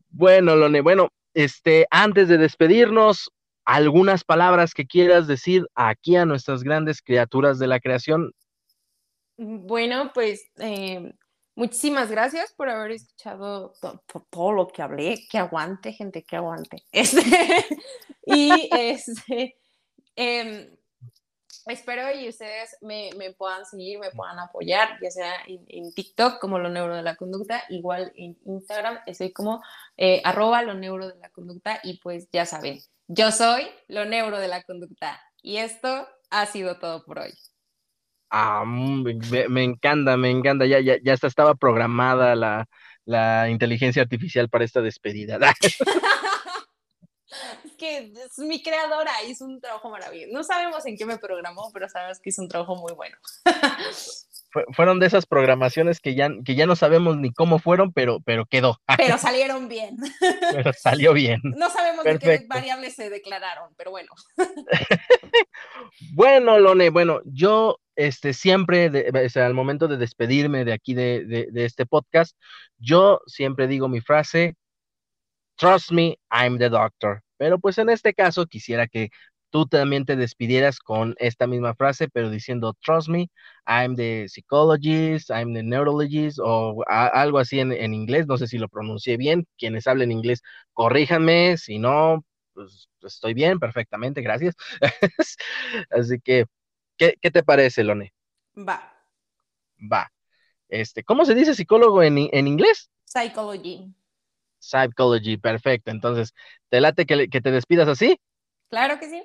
bueno, Lone, bueno, este, antes de despedirnos, algunas palabras que quieras decir aquí a nuestras grandes criaturas de la creación. Bueno, pues eh, Muchísimas gracias por haber escuchado todo lo que hablé. Que aguante, gente, que aguante. *laughs* Este, y este, em, espero y ustedes me, me, puedan seguir, me puedan apoyar, ya sea en, TikTok como lo neuro de la conducta, igual en Instagram estoy como eh, arroba lo neuro de la conducta y pues ya saben, yo soy lo neuro de la conducta y esto ha sido todo por hoy. Ah, me, encanta, me encanta. Ya, ya, ya estaba programada la, la inteligencia artificial para esta despedida. *laughs* que es mi creadora, hizo un trabajo maravilloso. No sabemos en qué me programó, pero sabemos que hizo un trabajo muy bueno. *laughs* fueron de esas programaciones que ya, que ya no sabemos ni cómo fueron, pero, pero quedó. *laughs* Pero salieron bien. Pero salió bien. *laughs* No sabemos de qué variables se declararon, pero bueno. bueno, Lone, bueno, yo este, siempre, al momento de despedirme de aquí de, de, este podcast, yo siempre digo mi frase, trust me, I'm the doctor. Pero pues en este caso quisiera que tú también te despidieras con esta misma frase, pero diciendo, trust me, I'm the psychologist, I'm the neurologist, o algo así en, en, inglés, no sé si lo pronuncié bien, quienes hablen inglés, corríjanme, si no, pues estoy bien, perfectamente, gracias. *laughs* así que, ¿qué, ¿qué, te parece, Lone? Va. Va. Este, ¿Cómo se dice psicólogo en, en inglés? Psychology. Psychology, perfecto. Entonces, ¿te late que, que te despidas así? Claro que sí.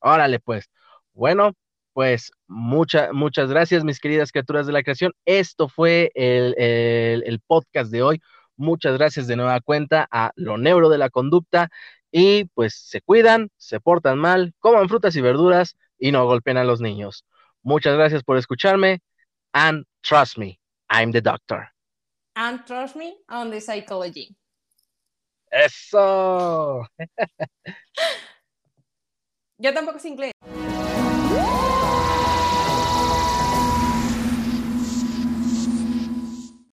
Órale, pues. Bueno, pues muchas, muchas gracias, mis queridas criaturas de la creación. Esto fue el, podcast de hoy. Muchas gracias de nueva cuenta a lo neuro de la conducta. Y pues se cuidan, se portan mal, coman frutas y verduras y no golpeen a los niños. Muchas gracias por escucharme. And trust me, I'm the doctor. And trust me on the psychology. Eso. Yo tampoco sé inglés.